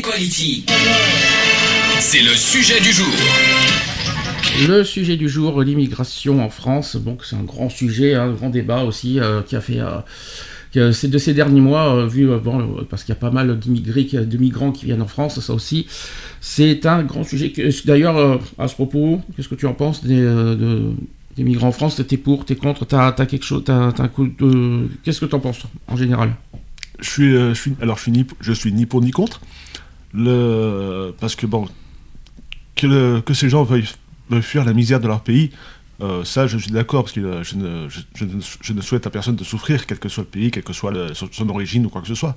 Equality. C'est le sujet du jour. Le sujet du jour, l'immigration en France. Donc c'est un grand sujet, un grand débat aussi euh, qui a fait euh, c'est de ces derniers mois, euh, vu bon, parce qu'il y a pas mal d'immigrés, qui- de migrants qui viennent en France, ça aussi, c'est un grand sujet. D'ailleurs, à ce propos, qu'est-ce que tu en penses des, de- des migrants en France? T'es pour, t'es contre? T'as as quelque chose t'as- un coup de... Qu'est-ce que t'en penses en général? Je suis, je suis, alors je suis ni, je suis ni pour ni contre, le, parce que bon, que, le- que ces gens veuillent, veuillent fuir la misère de leur pays, euh, ça je suis d'accord, parce que euh, je, ne, je, ne, souhaite à personne de souffrir, quel que soit le pays, quelle que soit son, origine ou quoi que ce soit.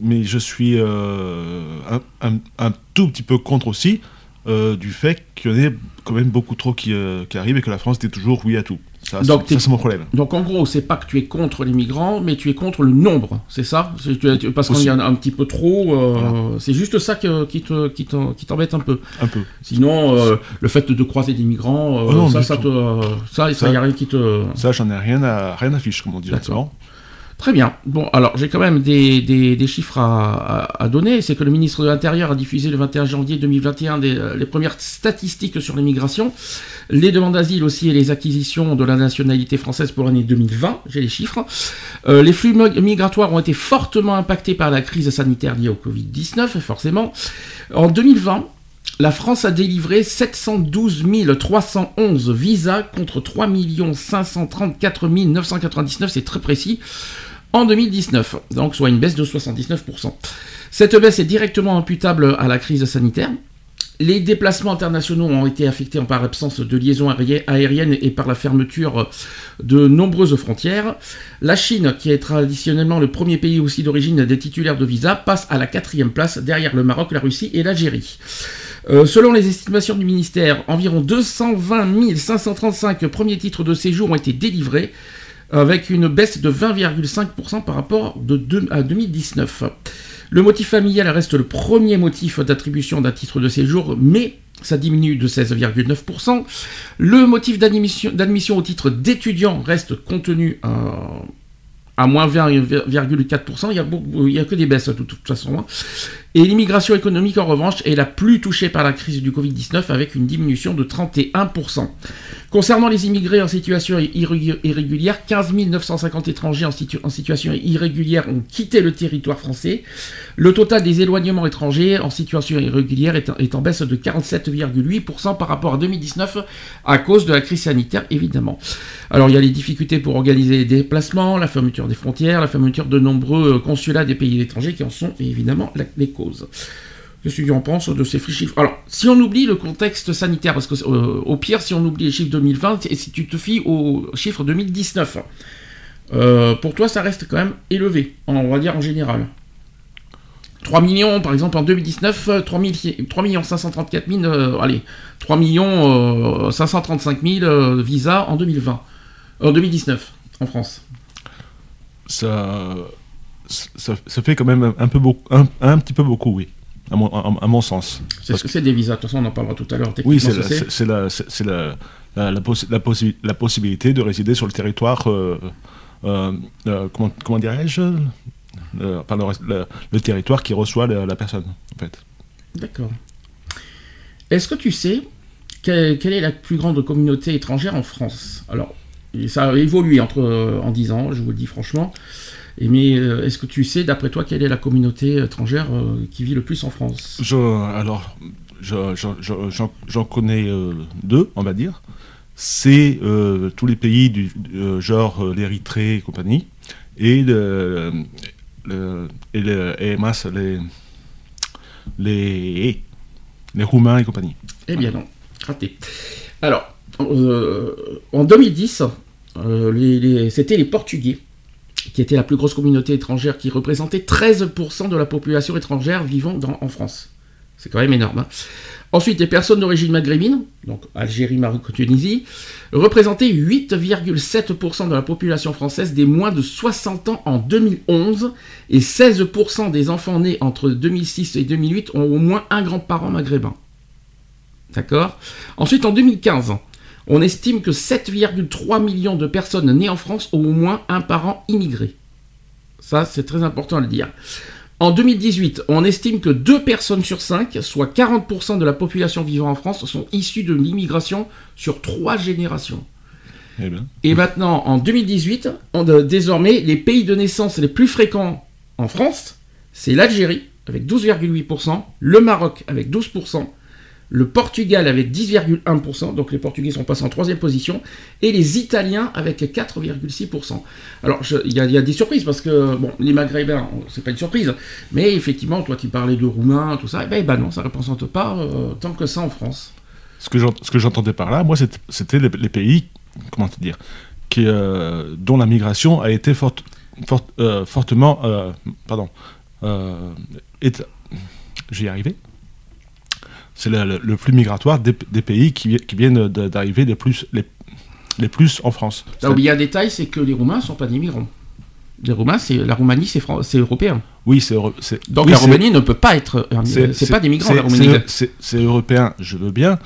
Mais je suis euh, un, un- tout petit peu contre aussi du fait qu'il y en ait quand même beaucoup trop qui, qui arrivent et que la France dit toujours oui à tout. Ça, Donc, c'est- t'es- ça, c'est mon problème. Donc en gros, c'est pas que tu es contre les migrants, mais tu es contre le nombre, c'est ça? Parce qu'il Aussi. y en a un petit peu trop. euh, C'est juste ça que- qui te- qui t'embête un peu. Un peu. Sinon, euh, le fait de croiser des migrants, euh, Oh non, ça, ça, te, ça, ça, Ça- y a rien qui te. Ça, j'en ai rien à, rien à fiche, comme on dit. Très bien. Bon, alors j'ai quand même des, chiffres à, donner. C'est que le ministre de l'Intérieur a diffusé le 21 janvier 2021 des, euh, les premières statistiques sur l'immigration, les demandes d'asile aussi et les acquisitions de la nationalité française pour l'année 2020. J'ai les chiffres. Euh, les flux migratoires ont été fortement impactés par la crise sanitaire liée au Covid-19, forcément. En 2020, la France a délivré 712 311 visas contre 3 534 999, c'est très précis, en 2019, donc soit une baisse de 79%. Cette baisse est directement imputable à la crise sanitaire. Les déplacements internationaux ont été affectés par l'absence de liaisons aérien- aériennes et par la fermeture de nombreuses frontières. La Chine, qui est traditionnellement le premier pays aussi d'origine des titulaires de visa, passe à la quatrième place derrière le Maroc, la Russie et l'Algérie. Euh, selon les estimations du ministère, environ 220 535 premiers titres de séjour ont été délivrés, avec une baisse de 20,5% par rapport à 2019. Le motif familial reste le premier motif d'attribution d'un titre de séjour, mais ça diminue de 16,9%. Le motif d'admission au titre d'étudiant reste contenu à, à moins 20,4%. Il y a, que des baisses de toute façon. Et l'immigration économique, en revanche, est la plus touchée par la crise du Covid-19 avec une diminution de 31%. Concernant les immigrés en situation irrégu- irrégulière, 15 950 étrangers en, en situation irrégulière ont quitté le territoire français. Le total des éloignements étrangers en situation irrégulière est, en baisse de 47,8% par rapport à 2019 à cause de la crise sanitaire, évidemment. Alors il y a les difficultés pour organiser les déplacements, la fermeture des frontières, la fermeture de nombreux euh, consulats des pays étrangers qui en sont évidemment les causes. Qu'est-ce que tu en penses de ces chiffres? Alors, si on oublie le contexte sanitaire, parce que euh, au pire, si on oublie les chiffres 2020, et si tu te fies aux chiffres 2019, euh, pour toi, ça reste quand même élevé, on va dire en général. 3 millions, par exemple, en 2019, euh, 3, 000 3 millions 534 000, euh, allez, 3 millions euh, 535 000 euh, visas en 2020, en 2019, en France. ça, ça, ça fait quand même un, peu beaucoup, un, un petit peu beaucoup, oui, à mon, à, à mon sens. C'est ce que c'est des visas, de toute façon, on en parlera tout à l'heure. Oui, c'est la, possi- possi- possibilité de résider sur le territoire, euh, euh, euh, comment, comment dirais-je le, le territoire qui reçoit la, personne, en fait. D'accord. Est-ce que tu sais quelle, quelle est la plus grande communauté étrangère en France? Alors, ça a évolué entre, en 10 ans, je vous le dis franchement. Et mais euh, est-ce que tu sais, d'après toi, quelle est la communauté étrangère euh, qui vit le plus en France? Je, alors, je- je- je- j'en connais euh, deux, on va dire. C'est tous les pays du, genre l'Érythrée et compagnie, et, le, le- et, le, et mince, les, les, les Roumains et compagnie. Eh bien non, raté. Alors, en 2010, euh, les- les- c'était les Portugais qui était la plus grosse communauté étrangère, qui représentait 13% de la population étrangère vivant en France. C'est quand même énorme. hein. Ensuite, les personnes d'origine maghrébine, donc Algérie, Maroc, Tunisie, représentaient 8,7% de la population française des moins de 60 ans en 2011 et 16% des enfants nés entre 2006 et 2008 ont au moins un grand-parent maghrébin. D'accord? Ensuite, en 2015, on estime que 7,3 millions de personnes nées en France ont au moins un parent immigré. Ça, c'est très important à le dire. En 2018, on estime que 2 personnes sur 5, soit 40% de la population vivant en France, sont issues de l'immigration sur 3 générations. Eh bien. Et maintenant, en 2018, on, euh, désormais, les pays de naissance les plus fréquents en France, c'est l'Algérie, avec 12,8%, le Maroc, avec 12%, le Portugal, avec 10,1%, donc les Portugais sont passés en troisième position, et les Italiens, avec 4,6%. Alors, il y, a- des surprises, parce que, bon, les Maghrébins, c'est pas une surprise, mais effectivement, toi, tu parlais de Roumains, tout ça, et eh ben non, ça ne représente pas euh, tant que ça en France. Ce que j'entendais par là, moi, c'était les, pays, comment te dire, euh, dont la migration a été euh, fortement, pardon, est- j'y arrivé. C'est le, le- le flux migratoire des, des pays qui, vi- qui viennent d'arriver les plus, les, les plus en France. T'as oublié un détail, c'est que les Roumains ne sont pas des migrants. Les Roumains, c'est la Roumanie, c'est fran- européen. Oui, c'est Donc oui, la Roumanie ne peut pas être. C'est pas des migrants c'est- la Roumanie. c'est européen, je veux bien,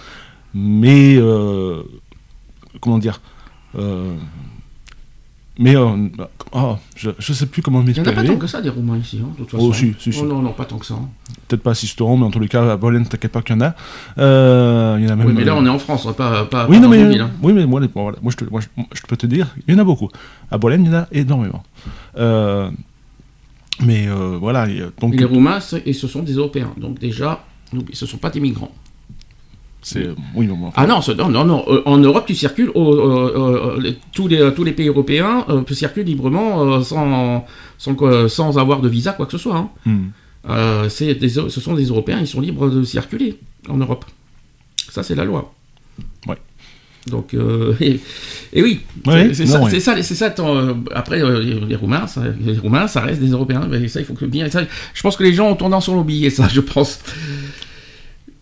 mais euh, comment dire euh, Mais euh, oh, je ne sais plus comment Il n'y en a pas m'exprimer. tant que ça des Roumains ici, hein, de toute façon. Oh, si, si, si. Oh, non, non, pas tant que ça. hein. Peut-être pas à Sisteron, mais en tous les cas, à Bolène, t'inquiète pas qu'il y en a. Euh, il y en a même. Oui, mais là euh, on est en France, pas, pas, Oui, pas non, mais, ville, hein. oui, mais moi, les- bon, voilà, moi, je, te, moi, je, je peux te dire, il y en a beaucoup. À Bolène, il y en a énormément. Euh, mais voilà, donc Et les Roumains, et ce sont des Européens. Donc déjà, ce ne sont pas des migrants. C'est oui, mais bon, enfin, Ah non, non, non, non. euh, En Europe, tu circules, au- euh, euh, tous, les, tous les pays européens euh, circulent librement euh, sans, sans, avoir de visa, quoi que ce soit. hein. hmm. Euh, des- ce sont des Européens, ils sont libres de circuler en Europe. Ça, c'est la loi. Ouais. Donc, euh, et, et oui, Ouais, c'est non, ça, ouais. ça, euh, après, euh, les, les Roumains, ça, les Roumains, ça reste des Européens. Mais ça, il faut que bien. ça- je pense que les gens ont tendance à l'oublier, ça, je pense.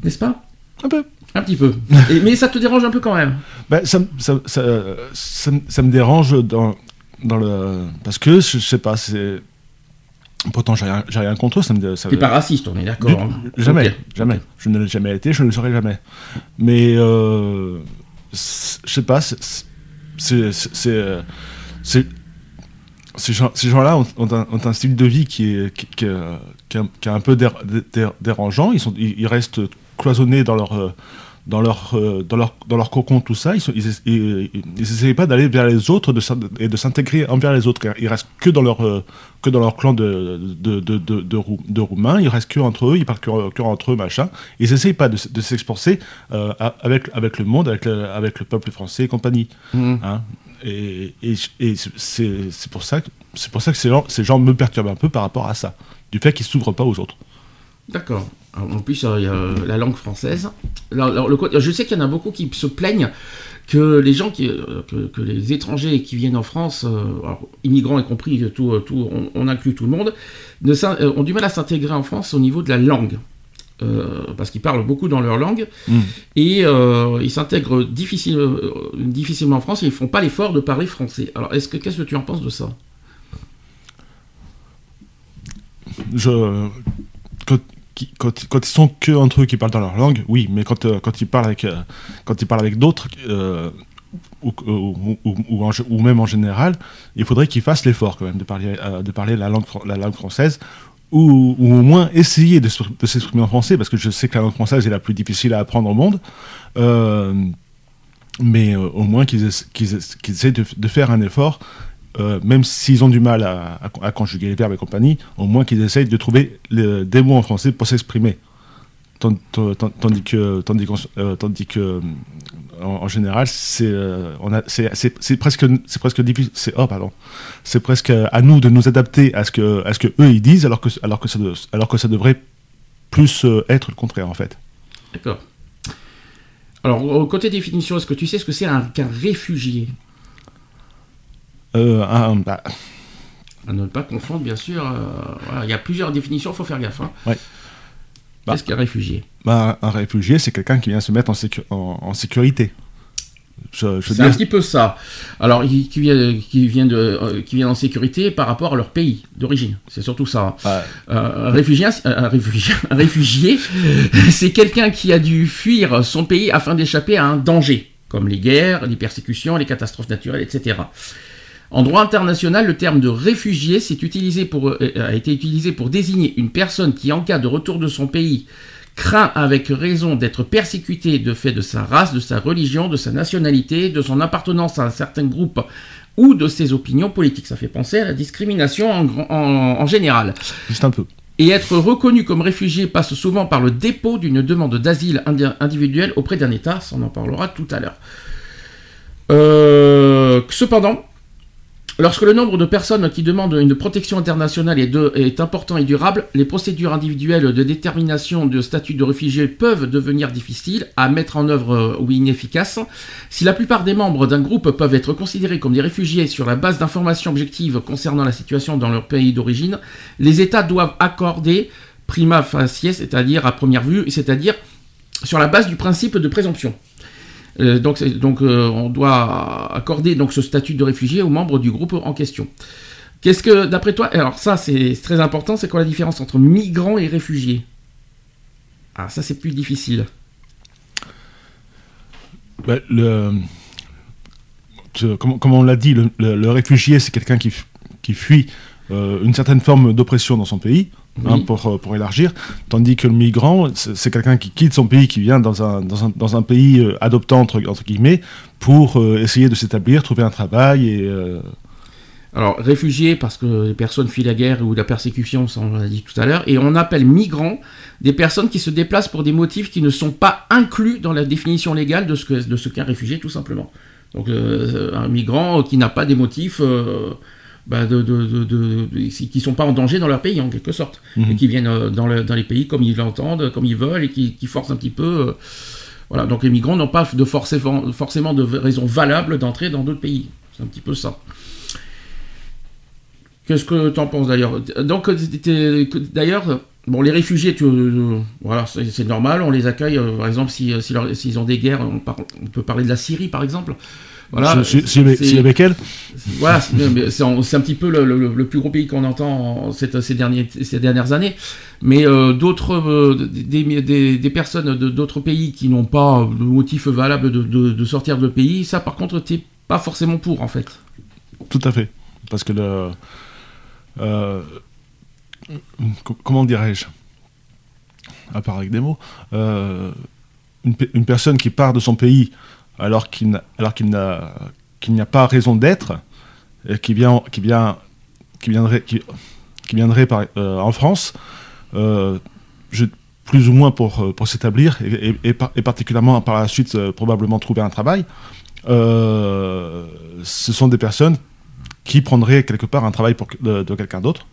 N'est-ce pas? Un peu. Un petit peu. Et- mais ça te dérange un peu quand même. Ben, ça, me- ça, ça, ça, me- ça me dérange dans, dans le. Parce que, je, je sais pas, c'est. Pourtant, j'ai rien, rien contre eux, ça me. Ça, T'es pas raciste, on est d'accord. hein. Jamais, jamais. Je ne l'ai jamais été, je ne le serai jamais. Mais euh, je sais pas, c'est euh, ces gens- ces gens-là ont, ont un, ont un style de vie qui est qui, qui euh, qui est un, qui est un peu dér- dér- dérangeant. Ils sont ils, ils restent cloisonnés dans leur euh, dans leur euh, dans leur dans leur cocon tout ça. Ils sont, ils, ils, ils essayent pas d'aller vers les autres de et de s'intégrer envers les autres. Ils restent que dans leur euh, que dans leur clan de, de, de, de, de, Rou- de Roumains, ils restent que entre eux, ils parlent que, que entre eux, machin. Ils n'essayent pas de, de s'exporter euh, avec, avec le monde, avec le, avec le peuple français et compagnie. Mhm. Hein. Et, et, et c'est pour ça que, c'est pour ça que ces gens, ces gens me perturbent un peu par rapport à ça, du fait qu'ils s'ouvrent pas aux autres. D'accord. En plus, euh, il y a la langue française. Alors, alors, le côté- je sais qu'il y en a beaucoup qui se plaignent que les gens qui, euh, que, que les étrangers qui viennent en France, euh, alors, immigrants y compris, tout, tout, on, on inclut tout le monde, ne euh, ont du mal à s'intégrer en France au niveau de la langue. Euh, parce qu'ils parlent beaucoup dans leur langue Mm. et euh, ils s'intègrent difficile- euh, difficilement en France et ils font pas l'effort de parler français. Alors, est-ce que qu'est-ce que tu en penses de ça? Je, quand, quand, ils sont que entre eux qui parlent dans leur langue, oui, mais quand, euh, quand ils parlent avec, euh, quand ils parlent avec d'autres, euh, ou, ou, même en général, il faudrait qu'ils fassent l'effort quand même de parler, de parler la, langue, la langue française, ou, au moins essayer de, se- de s'exprimer en français, parce que je sais que la langue française est la plus difficile à apprendre au monde. Mais au moins qu'ils essa- qu'ils essa- qu'ils essaient de faire un effort, euh, même s'ils ont du mal à, conjuguer les verbes et compagnie, au moins qu'ils essayent de trouver des mots en français pour s'exprimer. Tandis que, tandis euh, que euh, en, général, c'est presque, difficile. C'est oh. C'est presque à nous de nous adapter à ce que, à ce que eux ils disent, alors que, alors que ça, devrait plus être le contraire en fait. D'accord. Alors, côté définition, est-ce que tu sais ce que c'est un- qu'un réfugié? Un- bah, À ne pas confondre, bien sûr. euh, voilà, il y a plusieurs définitions, il faut faire gaffe. hein. Ouais. Bah. Qu'est-ce qu'un réfugié? Bah, un réfugié, c'est quelqu'un qui vient se mettre en, sécu- en- en sécurité. Je, je veux C'est un petit peu ça. Alors, qui, qui vient, qui, vient de, euh, qui vient en sécurité par rapport à leur pays d'origine. C'est surtout ça. bah, Euh, un réfugié, un réfugié, un réfugié, c'est quelqu'un qui a dû fuir son pays afin d'échapper à un danger, comme les guerres, les persécutions, les catastrophes naturelles, etc. En droit international, le terme de réfugié s'est utilisé pour, euh, a été utilisé pour désigner une personne qui, en cas de retour de son pays, craint avec raison d'être persécuté de fait de sa race, de sa religion, de sa nationalité, de son appartenance à un certain groupe ou de ses opinions politiques. Ça fait penser à la discrimination en, grand- en- en général. juste un peu. Et être reconnu comme réfugié passe souvent par le dépôt d'une demande d'asile indi- individuelle auprès d'un État, ça on en parlera tout à l'heure. Euh, cependant, lorsque le nombre de personnes qui demandent une protection internationale est, important et durable, les procédures individuelles de détermination de statut de réfugié peuvent devenir difficiles à mettre en œuvre euh, ou inefficaces. Si la plupart des membres d'un groupe peuvent être considérés comme des réfugiés sur la base d'informations objectives concernant la situation dans leur pays d'origine, les États doivent accorder prima facie, c'est-à-dire à première vue, c'est-à-dire sur la base du principe de présomption. Euh, donc, donc euh, on doit accorder donc ce statut de réfugié aux membres du groupe en question. Qu'est-ce que, d'après toi, alors ça c'est très important, c'est quoi la différence entre migrants et réfugiés? Ah ça c'est plus difficile. Bah, le, tu- comme, on l'a dit, le, réfugié, c'est quelqu'un qui, qui fuit euh, une certaine forme d'oppression dans son pays, hein, Oui. pour, euh, pour élargir, tandis que le migrant, c'est quelqu'un qui quitte son pays, qui vient dans un, dans un, dans un pays euh, adoptant, entre, entre guillemets, pour euh, essayer de s'établir, trouver un travail et... euh, Alors, réfugiés, parce que les personnes fuient la guerre ou la persécution, ça on l'a dit tout à l'heure, et on appelle migrants des personnes qui se déplacent pour des motifs qui ne sont pas inclus dans la définition légale de ce que- de ce qu'est un réfugié, tout simplement. Donc, un migrant qui n'a pas des motifs bah, de, qui sont pas en danger dans leur pays, en quelque sorte, Mhm. et qui viennent euh, dans, le- dans les pays comme ils l'entendent, comme ils veulent, et qui, qui forcent un petit peu. euh, voilà, donc les migrants n'ont pas de forcément, forcément de raisons valables d'entrer dans d'autres pays. C'est un petit peu ça. Qu'est-ce que tu en penses d'ailleurs? Donc, euh, d'ailleurs, bon, les réfugiés, tu, euh, voilà, c'est normal, on les accueille, euh, par exemple, si, euh, si s'ils ont des guerres, on, par- on peut parler de la Syrie, par exemple. Voilà, c'est- si avec elle voilà, c'est un petit peu le, le- le plus gros pays qu'on entend en cette- ces, derniers, ces dernières années. Mais euh, d'autres, euh, des, des- des personnes de d'autres pays qui n'ont pas de motif valable de, de- de sortir de pays, ça par contre, t'es pas forcément pour en fait. Tout à fait. Parce que le. euh, co- comment dirais-je À part avec des mots. une personne qui part de son pays alors qu'il n'a alors qu'il n'a qu'il n'y a pas raison d'être, et qui vient qui vient qui viendrait qui, qui viendrait par, euh, en France, euh, je- plus ou moins pour, pour s'établir et, et- et par- et particulièrement par la suite euh, probablement trouver un travail. ce sont des personnes qui prendraient quelque part un travail pour, de, de quelqu'un d'autre.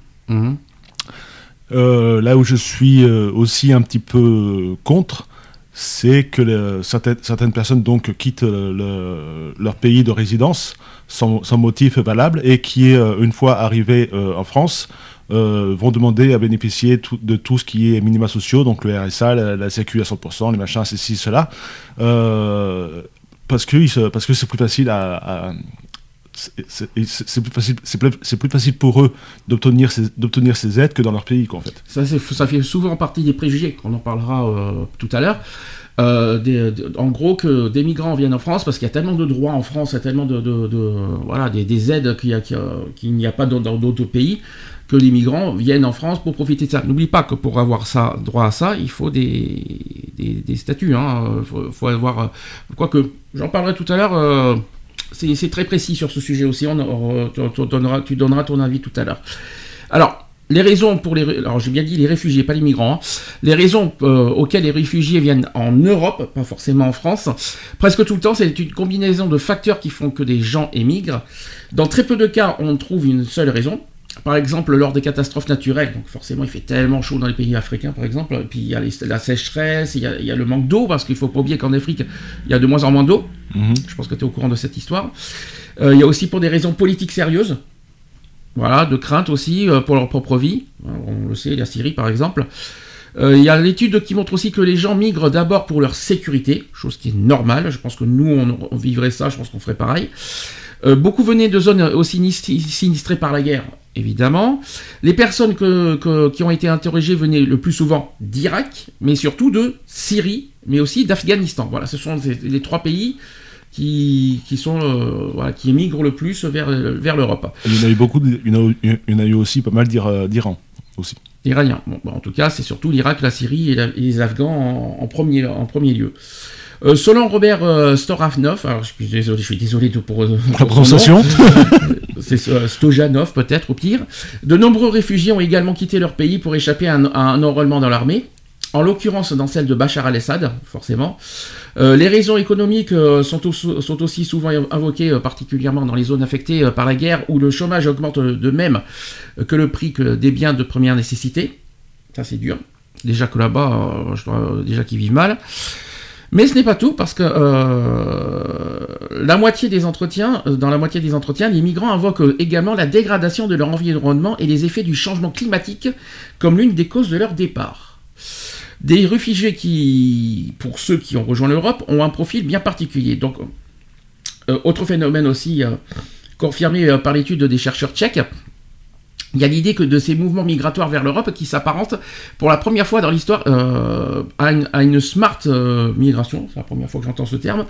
Euh, là où je suis aussi un petit peu contre, c'est que le- certaines, certaines personnes donc quittent le- leur pays de résidence sans, sans motif valable et qui, euh, une fois arrivés euh, en France, euh, vont demander à bénéficier de tout ce qui est minima sociaux, donc le RSA, la, la à 100%, les machins, ceci, cela, euh, parce que se- parce que c'est plus facile à- c'est- plus facile, c'est plus, facile pour eux d'obtenir ces, aides que dans leur pays, en fait. Ça, fait souvent partie des préjugés, qu'on en parlera euh, tout à l'heure. Euh, en gros, que des migrants viennent en France parce qu'il y a tellement de droits en France, il y a tellement de, voilà, des, des aides qu'il n'y a pas dans d'autres pays, que les migrants viennent en France pour profiter de ça. N'oublie pas que pour avoir droit à ça, il faut des, statuts. Il faut, faut avoir. euh, Quoique, j'en parlerai tout à l'heure. C'est très précis sur ce sujet aussi. Tu donneras ton avis tout à l'heure. Alors, les raisons pour les. Alors, j'ai bien dit les réfugiés, pas les migrants. hein. Les raisons euh, auxquelles les réfugiés viennent en Europe, pas forcément en France, presque tout le temps, c'est une combinaison de facteurs qui font que des gens émigrent. Dans très peu de cas, on trouve une seule raison. Par exemple, lors des catastrophes naturelles, donc forcément il fait tellement chaud dans les pays africains par exemple, et puis il y a les- la sécheresse, il y a, il y a le manque d'eau, parce qu'il faut pas oublier qu'en Afrique, il y a de moins en moins d'eau. Je pense que tu es au courant de cette histoire. Euh, il y a aussi pour des raisons politiques sérieuses. Voilà, de crainte aussi pour leur propre vie. On le sait, la Syrie par exemple. Il y a l'étude qui montre aussi que les gens migrent d'abord pour leur sécurité, chose qui est normale. Je pense que nous, on, vivrait ça, je pense qu'on ferait pareil. Beaucoup venaient de zones aussi sinistrées par la guerre, évidemment. Les personnes qui ont été interrogées venaient le plus souvent d'Irak, mais surtout de Syrie, mais aussi d'Afghanistan. Voilà, ce sont les, trois pays qui, sont, euh, qui émigrent le plus vers, vers l'Europe. Il y en a eu beaucoup, il y en a, eu aussi pas mal d'Iran aussi. Iraniens. Bon, en tout cas, c'est surtout l'Irak, la Syrie et, les Afghans en, premier, en premier lieu. Euh, selon Robert euh, Storavnov, alors je suis désolé, je suis désolé pour, la prononciation, c'est euh, Stojanov peut-être au pire. De nombreux réfugiés ont également quitté leur pays pour échapper à un, enrôlement dans l'armée. En l'occurrence dans celle de Bachar al-Assad, forcément. Euh, les raisons économiques euh, sont, aussi souvent invoquées, particulièrement dans les zones affectées par la guerre, où le chômage augmente de même que le prix des biens de première nécessité. Ça c'est dur. Déjà que là-bas, je dois déjà qu'ils vivent mal. Mais ce n'est pas tout, parce que euh, la moitié des entretiens, euh, dans la moitié des entretiens, les migrants invoquent également la dégradation de leur environnement et les effets du changement climatique comme l'une des causes de leur départ. Des réfugiés qui, pour ceux qui ont rejoint l'Europe, ont un profil bien particulier. Donc, euh, autre phénomène aussi confirmé par l'étude des chercheurs tchèques, il y a l'idée que de ces mouvements migratoires vers l'Europe qui s'apparentent pour la première fois dans l'histoire euh, à, une, smart euh, migration, c'est la première fois que j'entends ce terme.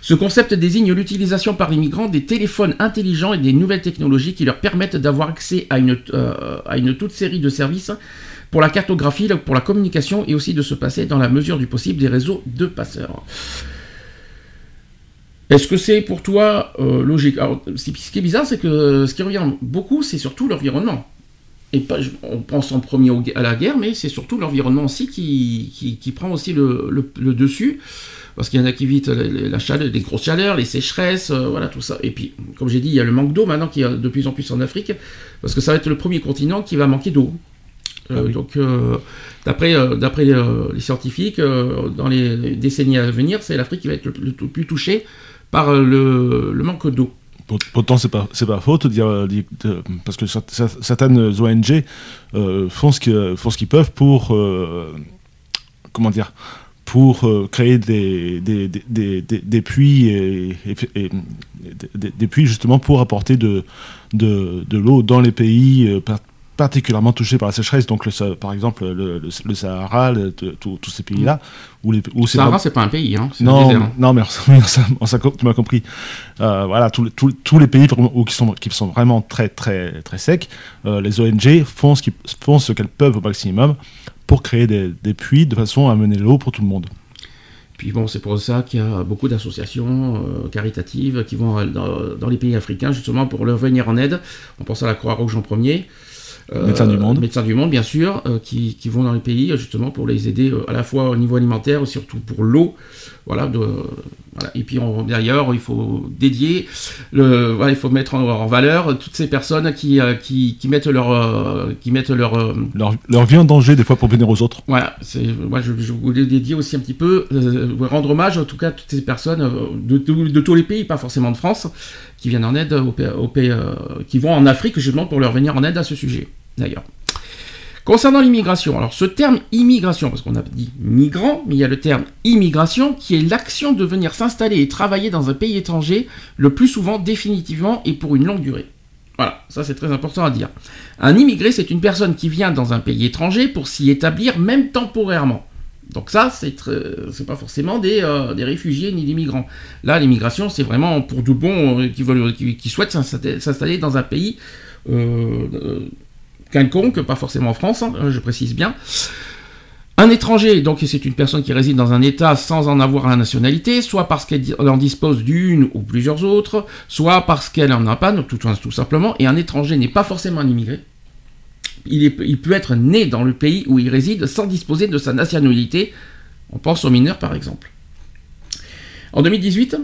Ce concept désigne l'utilisation par les migrants des téléphones intelligents et des nouvelles technologies qui leur permettent d'avoir accès à une, euh, à une toute série de services pour la cartographie, pour la communication et aussi de se passer dans la mesure du possible des réseaux de passeurs. Est-ce que c'est pour toi euh, logique? Alors, ce qui est bizarre, c'est que ce qui revient beaucoup, c'est surtout l'environnement. Et pas, on pense en premier à la guerre, mais c'est surtout l'environnement aussi qui, qui, prend aussi le, le, dessus. Parce qu'il y en a qui évitent la, chaleur, les grosses chaleurs, les sécheresses, euh, voilà tout ça. Et puis, comme j'ai dit, il y a le manque d'eau maintenant qui est de plus en plus en Afrique, parce que ça va être le premier continent qui va manquer d'eau. Euh, ah donc, d'après d'après les scientifiques, dans les décennies à venir, c'est l'Afrique qui va être le, plus touchée par euh, le, manque d'eau. Pourtant, c'est pas pas faute parce que certaines ONG euh, font ce qu'ils font qu'ils peuvent pour euh, comment dire pour créer des, des, des, des, puits et, des, puits justement pour apporter de, de, de l'eau dans les pays particulièrement touchés par la sécheresse, donc le, par exemple le, Sahara, tous ces pays-là. Où les, où Sahara, c'est pas un pays, hein, non, un non, mais tu m'as compris. Euh, voilà, tous les pays où qui, sont, qui sont vraiment très, très, très secs, euh, les ONG font ce, font ce qu'elles peuvent au maximum pour créer des, des puits de façon à mener l'eau pour tout le monde. Puis bon, c'est pour ça qu'il y a beaucoup d'associations euh, caritatives qui vont dans, dans, les pays africains justement pour leur venir en aide. On pense à la Croix-Rouge en premier, médecins du monde. Médecins du monde, bien sûr, euh, qui, qui, vont dans les pays justement pour les aider euh, à la fois au niveau alimentaire, surtout pour l'eau. Voilà, de, voilà, Et puis d'ailleurs, il faut dédier, le, voilà, il faut mettre en, valeur toutes ces personnes qui, qui, qui mettent, leur, qui mettent leur, leur, vie en danger des fois pour venir aux autres. Voilà, moi je, je, voulais dédier aussi un petit peu, rendre hommage en tout cas à toutes ces personnes de, de, tous les pays, pas forcément de France, qui viennent en aide aux, aux pays, qui vont en Afrique justement pour leur venir en aide à ce sujet d'ailleurs. Concernant l'immigration, alors ce terme immigration, parce qu'on a dit migrant, mais il y a le terme immigration qui est l'action de venir s'installer et travailler dans un pays étranger, le plus souvent définitivement et pour une longue durée. Voilà, ça c'est très important à dire. Un immigré, c'est une personne qui vient dans un pays étranger pour s'y établir, même temporairement. Donc ça, c'est pas forcément des, euh, des, réfugiés ni des migrants. Là, l'immigration, c'est vraiment pour de bons euh, qui, veulent, qui, souhaitent s'installer dans un pays euh, quelconque, pas forcément en France, hein, je précise bien. Un étranger, donc c'est une personne qui réside dans un État sans en avoir la nationalité, soit parce qu'elle en dispose d'une ou plusieurs autres, soit parce qu'elle en a pas, tout, tout simplement. Et un étranger n'est pas forcément un immigré. Il, peut être né dans le pays où il réside sans disposer de sa nationalité. On pense aux mineurs par exemple. En 2018,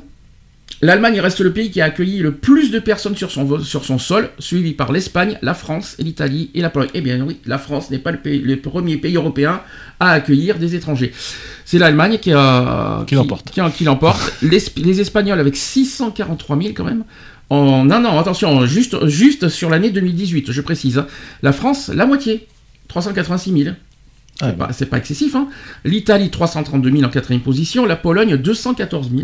L'Allemagne reste le pays qui a accueilli le plus de personnes sur son, vol- sur son sol, suivi par l'Espagne, la France, l'Italie et la Pologne. Eh bien oui, la France n'est pas le, pays- le premier pays européen à accueillir des étrangers. C'est l'Allemagne qui, l'emporte. Qui, qui l'emporte. les, les Espagnols avec 643 000 quand même. En un an, attention, juste, juste sur l'année 2018, je précise. hein. La France, la moitié, 386 000. Ah, C'est pas- C'est pas excessif. Hein. L'Italie, 332 000 en quatrième position. La Pologne, 214 000.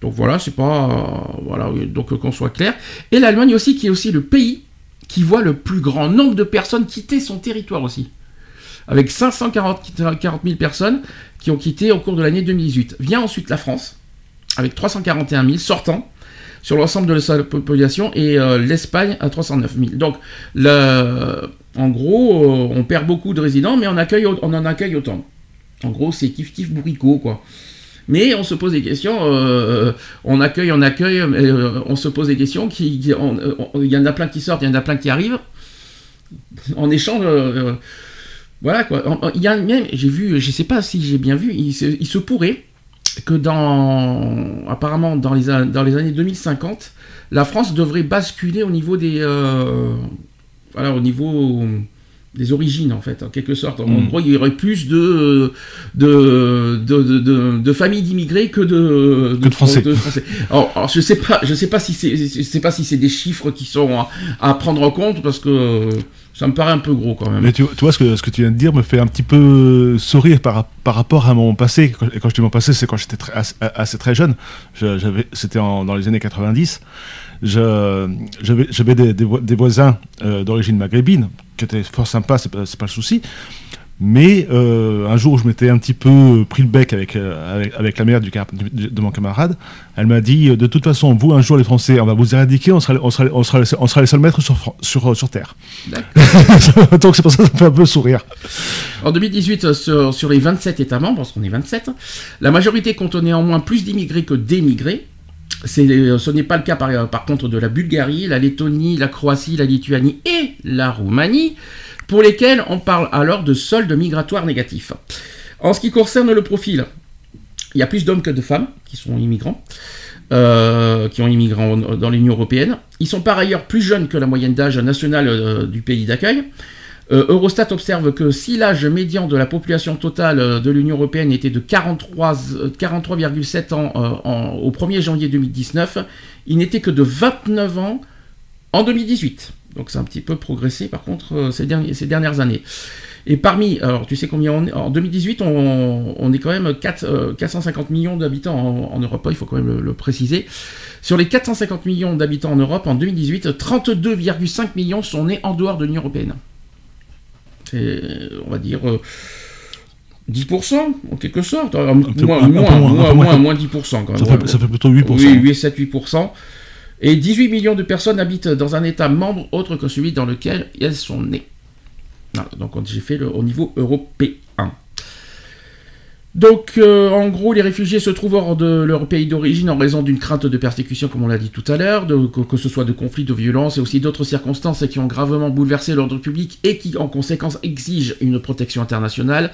Donc voilà, c'est pas. voilà, donc qu'on soit clair. Et l'Allemagne aussi, qui est aussi le pays qui voit le plus grand nombre de personnes quitter son territoire aussi. Avec 540 40 000 personnes qui ont quitté au cours de l'année 2018. Vient ensuite la France, avec 341 000 sortants sur l'ensemble de sa population, et euh, l'Espagne à 309 000. Donc, en gros, euh, on perd beaucoup de résidents, mais on, accueille, on en accueille autant. En gros, c'est kiff-kiff bourricot, quoi. Mais on se pose des questions, euh, on accueille, on accueille, euh, on se pose des questions, il y en a plein qui sortent, il y en a plein qui arrivent. En échange, euh, voilà quoi. Il y a même, j'ai vu, je sais pas si j'ai bien vu, il se, il se pourrait que dans, apparemment dans les, an- dans les années 2050, la France devrait basculer au niveau des, voilà, au niveau des origines en fait, en quelque sorte. En Mm. gros, il y aurait plus de de, de, de, de- de familles d'immigrés que de, Que de Français. Alors, alors, je sais pas, je sais pas si c'est, je sais pas si c'est des chiffres qui sont à, à prendre en compte parce que ça me paraît un peu gros quand même. Mais tu, tu vois, ce que, ce que tu viens de dire me fait un petit peu sourire par, par rapport à mon passé. Quand, et quand je dis mon passé, c'est quand j'étais assez, assez très jeune. Je- j'avais- C'était dans les années 90. J'avais des, des vo- des voisins euh, d'origine maghrébine qui étaient fort sympas, c'est pas, c'est pas le souci. Mais euh, un jour, je m'étais un petit peu pris le bec avec, euh, avec, avec la mère du, de mon camarade. Elle m'a dit De toute façon, vous, un jour, les Français, on va vous éradiquer, on sera, on sera, on sera, on sera les seuls maîtres sur, sur, sur Terre. Donc c'est pour ça que ça me fait un peu sourire. En 2018, euh, sur, sur les 27 États membres, parce qu'on est 27, la majorité compte néanmoins plus d'immigrés que d'émigrés. Euh, ce n'est pas le cas par, par contre de la Bulgarie, la Lettonie, la Croatie, la Lituanie et la Roumanie, pour lesquels on parle alors de solde migratoire négatif. En ce qui concerne le profil, il y a plus d'hommes que de femmes qui sont immigrants, euh, qui ont immigré dans l'Union européenne. Ils sont par ailleurs plus jeunes que la moyenne d'âge nationale euh, du pays d'accueil. Euh, Eurostat observe que si l'âge médian de la population totale euh, de l'Union européenne était de 43, euh, 43,7 ans euh, en- au 1er janvier 2019, il n'était que de 29 ans en 2018. Donc c'est un petit peu progressé par contre ces, dernières années. Et parmi, alors tu sais combien on est En 2018, on, est quand même 4, euh, 450 millions d'habitants en, Europe, il faut quand même le préciser. Sur les 450 millions d'habitants en Europe, en 2018, 32,5 millions sont nés en dehors de l'Union européenne. C'est, on va dire, euh, 10% en quelque sorte. Euh, moins, moins, moins, moins, moins. moins, moins 10% quand même. Ça fait, ça fait plutôt 8%. oui, 8, 7, 8%. Et 18 millions de personnes habitent dans un État membre autre que celui dans lequel elles sont nées. Voilà, donc on- j'ai fait le, au niveau européen. Donc, euh, en gros, les réfugiés se trouvent hors de leur pays d'origine en raison d'une crainte de persécution, comme on l'a dit tout à l'heure, que, ce soit de conflits, de violences et aussi d'autres circonstances qui ont gravement bouleversé l'ordre public et qui, en conséquence, exigent une protection internationale.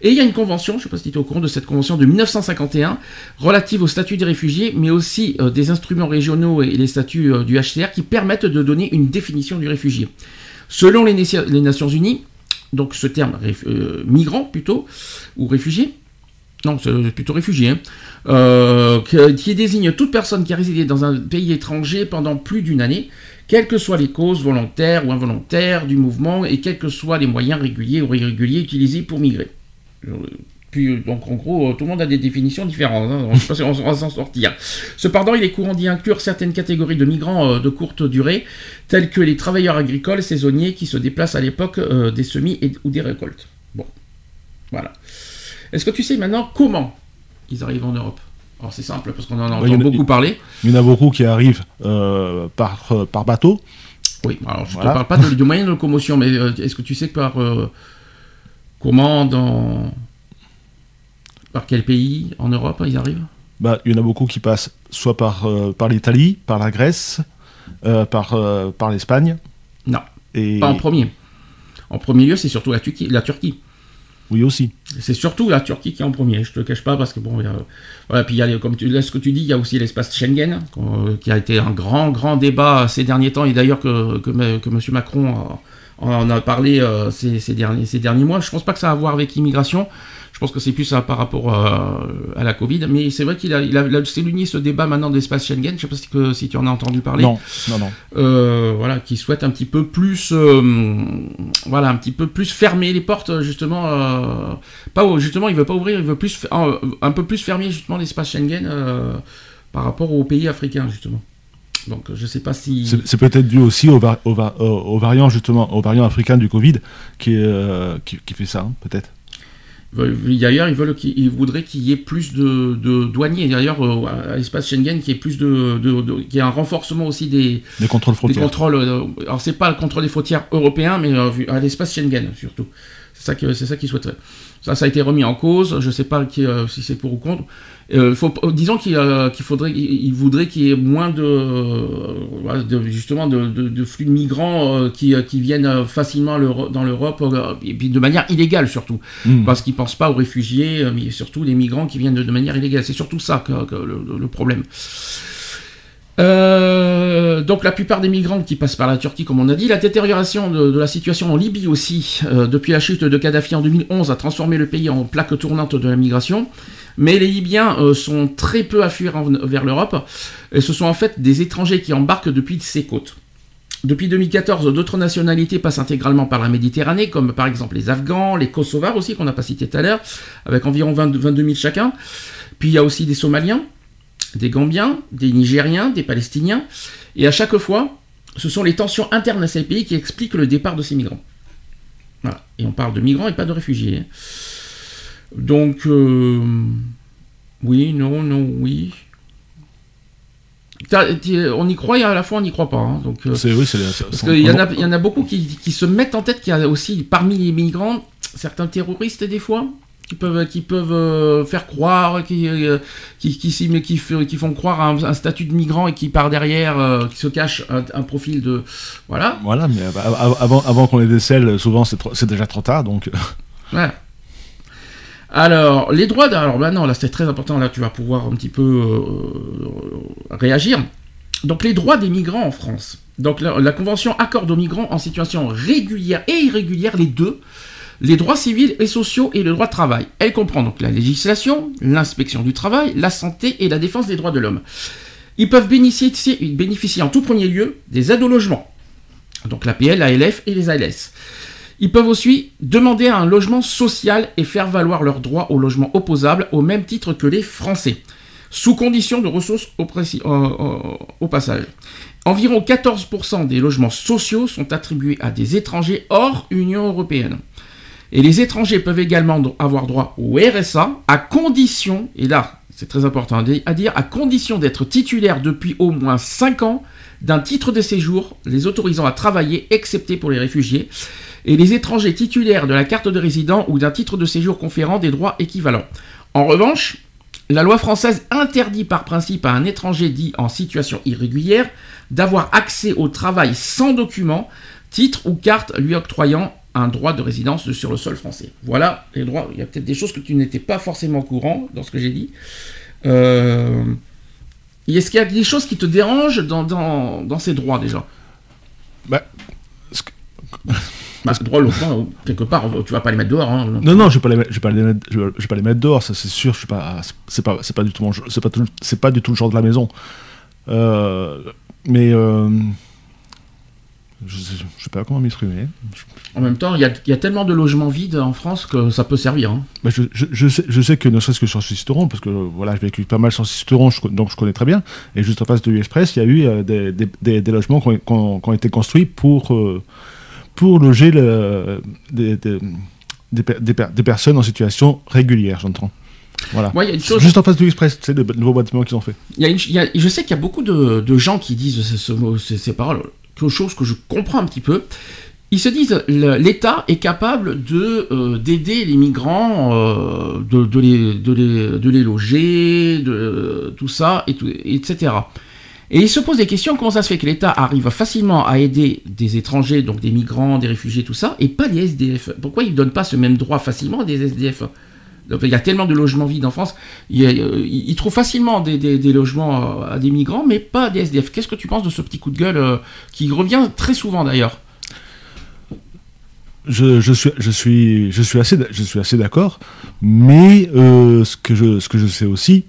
Et il y a une convention, je ne sais pas si tu es au courant de cette convention de 1951, relative au statut des réfugiés, mais aussi euh, des instruments régionaux et les statuts euh, du HCR qui permettent de donner une définition du réfugié. Selon les, les Nations Unies, donc ce terme migrant plutôt, ou réfugié, non, c'est plutôt réfugié, hein, euh, qui désigne toute personne qui a résidé dans un pays étranger pendant plus d'une année, quelles que soient les causes volontaires ou involontaires du mouvement et quels que soient les moyens réguliers ou irréguliers utilisés pour migrer. Euh, Puis, donc, en gros, euh, tout le monde a des définitions différentes. hein. On va s'en sortir. Cependant, il est courant d'y inclure certaines catégories de migrants de courte durée, tels que les travailleurs agricoles saisonniers qui se déplacent à l'époque des semis ou des récoltes. Bon, voilà. Est-ce que tu sais maintenant comment ils arrivent en Europe? Alors, c'est simple, parce qu'on en entend Ouais, il y en a- beaucoup parler. Il y en a beaucoup qui arrivent euh, par, euh, par bateau. Oui, alors je ne Voilà. te parle pas de, du moyen de locomotion, mais euh, est-ce que tu sais que par comment, dans par quel pays en Europe ils arrivent? Bah, il y en a beaucoup qui passent soit par, par l'Italie, par la Grèce, par, par l'Espagne. Non, Et... pas en premier. En premier lieu, c'est surtout la Turquie. La Turquie. Oui aussi. C'est surtout la Turquie qui est en premier, je te cache pas, parce que bon, a- voilà, puis il y a, comme tu, là, ce que tu dis, il y a aussi l'espace Schengen, euh, qui a été un grand, grand débat ces derniers temps, et d'ailleurs que, que, que M. Macron a- en a parlé euh, ces, ces derniers, ces derniers mois. Je pense pas que ça a à voir avec l'immigration, je pense que c'est plus euh, par rapport euh, à la Covid, mais c'est vrai qu'il a, il a, il a souligné ce débat maintenant de l'espace Schengen, je sais pas si, que, si tu en as entendu parler Non, non, non. euh, voilà, qui souhaite un petit peu plus, voilà, un petit peu plus fermer les portes justement. pas justement, il veut pas ouvrir, il veut plus, un, un peu plus fermer justement l'espace Schengen par rapport aux pays africains justement. Donc, je sais pas si. C'est peut-être dû aussi au, va- au va- au- au variant justement, au variant africain du Covid qui, euh, qui, qui fait ça, hein, peut-être. D'ailleurs, ils veulent qu'ils ils voudraient qu'il y ait plus de, de douaniers. D'ailleurs, euh, à l'espace Schengen, qu'il y ait plus de, de, de- qu'il y ait un renforcement aussi des, Des contrôles Des frontières. contrôles. euh, alors c'est pas le contrôle des frontières européens, mais euh, à l'espace Schengen surtout. C'est ça que c'est ça qu'ils souhaiteraient. Ça, ça a été remis en cause. Je sais pas qui, euh, si c'est pour ou contre. Euh, faut, disons qu'il euh, faudrait, il voudrait qu'il y ait moins de, euh, justement de, de- de flux de migrants euh, qui, euh, qui viennent euh, facilement dans l'Europe euh, et puis de manière illégale surtout, Mm. parce qu'ils pensent pas aux réfugiés, euh, mais surtout les migrants qui viennent de, de manière illégale. C'est surtout ça que, que le- le problème. Euh, donc la plupart des migrants qui passent par la Turquie, comme on a dit, la détérioration de, la situation en Libye aussi, euh, depuis la chute de Kadhafi en 2011, a transformé le pays en plaque tournante de la migration. Mais les Libyens euh, sont très peu à fuir vers l'Europe, et ce sont en fait des étrangers qui embarquent depuis ces côtes. Depuis 2014, d'autres nationalités passent intégralement par la Méditerranée, comme par exemple les Afghans, les Kosovars aussi, qu'on n'a pas cité tout à l'heure, avec environ 20 22 000 chacun. Puis il y a aussi des Somaliens, des Gambiens, des Nigériens, des Palestiniens. Et à chaque fois, ce sont les tensions internes à ces pays qui expliquent le départ de ces migrants. Voilà. Et on parle de migrants et pas de réfugiés. Donc, euh, oui, non, non, oui. On y croit et à la fois on n'y croit pas. hein. Donc, euh, oui, parce qu'il y, en a- il y en a beaucoup qui, qui se mettent en tête qu'il y a aussi parmi les migrants certains terroristes des fois qui peuvent, qui peuvent euh, faire croire, qui, euh, qui, qui, qui, font croire à un, statut de migrant et qui par derrière, euh, qui se cache un, profil de... Voilà. Voilà, mais av- avant, avant qu'on les décèle, souvent c'est déjà trop tard, donc Voilà. Alors, les droits... d'- Alors maintenant, là c'est très important, là tu vas pouvoir un petit peu euh, réagir. Donc les droits des migrants en France. Donc la, la Convention accorde aux migrants en situation régulière et irrégulière les deux, les droits civils et sociaux et le droit de travail. Elle comprend donc la législation, l'inspection du travail, la santé et la défense des droits de l'homme. Ils peuvent bénéficier, en tout premier lieu des aides au logement. Donc l'APL, l'ALF et les ALS. Ils peuvent aussi demander un logement social et faire valoir leurs droits au logement opposable au même titre que les Français, sous condition de ressources au, euh, euh, au passage. Environ 14% des logements sociaux sont attribués à des étrangers hors Union européenne. Et les étrangers peuvent également avoir droit au RSA à condition, et là c'est très important à dire, à condition d'être titulaire depuis au moins 5 ans d'un titre de séjour les autorisant à travailler, excepté pour les réfugiés, et les étrangers titulaires de la carte de résident ou d'un titre de séjour conférant des droits équivalents. En revanche, la loi française interdit par principe à un étranger dit en situation irrégulière d'avoir accès au travail sans document, titre ou carte lui octroyant un droit de résidence sur le sol français. Voilà les droits. Il y a peut-être des choses que tu n'étais pas forcément au courant dans ce que j'ai dit. Euh... Est-ce qu'il y a des choses qui te dérangent dans, dans, dans ces droits déjà Bah, ce que- bah, droit logement, quelque part, tu vas pas les mettre dehors. Hein. non, non, je vais pas les, mettre- je vais pas les mettre, je vais, je vais pas les mettre dehors, ça c'est sûr. Je suis pas, c'est pas, c'est pas du tout, c'est pas, c'est pas du tout le genre de la maison. Euh, mais euh, je, je sais pas comment m'exprimer. En même temps, il y, a, il y a tellement de logements vides en France que ça peut servir. hein. Bah, je, je, je sais, je sais que ne serait-ce que sur Cisteron, parce que voilà, j'ai vécu pas mal sur co- donc je connais très bien. Et juste en face de l'Express, il y a eu euh, des, des, des- des logements qui ont, qui ont- qui ont été construits pour, euh, pour loger le, des, des, des, per- des per- des personnes en situation régulière, j'entends. Voilà. Moi, il y a une chose. Juste en face de l'Express, c'est le nouveau bâtiment qu'ils ont fait. Il y a une- il y a- je sais qu'il y a beaucoup de, de gens qui disent ce- ces, ces paroles, chose que je comprends un petit peu. Ils se disent l'État est capable de euh, d'aider les migrants, euh, de, les, de, les, de les loger, de tout ça, etc. Et il se pose des questions, comment ça se fait que l'État arrive facilement à aider des étrangers, donc des migrants, des réfugiés, tout ça, et pas les SDF Pourquoi il ne donne pas ce même droit facilement à des SDF il y a tellement de logements vides en France, il, il, trouve facilement des, logements à des migrants, mais pas des SDF. Qu'est-ce que tu penses de ce petit coup de gueule euh, qui revient très souvent d'ailleurs je, suis, assez, d'accord, mais euh, ce, que je, sais aussi,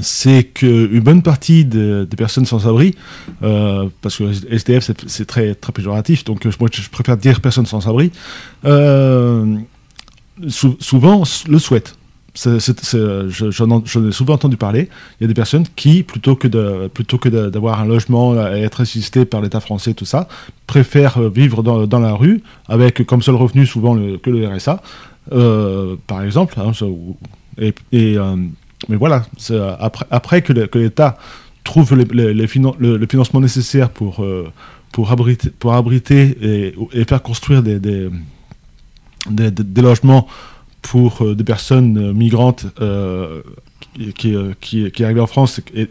c'est qu'une bonne partie des personnes sans abri, euh, parce que SDF c'est très, très péjoratif, donc moi je préfère dire personnes sans abri, souvent le souhaitent. J'en ai souvent entendu parler. Il y a des personnes qui, plutôt que d'avoir un logement et être assisté par l'État français, tout ça, préfèrent vivre dans, dans, la rue avec comme seul revenu souvent le, que le RSA, euh, par exemple. Hein, et, euh, mais voilà, après, après que l'État trouve les, les, le, financement nécessaire pour, euh, pour abriter, pour abriter et, faire construire des des, logements pour euh, des personnes euh, migrantes euh, qui, qui, qui, arrivent en France et,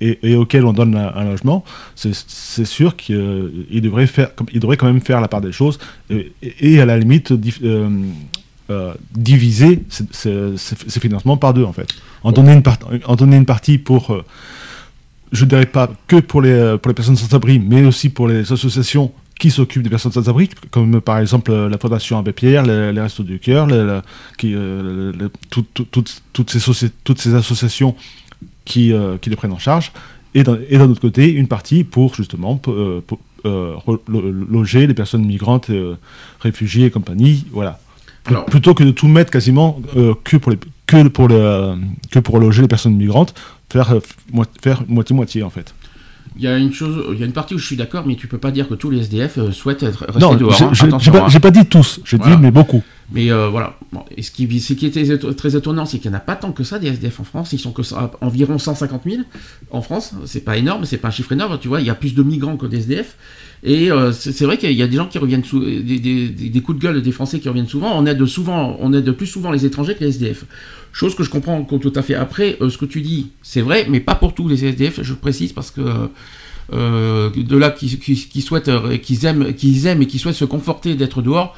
et, et, auxquelles on donne un, logement, c'est sûr qu'il devrait, faire, il devrait quand même faire la part des choses et, à la limite diviser ces, financements par deux en fait. En donner une, en donner une partie pour, je ne dirais pas que pour les, pour les personnes sans abri, mais aussi pour les associations qui s'occupent des personnes sans abri, comme par exemple euh, la Fondation Abbé Pierre, les, Restos du Cœur, euh, toutes, ces toutes ces associations qui, euh, qui les prennent en charge, et d'un autre côté, une partie pour justement loger les personnes migrantes, réfugiées et compagnie, voilà. Plutôt que de tout mettre quasiment que, pour les, que, pour que pour loger les personnes migrantes, faire, faire moitié-moitié en fait. Il y a une chose, il y a une partie où je suis d'accord, mais tu peux pas dire que tous les SDF euh, souhaitent être restés non, dehors. Non, hein. j'ai pas, hein. pas, dit tous, j'ai dit mais beaucoup. Mais euh, voilà. ce qui, qui était très étonnant, c'est qu'il n'y en a pas tant que ça des SDF en France. Ils sont que environ 150 000 en France. C'est pas énorme, c'est pas un chiffre énorme. Tu vois, il y a plus de migrants que des SDF. Et euh, c'est vrai qu'il y a des gens qui reviennent, sous, des, coups de gueule des Français qui reviennent souvent. On aide souvent, on aide plus souvent les étrangers que les SDF. Chose que je comprends tout à fait. Après, ce que tu dis, c'est vrai, mais pas pour tous les SDF. Je précise parce que euh, de là qui, souhaitent, euh, qu'ils aiment, qu'ils aiment et qui souhaitent se conforter d'être dehors.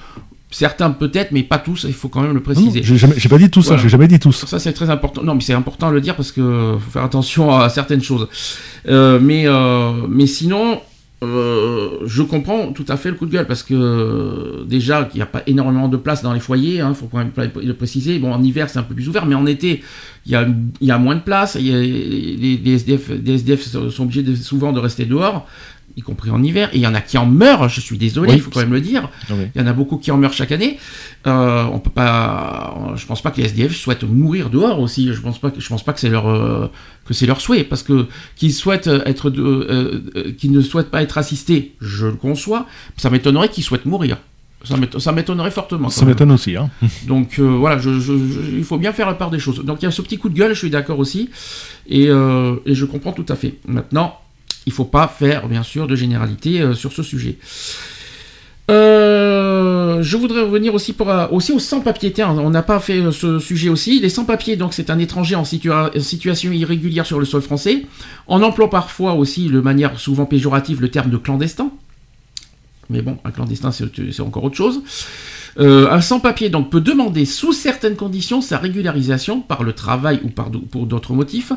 Certains peut-être, mais pas tous. Il faut quand même le préciser. J'ai pas dit tout ça. J'ai jamais dit tous. Ça c'est très important. Non, mais c'est important de le dire parce que faut faire attention à certaines choses. Euh, mais mais sinon, euh, je comprends tout à fait le coup de gueule parce que déjà il n'y a pas énormément de place dans les foyers, il hein, faut quand même le préciser. Bon, en hiver c'est un peu plus ouvert, mais en été il y a, y a moins de place. les, SDF, SDF, sont obligés souvent de rester dehors y compris en hiver, et il y en a qui en meurent, je suis désolé, il faut quand même le dire. Il y en a beaucoup qui en meurent chaque année. Euh, on peut pas, je pense pas que les SDF souhaitent mourir dehors aussi. Je pense pas que, je pense pas que c'est leur, euh, que c'est leur souhait, parce que qu'ils souhaitent être, euh, euh qu'ils ne souhaitent pas être assistés, je le conçois. Ça m'étonnerait qu'ils souhaitent mourir. Ça m'étonnerait fortement. Ça m'étonne aussi. Hein. Donc voilà, je, il faut bien faire la part des choses. Donc il y a ce petit coup de gueule, je suis d'accord aussi, et, et je comprends tout à fait. Maintenant, il ne faut pas faire, bien sûr, de généralité euh, sur ce sujet. Euh, je voudrais revenir aussi, pour, euh, aux sans-papiers. On n'a pas fait ce sujet aussi. Les sans-papiers, donc, c'est un étranger en situation irrégulière sur le sol français. On emploie parfois aussi, de manière souvent péjorative, le terme de clandestin. Mais bon, un clandestin, c'est encore autre chose. un sans-papier donc peut demander sous certaines conditions sa régularisation par le travail ou par pour d'autres motifs.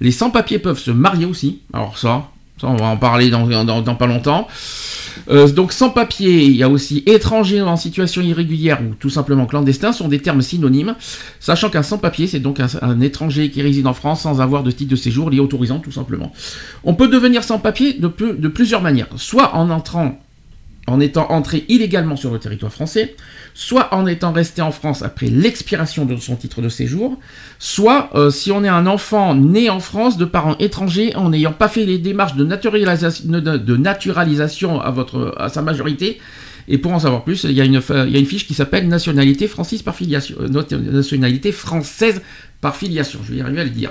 Les sans-papiers peuvent se marier aussi. Alors ça, on va en parler dans, pas longtemps. Euh, donc sans papier, il y a aussi étranger en situation irrégulière ou tout simplement clandestin sont des termes synonymes, sachant qu'un sans papier c'est donc un, étranger qui réside en France sans avoir de titre de séjour lié autorisant tout simplement. On peut devenir sans papier de, de plusieurs manières, soit en entrant en étant entré illégalement sur le territoire français, soit en étant resté en France après l'expiration de son titre de séjour, soit euh, si on est un enfant né en France de parents étrangers en n'ayant pas fait les démarches de naturalisation, à, sa majorité. Et pour en savoir plus, il y a une, fiche qui s'appelle nationalité euh, nationalité française par filiation. Je vais y arriver à le dire.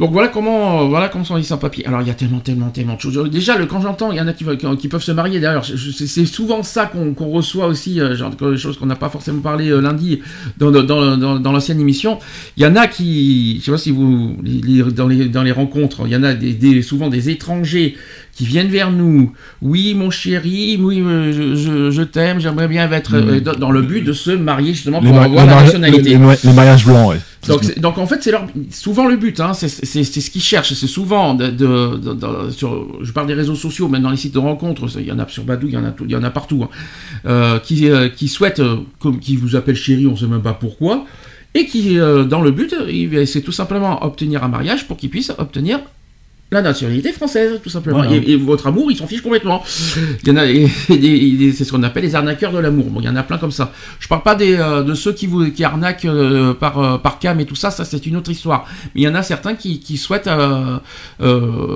Donc voilà comment, euh, voilà comment sont les sans-papiers. Alors il y a tellement, tellement, tellement de choses. Déjà, le, quand j'entends, il y en a qui, qui peuvent se marier. D'ailleurs, c'est souvent ça qu'on reçoit aussi, euh, genre des choses qu'on n'a pas forcément parlé euh, lundi dans, dans, dans, dans- dans l'ancienne émission. Il y en a qui, je sais pas si vous, les- dans, les, dans les rencontres, il y en a des, des- souvent des étrangers qui viennent vers nous. Oui, mon chéri, oui, euh, je, je, je t'aime, j'aimerais bien être euh, dans, le but de se marier justement pour avoir la nationalité. les mariages blancs, ouais. Donc, en fait, c'est leur, souvent le but, hein, c'est ce qu'ils cherchent. C'est souvent, de, de- de- de- sur, je parle des réseaux sociaux, même dans les sites de rencontres, il y en a sur Badou, il y en a, tout- il y en a partout, hein, euh, qui, euh, qui souhaitent, euh, comme qui vous appellent chéri, on ne sait même pas pourquoi, et qui, dans le but, c'est tout simplement obtenir un mariage pour qu'ils puissent obtenir la nationalité française, tout simplement. Voilà. Et, et votre amour, ils s'en fichent complètement. Il y en a, c'est ce qu'on appelle les arnaqueurs de l'amour. Bon, il y en a plein comme ça. Je parle pas des, euh, de ceux qui vous qui arnaquent euh, par euh, par cam et tout ça. Ça, c'est une autre histoire. Mais il y en a certains qui, qui souhaitent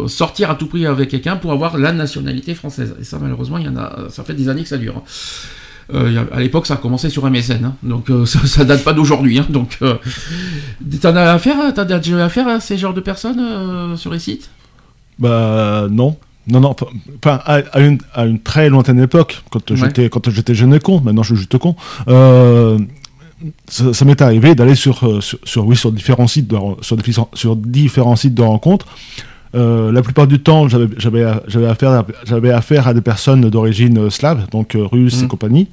sortir à tout prix avec quelqu'un pour avoir la nationalité française. Et ça, malheureusement, il y en a. Ça fait des années que ça dure. hein. Euh, à l'époque, ça a commencé sur MSN, hein. donc euh, ça, ça date pas d'aujourd'hui. Hein, donc, euh, t'en as affaire, t'as déjà affaire à ces genres de personnes sur les sites? Bah non. Non, non, enfin, à, à une, à une très lointaine époque, quand Ouais. j'étais quand j'étais jeune et con, maintenant je suis juste con, euh, ça, ça m'est arrivé d'aller sur, euh, sur, sur- oui, sur différents sites de, sur, différents- sur différents sites de rencontres. Euh, la plupart du temps, j'avais affaire, affaire à des personnes d'origine slave, donc euh, russe Mhm. et compagnie,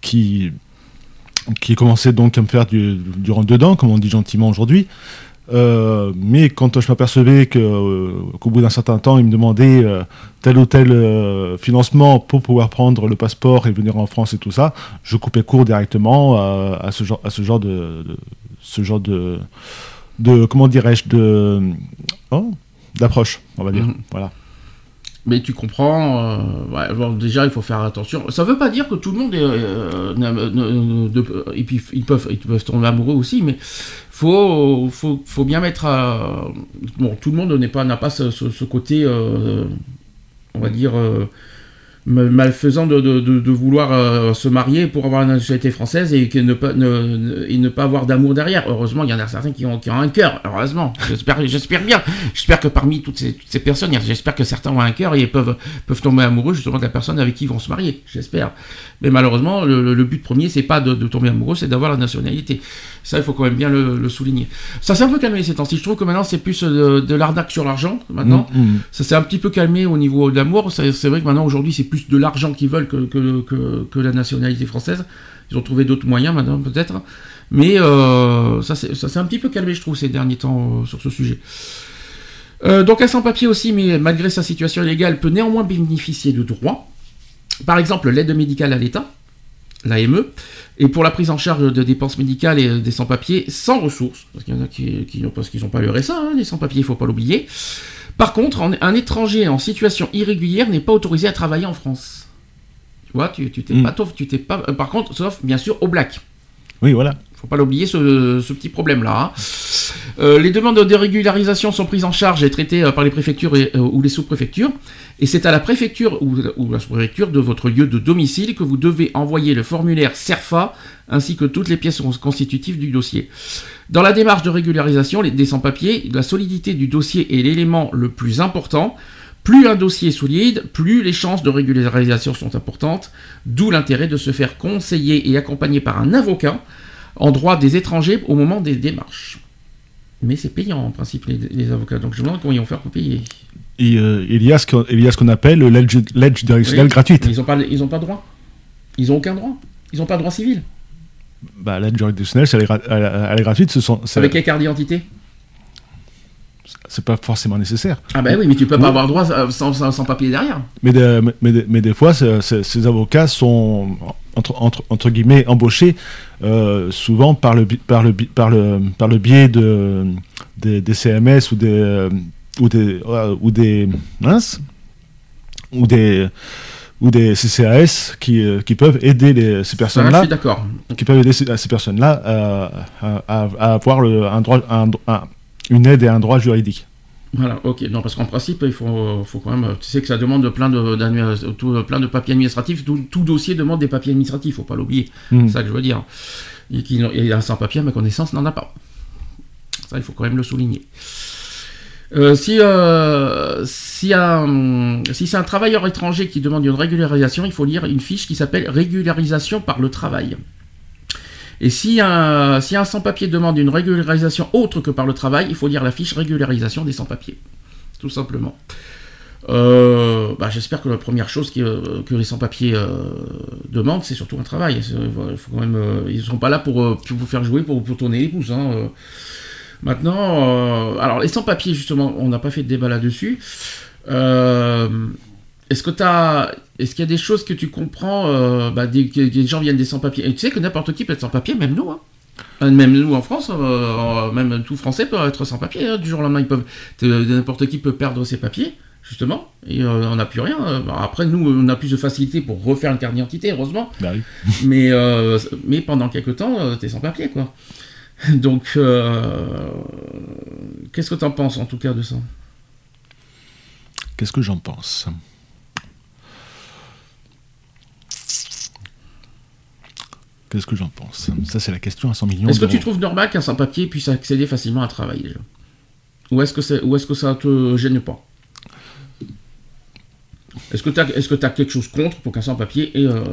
qui, qui commençaient donc à me faire du, du rentre dedans, comme on dit gentiment aujourd'hui. Euh, mais quand je m'apercevais euh, qu'au bout d'un certain temps, ils me demandaient euh, tel ou tel financement pour pouvoir prendre le passeport et venir en France et tout ça, je coupais court directement à, à ce genre, à ce genre de, de- ce genre de, de comment dirais-je, de oh, d'approche, on va dire. Mhm. Voilà. Mais tu comprends, euh, déjà il faut faire attention. Ça veut pas dire que tout le monde est, euh, n'a- ne- ne- et puis ils peuvent, ils peuvent tomber amoureux aussi, mais faut, faut, faut bien mettre à, bon, tout le monde n'est pas, n'a pas ce, côté, euh, on va dire, euh, malfaisant de, de, de- de vouloir euh, se marier pour avoir la nationalité française et, que ne, pas, ne, ne- et ne pas avoir d'amour derrière. Heureusement, il y en a certains qui ont, qui ont un cœur, heureusement. J'espère, j'espère bien. J'espère que parmi toutes ces, toutes ces personnes, j'espère que certains ont un cœur et peuvent, peuvent tomber amoureux justement de la personne avec qui ils vont se marier. J'espère. Mais malheureusement, le, but premier, c'est pas de, tomber amoureux, c'est d'avoir la nationalité. Ça, il faut quand même bien le, le souligner. Ça s'est un peu calmé ces temps-ci. Je trouve que maintenant, c'est plus euh, de, l'arnaque sur l'argent, maintenant. Mhm, mhm. Ça s'est un petit peu calmé au niveau de l'amour. C'est c'est vrai que maintenant, aujourd'hui, c'est plus de l'argent qu'ils veulent que, la nationalité française. Ils ont trouvé d'autres moyens maintenant, peut-être. Mais euh, ça s'est un petit peu calmé, je trouve, ces derniers temps euh, sur ce sujet. Euh, donc, un sans-papier aussi, mais malgré sa situation illégale, peut néanmoins bénéficier de droits. Par exemple, l'aide médicale à l'État, l'AME, et pour la prise en charge de dépenses médicales et des sans-papiers sans ressources, parce qu'il y en a qui, n'ont pas le RSA, hein, sans-papiers, il faut pas l'oublier. Par contre, un étranger en situation irrégulière n'est pas autorisé à travailler en France. Tu vois, tu tu t'es Mm. pas, tu t'es pas. euh, Par contre, sauf bien sûr au black. Oui, voilà. Faut pas l'oublier ce, petit problème-là. hein. Euh, les demandes de régularisation sont prises en charge et traitées euh, par les préfectures euh, ou les sous-préfectures. Et c'est à la préfecture ou, ou la sous-préfecture de votre lieu de domicile que vous devez envoyer le formulaire CERFA ainsi que toutes les pièces constitutives du dossier. Dans la démarche de régularisation les, des sans-papiers, la solidité du dossier est l'élément le plus important. Plus un dossier est solide, plus les chances de régularisation sont importantes, d'où l'intérêt de se faire conseiller et accompagner par un avocat en droit des étrangers au moment des démarches. Mais c'est payant en principe les, les avocats, donc je me demande comment ils vont faire pour payer. Et, euh, il y a ce qu'on appelle l'aide juridictionnelle Oui. gratuite. Ils n'ont pas, ils ont pas de droit. Ils ont aucun droit. Ils n'ont pas de droit civil. Bah, l'aide juridictionnelle, elle est, gratuite, ce sont, c'est Avec quelle carte d'identité c'est pas forcément nécessaire. Ah bah oui, mais tu peux Oui. pas avoir droit euh, sans, sans- sans papier derrière. Mais, de- mais, mais, mais des fois, c'est- c'est- ces avocats sont, entre, entre, entre guillemets, embauchés euh, souvent par le, par, le, par, le, par le biais de, des, des CMS ou des, euh, ou des, euh, ou des, mince, ou des, ou des CCAS qui, qui peuvent aider les, ces personnes-là d'accord. qui peuvent aider ces, ces personnes-là à, à- à- à avoir le, un droit, un- un- une aide et un droit juridique. Voilà, ok. Non, parce qu'en principe, il faut, faut quand même. Tu sais que ça demande plein de, d'admi- tout- plein de papiers administratifs. Tout, tout dossier demande des papiers administratifs, faut pas l'oublier. Mm. C'est ça que je veux dire. Et, qui, et un sans-papier, à ma connaissance, n'en a pas. Ça, il faut quand même le souligner. Euh, si euh, si, un, si c'est un travailleur étranger qui demande une régularisation, il faut lire une fiche qui s'appelle régularisation par le travail. Et si un, si un sans-papier demande une régularisation autre que par le travail, il faut lire la fiche régularisation des sans-papiers. Tout simplement. Euh, bah, J'espère que la première chose que, que les sans-papiers demandent, c'est surtout un travail. Ils ne sont pas là pour, vous faire jouer, pour, tourner les pouces. Hein. Maintenant, euh, alors les sans-papiers, justement, on n'a pas fait de débat là-dessus. Euh, est-ce que Est-ce qu'il y a des choses que tu comprends euh, bah, des, que des gens viennent des sans-papiers? Et tu sais que n'importe qui peut être sans-papier, même nous. Hein. Même nous en France, même tout Français peut être sans papier. Hein. Du jour au lendemain, ils peuvent, n'importe qui peut perdre ses papiers, justement, et on n'a plus rien. après, nous, on a plus de facilité pour refaire une carte d'identité, heureusement. Bah oui. mais, mais pendant quelques temps, tu es sans papier, quoi. Donc, euh, qu'est-ce que tu en penses en tout cas de ça? Qu'est-ce que j'en pense? Qu'est-ce que j'en pense? Ça, c'est la question à 100 millions Est-ce que tu trouves normal qu'un sans-papier puisse accéder facilement à travailler Ou est-ce que, est, est que ça te gêne pas? Est-ce que tu as, est as, quelque chose contre pour qu'un sans-papier euh,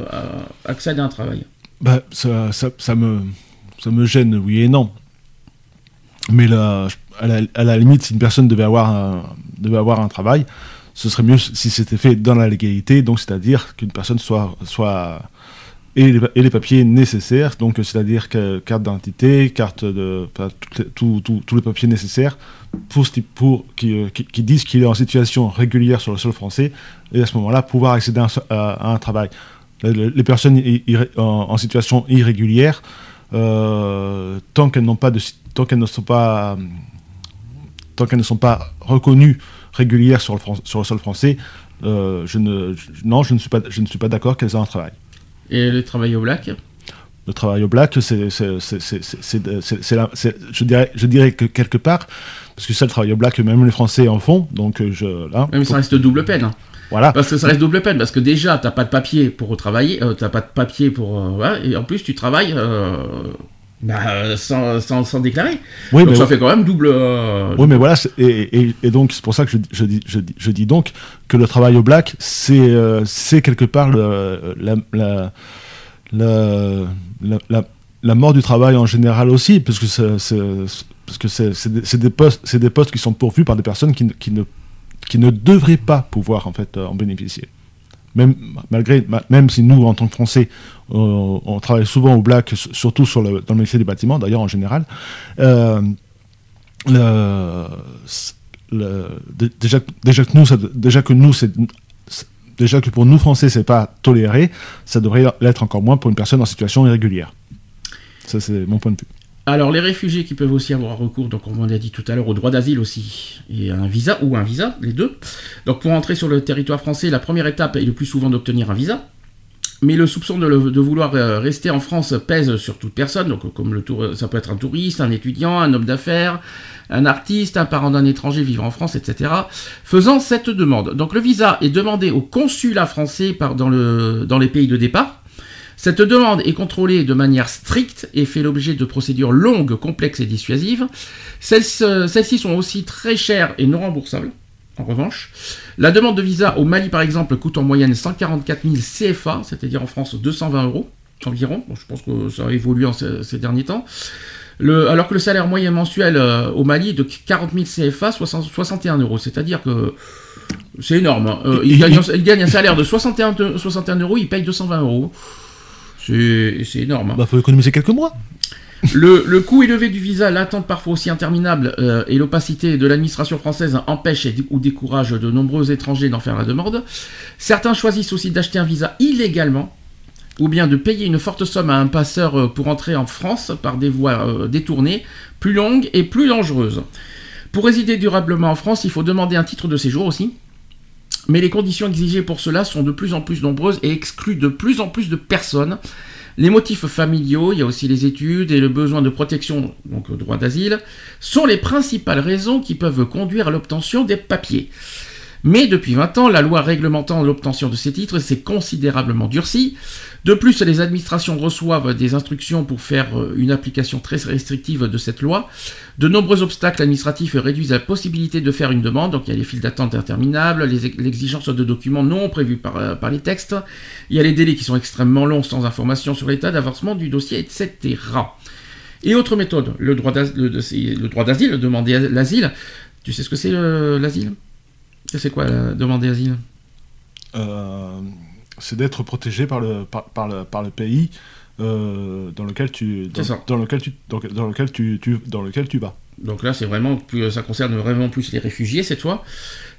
accède à un travail? Bah, ça, ça, ça, me, ça me gêne, oui et non. Mais là, à, la, limite, si une personne devait avoir un, devait avoir un travail, ce serait mieux si c'était fait dans la légalité, donc c'est-à-dire qu'une personne soit, soit et les, papiers nécessaires, donc c'est-à-dire carte d'identité, carte de, tous les papiers nécessaires pour, pour qui, qui, disent qu'il est en situation régulière sur le sol français, et à ce moment-là pouvoir accéder à, un travail. Les, personnes en, situation irrégulière, euh, tant qu'elles n'ont pas de, tant qu'elles ne sont pas, tant qu'elles ne sont pas reconnues régulières sur le, sur le sol français, euh, je ne, non, je ne suis pas, je ne suis pas d'accord qu'elles aient un travail. Et le travail au black Le travail au black, c'est, je dirais, je dirais que quelque part, parce que ça, le travail au black, même les Français en font, donc je, là. Même ça reste double peine. Hein. Voilà. Parce que ça reste double peine, parce que déjà, t'as pas de papier pour travailler, euh, t'as pas de papier pour. Euh, et en plus, tu travailles euh, bah, sans, sans, sans, déclarer. Oui, donc mais ça fait quand même double. oui, mais voilà, et, et, donc c'est pour ça que je, je, dis, je, dis, je, dis, donc que le travail au black, c'est c'est quelque part le, la, la, la, la, la mort du travail en général aussi, parce que c'est c'est des, postes, des postes qui sont pourvus par des personnes qui, qui ne qui ne devraient pas pouvoir en fait euh, en bénéficier. Même, malgré, même si nous, en tant que Français, on, travaille souvent au black, surtout dans le métier des bâtiments, d'ailleurs en général, euh, déjà, déjà que nous, déjà que nous, déjà que pour nous Français, c'est pas toléré, ça devrait l'être encore moins pour une personne en situation irrégulière. Ça, c'est mon point de vue. Alors les réfugiés qui peuvent aussi avoir recours, donc on l'a dit tout à l'heure, au droit d'asile aussi, et un visa ou un visa, les deux. Donc pour entrer sur le territoire français, la première étape est le plus souvent d'obtenir un visa. Mais le soupçon de, vouloir euh, rester en France pèse sur toute personne, donc comme le tour, ça peut être un touriste, un étudiant, un homme d'affaires, un artiste, un parent d'un étranger vivant en France, etc. Faisant cette demande. Donc le visa est demandé au consulat français dans, le, dans les pays de départ cette demande est contrôlée de manière stricte et fait l'objet de procédures longues, complexes et dissuasives. Celles-ci sont aussi très chères et non remboursables. En revanche, la demande de visa au Mali, par exemple, coûte en moyenne 144 000 CFA, c'est-à-dire en France 220 euros environ. je pense que ça a évolué en ces, derniers temps. alors que le salaire moyen mensuel euh, au Mali est de 40 000 CFA, 61 euros. C'est-à-dire que c'est énorme. Hein. Euh, il, gagne, un salaire de 61, 61 euros, il paye 220 euros. C'est énorme. Il hein. bah, faut économiser quelques mois. Le, coût élevé du visa, l'attente parfois aussi interminable euh, et l'opacité de l'administration française empêchent ou découragent de nombreux étrangers d'en faire la demande. Certains choisissent aussi d'acheter un visa illégalement ou bien de payer une forte somme à un passeur euh, pour entrer en France par des voies euh, détournées, plus longues et plus dangereuses. Pour résider durablement en France, il faut demander un titre de séjour aussi, mais les conditions exigées pour cela sont de plus en plus nombreuses et excluent de plus en plus de personnes. Les motifs familiaux, il y a aussi les études et le besoin de protection, donc le droit d'asile, sont les principales raisons qui peuvent conduire à l'obtention des papiers. Mais depuis 20 ans, la loi réglementant l'obtention de ces titres s'est considérablement durcie. De plus, les administrations reçoivent des instructions pour faire euh, une application très restrictive de cette loi. De nombreux obstacles administratifs réduisent la possibilité de faire une demande. Donc il y a les files d'attente interminables, l'exigence de documents non prévus par, euh, par, les textes. Il y a les délais qui sont extrêmement longs sans information sur l'état d'avancement du dossier, etc. Et autre méthode, le droit d'asile, demander l'asile. Tu sais ce que c'est l'asile? C'est quoi demander asile euh, C'est d'être protégé par le, par, le, par le pays euh, dans lequel tu dans, dans, lequel tu dans, lequel tu, dans lequel tu vas. Donc là, c'est vraiment plus, ça concerne vraiment plus les réfugiés cette fois,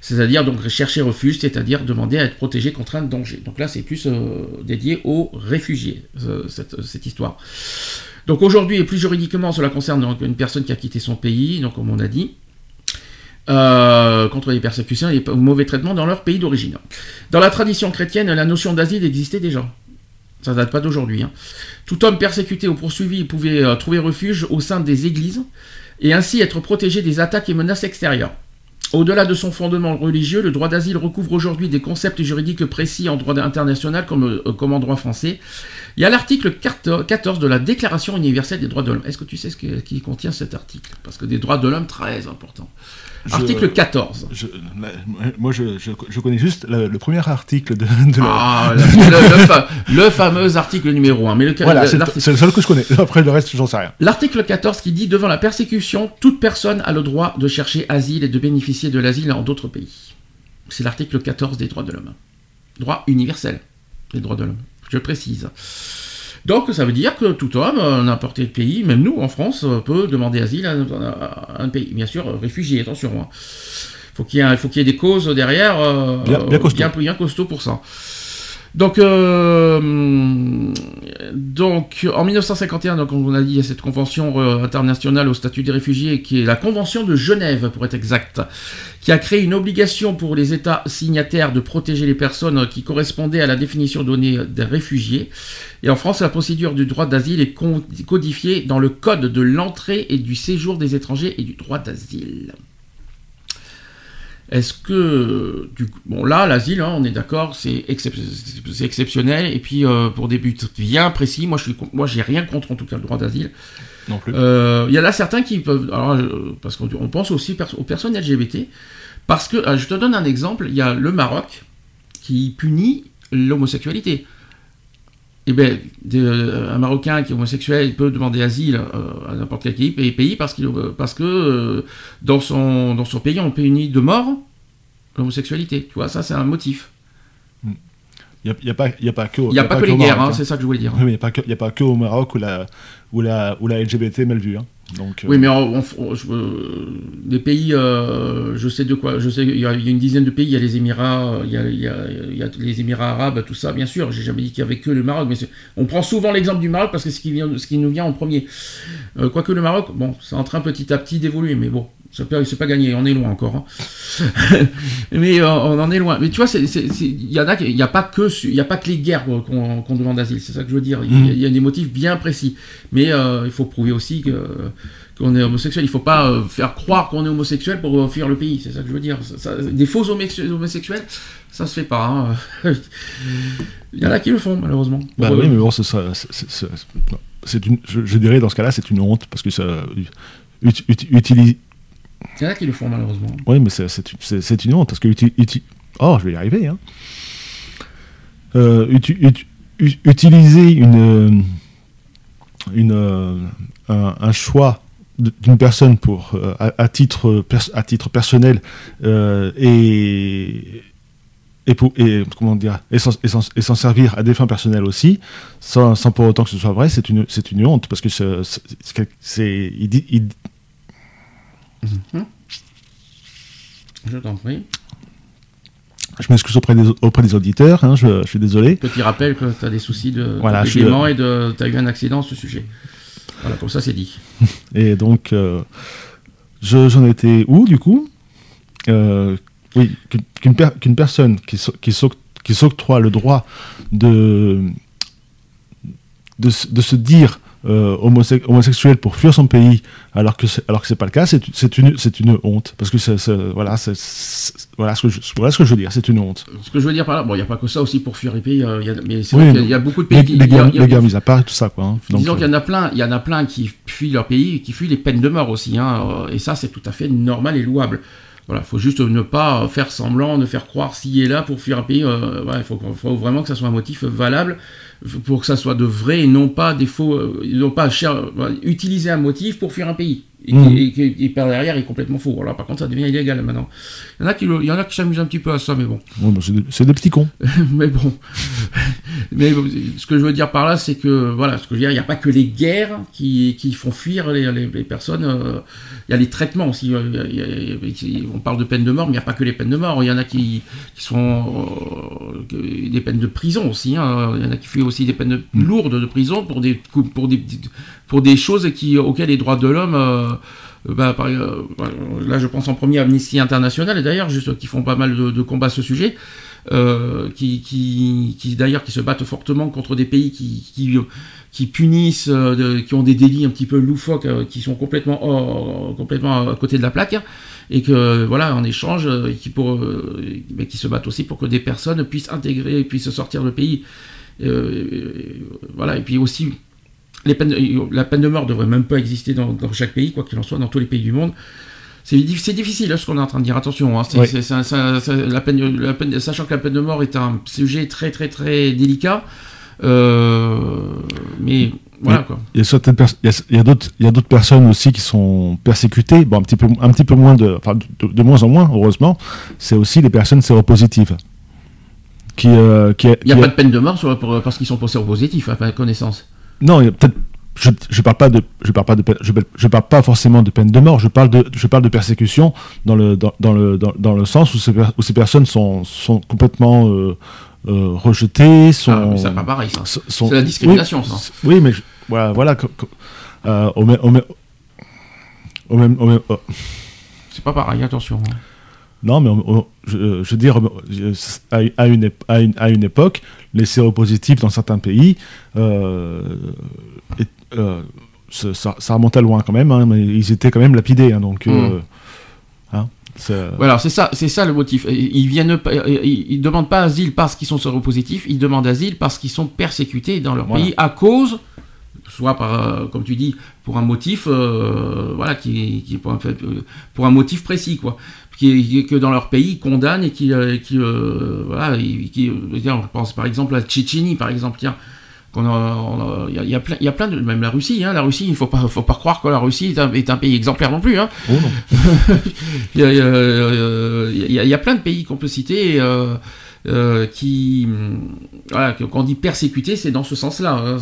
c'est-à-dire donc chercher refuge, c'est-à-dire demander à être protégé contre un danger. Donc là, c'est plus euh, dédié aux réfugiés cette, cette histoire. Donc aujourd'hui, et plus juridiquement, cela concerne une personne qui a quitté son pays, donc comme on a dit, euh, contre les persécutions et les mauvais traitements dans leur pays d'origine. Dans la tradition chrétienne, la notion d'asile existait déjà. Ça ne date pas d'aujourd'hui. Hein. Tout homme persécuté ou poursuivi pouvait euh, trouver refuge au sein des églises et ainsi être protégé des attaques et menaces extérieures. Au-delà de son fondement religieux, le droit d'asile recouvre aujourd'hui des concepts juridiques précis en droit international comme, euh, comme en droit français. Il y a l'article 14 de la Déclaration universelle des droits de l'homme. Est-ce que tu sais ce qui contient cet article? Parce que des droits de l'homme, très important. Article 14. moi, je, connais juste le, premier article de, ah, le, fameux article numéro 1. Mais le, voilà, c'est le seul que je connais. Après, le reste, j'en sais rien. L'article 14 qui dit Devant la persécution, toute personne a le droit de chercher asile et de bénéficier de l'asile en d'autres pays. C'est l'article 14 des droits de l'homme. Droit universel des droits de l'homme je précise. Donc ça veut dire que tout homme, euh, n'importe quel pays, même nous en France, euh, peut demander asile à un, pays. Bien sûr, réfugié, attention. Hein. Faut il faut qu'il y ait des causes derrière euh, bien, costaud. bien, costaud pour ça. Donc, euh, donc, en 1951, donc, on a dit, il y a cette convention euh, internationale au statut des réfugiés, qui est la Convention de Genève, pour être exact, qui a créé une obligation pour les États signataires de protéger les personnes qui correspondaient à la définition donnée des réfugiés. Et en France, la procédure du droit d'asile est codifiée dans le Code de l'entrée et du séjour des étrangers et du droit d'asile. Est-ce que, bon là, l'asile, hein, on est d'accord, c'est exceptionnel, et puis euh, pour des buts bien précis, moi je suis, moi j'ai rien contre en tout cas le droit d'asile. Euh, il y en a certains qui peuvent, alors, parce qu'on pense aussi aux personnes LGBT, parce que, je te donne un exemple, il y a le Maroc qui punit l'homosexualité. Eh bien, un Marocain qui est homosexuel peut demander asile euh, à n'importe quel pays, parce, qu'il, parce que euh, dans, son, dans son pays, on punit de mort l'homosexualité. Tu vois, ça, c'est un motif. Il n'y a, a pas que, y a, pas, que les guerres, hein, hein. c'est ça que je voulais dire. Oui, mais il n'y a, pas que au Maroc où la, où la, où la LGBT est mal vue. Hein. Donc, oui, mais des pays, euh, je sais de quoi, je sais, il y, a une dizaine de pays, il y a les Émirats, il y a, y a, les Émirats arabes, tout ça, bien sûr. J'ai jamais dit qu'il y avait que le Maroc, mais on prend souvent l'exemple du Maroc parce que c'est ce qui, vient, ce qui nous vient en premier. Euh, quoique le Maroc, bon, c'est en train petit à petit d'évoluer, mais bon, c'est pas gagné, on est loin encore. Hein. mais euh, on en est loin. Mais tu vois, il y en a, il n'y a pas que, il a pas que les guerres qu'on demande d'asile. C'est ça que je veux dire. Il y, a, des motifs bien précis. Mais euh, il faut prouver aussi qu'on est homosexuel. Il ne faut pas euh, faire croire qu'on est homosexuel pour fuir le pays. C'est ça que je veux dire. des faux homosexuels, ça se fait pas. Hein. il y en a qui le font malheureusement. Bah oui, mais bon, c'est une, je, dirais dans ce cas-là, c'est une honte parce que ça utilise il y en a qui le font malheureusement. Oui, mais c'est une honte parce que. oh, je vais y arriver. Hein. Euh, utiliser une, une, un, choix d'une personne pour, euh, à, titre, à titre personnel euh, et, et, comment dire, et s'en servir à des fins personnelles aussi, sans, sans, pour autant que ce soit vrai, c'est une, une honte parce que c'est. Mhm. Je t'en prie. Je m'excuse auprès des, auprès des auditeurs, hein, je, suis désolé. Petit rappel que tu as des soucis de, voilà, et de, tu as eu un accident à ce sujet. Voilà, comme ça c'est dit. Et donc, euh, j'en étais où du coup? Euh, Oui, qu'une personne qui, qui s'octroie le droit de, de, de, se dire euh, homose- homosexuel pour fuir son pays, alors que alors que c'est pas le cas, c'est, une, c'est une honte. Parce que c'est- voilà, voilà, ce que je, voilà ce que je veux dire, c'est une honte. Ce que je veux dire par là, bon, il n'y a pas que ça aussi pour fuir les pays, euh, il y a- mais c'est Oui, vrai qu'il y a- non. il y a beaucoup de pays Les, qui. les guerres, il y a- les guerres mises à part et tout ça, quoi. hein. Donc, Disons qu'il y euh, en a plein, il y en a plein qui fuient leur pays, et qui fuient les peines de mort aussi, hein, euh, et ça c'est tout à fait normal et louable. Voilà, faut juste ne pas faire semblant, ne faire croire ci et là pour fuir un pays. euh, il faut, vraiment que ça soit un motif valable pour que ça soit de vrai et non pas des faux, euh, non pas cher- utiliser un motif pour fuir un pays. Et, Mhm. et qui- et par derrière est complètement faux. Voilà, par contre, ça devient illégal maintenant. Il y en a qui, le- il y en a qui s'amusent un petit peu à ça, mais bon. ouais, bah, c'est, des, petits cons. mais bon. mais ce que je veux dire par là, c'est que, voilà, ce que je veux dire, il n'y a pas que les guerres qui, qui font fuir les, les- les personnes. euh, Il y a les traitements aussi. il il on parle de peine de mort, mais il n'y a pas que les peines de mort. Il y en a qui, qui sont euh, des peines de prison aussi. hein. Il y en a qui fuient aussi des peines lourdes de prison pour des, pour des, pour des choses auxquelles les droits de l'homme. euh, bah, par- euh, là, je pense en premier à Amnesty International, et d'ailleurs, juste qui font pas mal de, combats à ce sujet, euh, qui, d'ailleurs qui se battent fortement contre des pays qui, qui, punissent, euh, qui ont des délits un petit peu loufoques, euh, qui sont complètement, complètement à côté de la plaque, et que voilà, en échange, euh, qui, pour, euh, qui se battent aussi pour que des personnes puissent intégrer, puissent sortir du pays. Euh, voilà, et puis aussi les peines, la peine de mort devrait même pas exister dans, dans chaque pays, quoi qu'il en soit, dans tous les pays du monde. C'est diffi- c'est difficile hein, ce qu'on est en train de dire. Attention, hein, c'est- Oui. c'est- c'est- ça- ça- la peine, la peine- sachant que la peine de mort est un sujet très très très délicat. euh, mais voilà quoi. Il y a certaines il y d'autres, il y a d'autres personnes aussi qui sont persécutées. Bon, un petit peu, un petit peu moins de, enfin, de, de moins en moins, heureusement. C'est aussi les personnes séropositives. Qui, euh, qui, Il n'y a qui- pas de peine de mort sur- pour- parce qu'ils sont positifs, à ma connaissance. Non, peut-être. Je, je parle pas de, je parle pas de, peine- je, je parle pas forcément de peine de mort. Je parle de, je parle de persécution dans le, dans, dans le, dans, dans le sens où ces, per- où ces personnes sont, sont complètement euh, euh, rejetées, sont. Ah, mais c'est pas pareil ça. sont- sont- C'est la discrimination, oui, ça. Oui, mais je- voilà, voilà. co- co- euh, au même, au même, au même, au même- oh, C'est pas pareil, attention. hein. Non, mais on- on- je, je veux dire, je- à, à une, ép- à, une, à une époque, les séropositifs dans certains pays, euh, et- euh, ça, ça- ça remontait loin quand même, hein, mais ils étaient quand même lapidés. hein, donc, euh, Mm. hein, c'est- Voilà, c'est ça, c'est ça le motif. Ils viennent, ils, ils demandent pas asile parce qu'ils sont séropositifs, ils demandent asile parce qu'ils sont persécutés dans leur Voilà. pays à cause, soit par, euh, comme tu dis, pour un motif, euh, voilà, qui, qui pour, un, fait, euh, pour un motif précis, quoi, qui, que dans leur pays ils condamnent et qui, euh, qui euh, voilà, qui, euh, je pense par exemple à Tchétchénie, par exemple, tiens. Il y, y a plein, il y a plein de, même la Russie, hein, la Russie, il faut pas, faut pas croire que la Russie est un, est un pays exemplaire non plus, hein. Oh non. Il y, a, y plein de pays qu'on peut citer euh, euh, qui, hum, voilà, quand on dit persécuté, c'est dans ce sens-là. hein.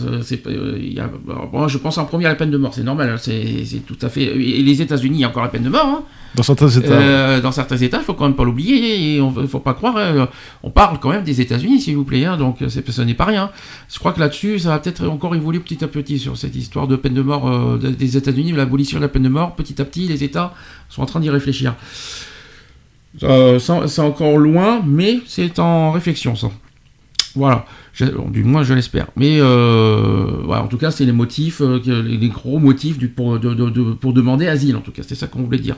Euh, il alors, moi, je pense en premier à la peine de mort, c'est normal. hein. C'est tout à fait. Et les États-Unis, il y a encore la peine de mort. hein. Dans certains États. Euh, dans certains États, il faut quand même pas l'oublier. Et on faut pas croire. hein. On parle quand même des États-Unis, s'il vous plaît. hein. Donc, ce n'est pas rien. Je crois que là-dessus, ça va peut-être encore évoluer petit à petit sur cette histoire de peine de mort euh, de- des États-Unis, l'abolition de la peine de mort. Petit à petit, les États sont en train d'y réfléchir. Euh, c'est encore loin, mais c'est en réflexion, ça. Voilà, du moins je l'espère. Mais euh, voilà, en tout cas, c'est les motifs, euh, les, gros motifs du, pour, de- de- de- pour demander asile, en tout cas, c'est ça qu'on voulait dire.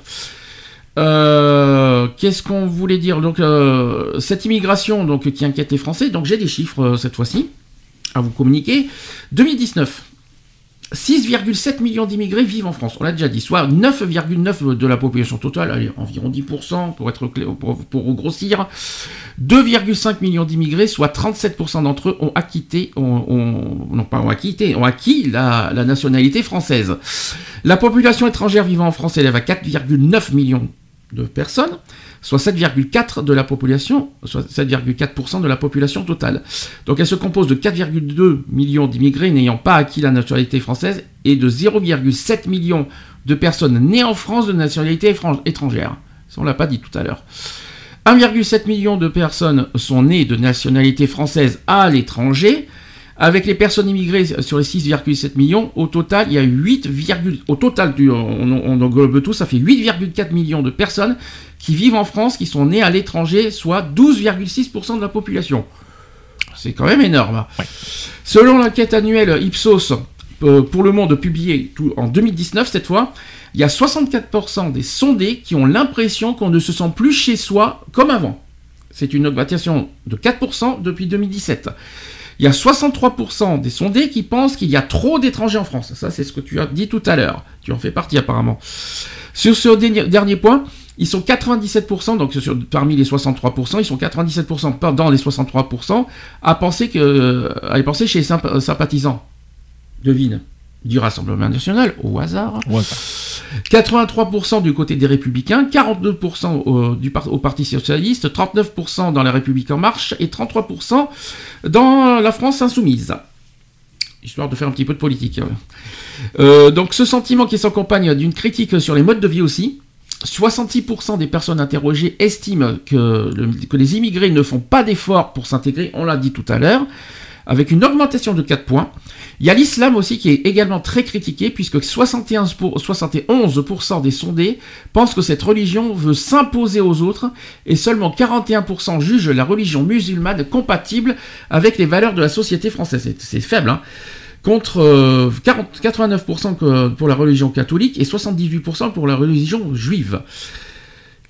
Qu'est-ce qu'on voulait dire? Donc, cette immigration donc, qui inquiète les Français, donc j'ai des chiffres cette fois-ci à vous communiquer. 2019, 6,7 millions d'immigrés vivent en France, on l'a déjà dit, soit 9,9 de la population totale, environ 10% pour, être clé- pour, grossir. 2,5 millions d'immigrés, soit 37% d'entre eux ont acquitté, ont, non pas ont acquitté, ont acquis la, la nationalité française. La population étrangère vivant en France élève à 4,9 millions de personnes, soit 7,4 de la population, soit 7,4% de la population totale. Donc elle se compose de 4,2 millions d'immigrés n'ayant pas acquis la nationalité française et de 0,7 millions de personnes nées en France de nationalité étran- étrangère. On l'a pas dit tout à l'heure. 1,7 million de personnes sont nées de nationalité française à l'étranger. Avec les personnes immigrées sur les 6,7 millions, au total, il y a 8, au total, on, on englobe tout, ça fait 8,4 millions de personnes qui vivent en France, qui sont nées à l'étranger, soit 12,6% de la population. C'est quand même énorme. hein. Selon l'enquête annuelle Ipsos euh, pour le monde publié tout- en 2019 cette fois, il y a 64% des sondés qui ont l'impression qu'on ne se sent plus chez soi comme avant. C'est une augmentation de 4% depuis 2017. Il y a 63% des sondés qui pensent qu'il y a trop d'étrangers en France. Ça, c'est ce que tu as dit tout à l'heure. Tu en fais partie apparemment. Sur ce dernier, point, ils sont 97%, donc parmi les 63%, ils sont 97% pas dans les 63% à penser que, à penser chez les symp- sympathisants. Devine. Du Rassemblement National, au hasard. Ouais, ça. 83% du côté des Républicains, 42% au, du au Parti Socialiste, 39% dans la République En Marche et 33% dans la France Insoumise. Histoire de faire un petit peu de politique. Euh, donc ce sentiment qui s'accompagne d'une critique sur les modes de vie aussi. 66% des personnes interrogées estiment que, le- que les immigrés ne font pas d'efforts pour s'intégrer, on l'a dit tout à l'heure, avec une augmentation de 4 points. Il y a l'islam aussi qui est également très critiqué puisque 71 pour- 71% des sondés pensent que cette religion veut s'imposer aux autres et seulement 41% jugent la religion musulmane compatible avec les valeurs de la société française. C'est- faible, hein contre euh, 40 89% que- pour la religion catholique et 78% pour la religion juive.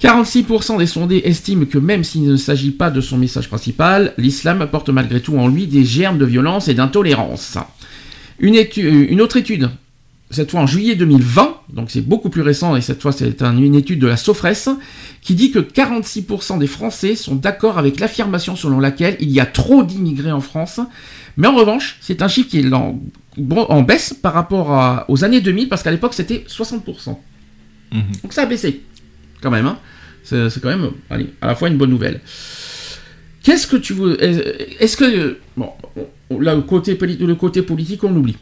46% des sondés estiment que même s'il ne s'agit pas de son message principal, l'islam porte malgré tout en lui des germes de violence et d'intolérance. Une, une autre étude, cette fois en juillet 2020, donc c'est beaucoup plus récent et cette fois c'est un- une étude de la Sofres, qui dit que 46% des Français sont d'accord avec l'affirmation selon laquelle il y a trop d'immigrés en France, mais en revanche, c'est un chiffre qui est en, baisse par rapport à- aux années 2000, parce qu'à l'époque c'était 60%. Mhm. Donc ça a baissé, quand même. hein. C'est quand même, allez, à la fois une bonne nouvelle. Qu'est-ce que tu veux Est-ce que bon, on- là, le côté, le côté politique, on oublie.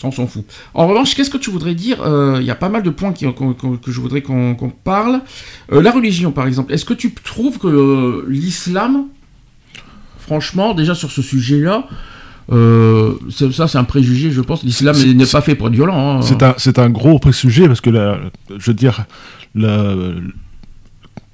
Ça, on s'en fout. En revanche, qu'est-ce que tu voudrais dire Euh, Il y a pas mal de points qui- que je voudrais qu'on parle. Euh, la religion, par exemple. Est-ce que tu trouves que euh, l'islam, franchement, déjà sur ce sujet-là, euh, ça c'est un préjugé, je pense. L'islam n'est pas fait pour être violent. hein. C'est un, un gros présujet parce que, la- je veux dire, le,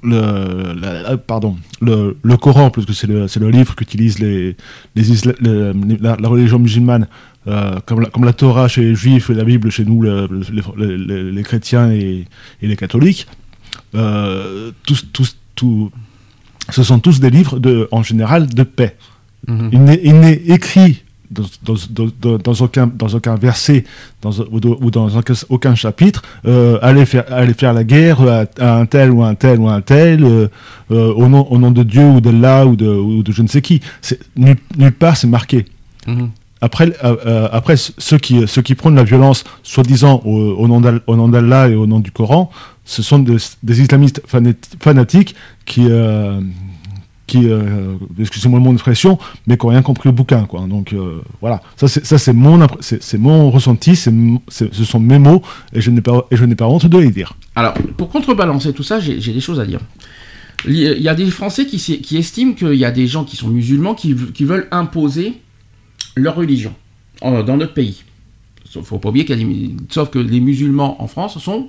le, la- pardon, le, le Coran, parce que c'est le, le livre qu'utilisent les, les isla- la, la religion musulmane, euh, comme, la, comme la Torah chez les juifs et la Bible chez nous, le- le- les, chrétiens et, et les catholiques. Euh, tous, tous, tous- ce sont tous des livres de, en général de paix. N'est- il n'est écrit dans, aucun, dans aucun verset dans, ou, dans- ou dans aucun, chapitre, euh, allez, faire, allez faire la guerre à, à un tel ou un tel ou un tel, euh, euh, au, nom, au nom de Dieu ou d'Allah ou de, ou de je ne sais qui. Nulle, nulle part c'est marqué. Mhm. Après, euh, après ceux, qui, ceux qui prônent la violence, soi-disant au, au nom d'Allah et au nom du Coran, ce sont des, des islamistes fanati- fanatiques qui, qui euh, excusez-moi le mot d'expression, mais qui n'ont rien compris au bouquin. Quoi. Donc euh, voilà, ça c'est, mon, mon ressenti, ce sont mes mots, et je n'ai pas, pas honte de les dire. Alors, pour contrebalancer tout ça, j'ai des choses à dire. Il y a- des Français qui, qui estiment qu'il y a des gens qui sont musulmans qui, veulent imposer leur religion dans notre pays. Faut pas oublier qu'il y a des- sauf que les musulmans en France sont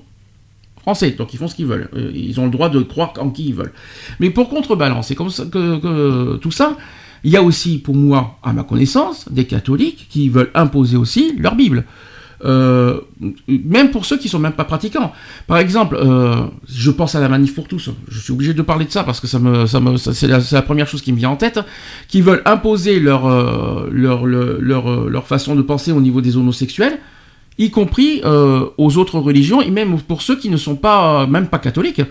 français, donc ils font ce qu'ils veulent. Euh, Ils ont le droit de croire en qui ils veulent. Mais pour contrebalancer comme ça, que, tout ça, il y a aussi, pour moi, à ma connaissance, des catholiques qui veulent imposer aussi leur Bible. Euh, même pour ceux qui sont même pas pratiquants. Par exemple, euh, je pense à la manif pour tous. Je suis obligé de parler de ça parce que c'est la, première chose qui me vient en tête. Qui veulent imposer leur façon de penser au niveau des homosexuels, y compris euh, aux autres religions et même pour ceux qui ne sont pas, même pas catholiques.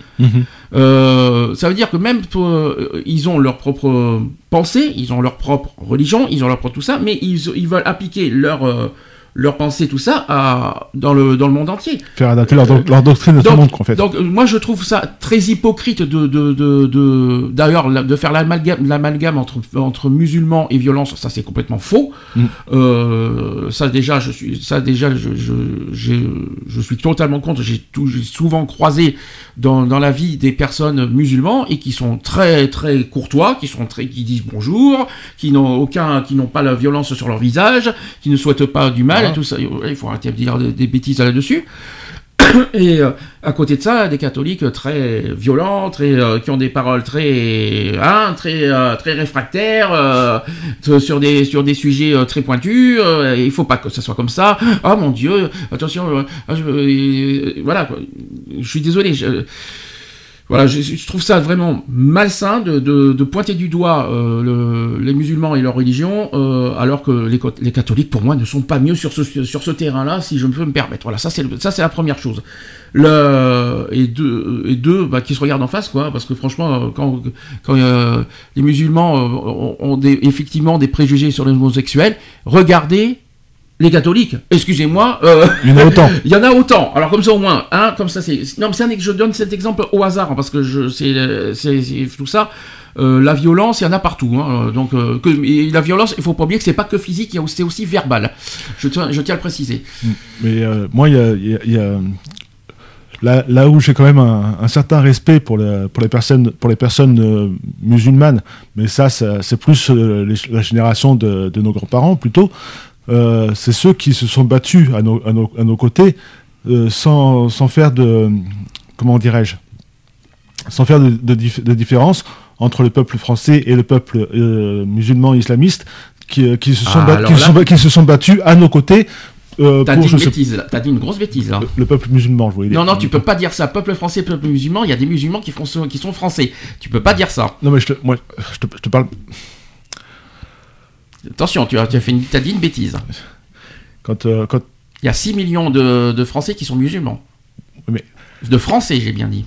Euh, ça veut dire que même pour, euh, ils ont leur propre pensée, ils ont leur propre religion, ils ont leur propre tout ça, mais ils, ils veulent appliquer leur euh, leur pensée tout ça à, dans le dans le monde entier. Faire adapter leur, do- leur doctrine à tout le monde, en fait. donc, euh, moi je trouve ça très hypocrite de de de, de- d'ailleurs de faire l'amalgame l'amalgame entre entre musulmans et violence, ça c'est complètement faux. Mm. Euh, ça déjà je suis ça déjà je je, suis totalement contre. J'ai tout- j'ai souvent croisé dans, dans la vie des personnes musulmans et qui sont très très courtois, qui sont très qui disent bonjour, qui n'ont aucun qui n'ont pas la violence sur leur visage, qui ne souhaitent pas du mal Ça. Il faut arrêter de dire des, bêtises là-dessus. Et euh, à côté de ça, des catholiques très violents, très, euh, qui ont des paroles très, hein, très, euh, très réfractaires sur des sur des sujets très pointus. il faut pas que ça soit comme ça. Ah mon Dieu, attention. ah, je- voilà. Je suis désolé. Voilà, je, je trouve ça vraiment malsain de, de- de pointer du doigt euh, le- les musulmans et leur religion, euh, alors que les, les catholiques, pour moi, ne sont pas mieux sur ce, sur ce terrain-là, si je peux me permettre. Voilà, ça c'est la première chose. Le, et deux, et deux bah, qui se regardent en face, quoi, parce que franchement, euh, quand, quand euh, les musulmans euh, ont des, effectivement des préjugés sur les homosexuels, regardez les catholiques. Excusez-moi. euh, Il y en a autant. il y en a autant. Alors comme ça au moins, hein, comme ça c'est. Non, mais c'est un je donne cet exemple au hasard hein, parce que je c'est tout ça. Euh, la violence, il y en a partout. hein, donc euh, que, et la violence, il faut pas oublier que c'est pas que physique, c'est aussi verbal. Je tiens, je tiens à le préciser. Mais euh, moi, il y a, il y a- il y a- là, là où j'ai quand même un, un certain respect pour, le- pour les personnes, pour les personnes euh, musulmanes, mais ça, ça- c'est plus euh, les- la génération de, de nos grands-parents plutôt. Euh, c'est ceux qui se sont battus à nos, à nos, à nos côtés euh, sans, sans faire de comment dirais-je sans faire de, de dif- de différence entre le peuple français et le peuple euh, musulman islamiste qui, qui se sont, Ah, bat- alors qui se là- sont ba- qui se sont battus à nos côtés euh, T'as dit dit une grosse bêtise là. le, le peuple musulman, je voulais dire. Non, non, tu peux pas dire ça. Peuple français, peuple musulman, il y a des musulmans qui, font, ce- qui sont français. Tu peux pas dire ça. Non, mais je te, moi, je te, je te parle. Attention, tu as, tu as, fait une, t'as dit une bêtise. Quand, euh, quand, Il y a 6 millions de, de Français qui sont musulmans. Mais- De Français, j'ai bien dit.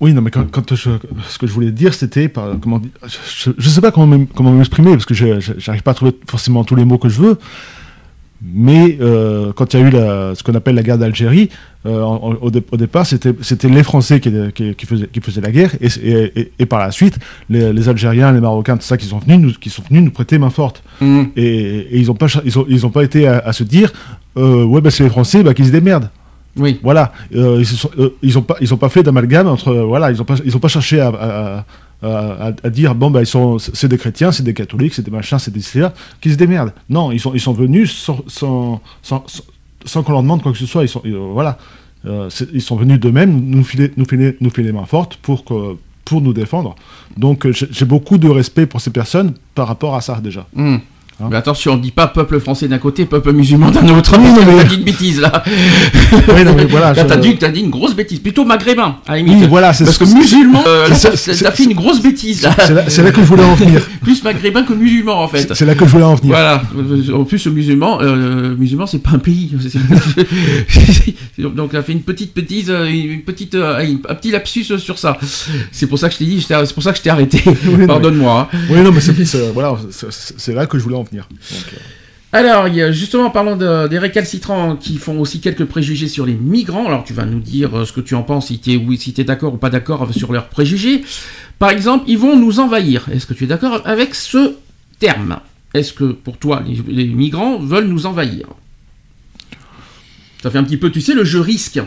oui, non, mais quand, quand je, ce que je voulais dire, c'était. Comment, je, je sais pas comment m'exprimer, parce que je j'arrive pas à trouver forcément tous les mots que je veux. Mais euh, quand il y a eu la, ce qu'on appelle la guerre d'Algérie, euh, au, dé- au départ, c'était les Français qui, qui, qui faisaient, qui faisaient la guerre, et, et, et- et par la suite, les, les Algériens, les Marocains, tout ça, qui sont venus, nous, qui sont venus nous prêter main forte. Hmm. Et, ils n'ont pas, ils ont, ils ont pas été à, à se dire, euh, ouais, bah, c'est les Français, bah, qu'ils se démerdent. Oui. Voilà, ils, se sont, euh, ils ont pas, ils ont pas fait d'amalgame entre, voilà, ils ont pas, ils ont pas cherché à, à, à- à- dire, bon, bah, ils sont, c'est des chrétiens, c'est des catholiques, c'est des machins, c'est des citoyens, qu'ils se démerdent. Non, ils sont, ils sont venus sans, sans, sans, sans- qu'on leur demande quoi que ce soit. Ils sont, euh, voilà, Euh, ils sont venus d'eux-mêmes nous filer, nous filer, nous filer les mains fortes pour que, pour nous défendre. Donc, euh, j'ai j'ai beaucoup de respect pour ces personnes par rapport à ça déjà. Hmm. Hein Mais attention, on dit pas peuple français d'un côté, peuple musulman d'un autre. Oui, mais- T'as dit une bêtise là. Oui, non, mais voilà, Là, je- t'as dit, t'as dit une grosse bêtise, plutôt maghrébin à limite. Oui, voilà, c'est Parce que musulman, euh, là, c'est- t'as c'est- t'as fait une grosse bêtise là. C'est là, c'est là que je voulais en venir. Plus maghrébin que musulman en fait. C'est c'est là que je voulais en venir. Voilà. En plus, musulman, euh, musulman, c'est pas un pays. Donc, on a fait une petite bêtise, euh, une petite, euh, un petit lapsus sur ça. C'est pour ça que je t'ai dit, c'est pour ça que je t'ai arrêté. Pardonne-moi. hein. Oui, non, mais c'est voilà, c'est là que je voulais en venir. Donc, Alors, justement en parlant de- des récalcitrants qui font aussi quelques préjugés sur les migrants, alors tu vas nous dire euh, ce que tu en penses, si tu es, oui, si t'es d'accord ou pas d'accord sur leurs préjugés. Par exemple, ils vont nous envahir. Est-ce que tu es d'accord avec ce terme? Est-ce que pour toi, les, les migrants veulent nous envahir? Ça fait un petit peu, tu sais, le jeu risque.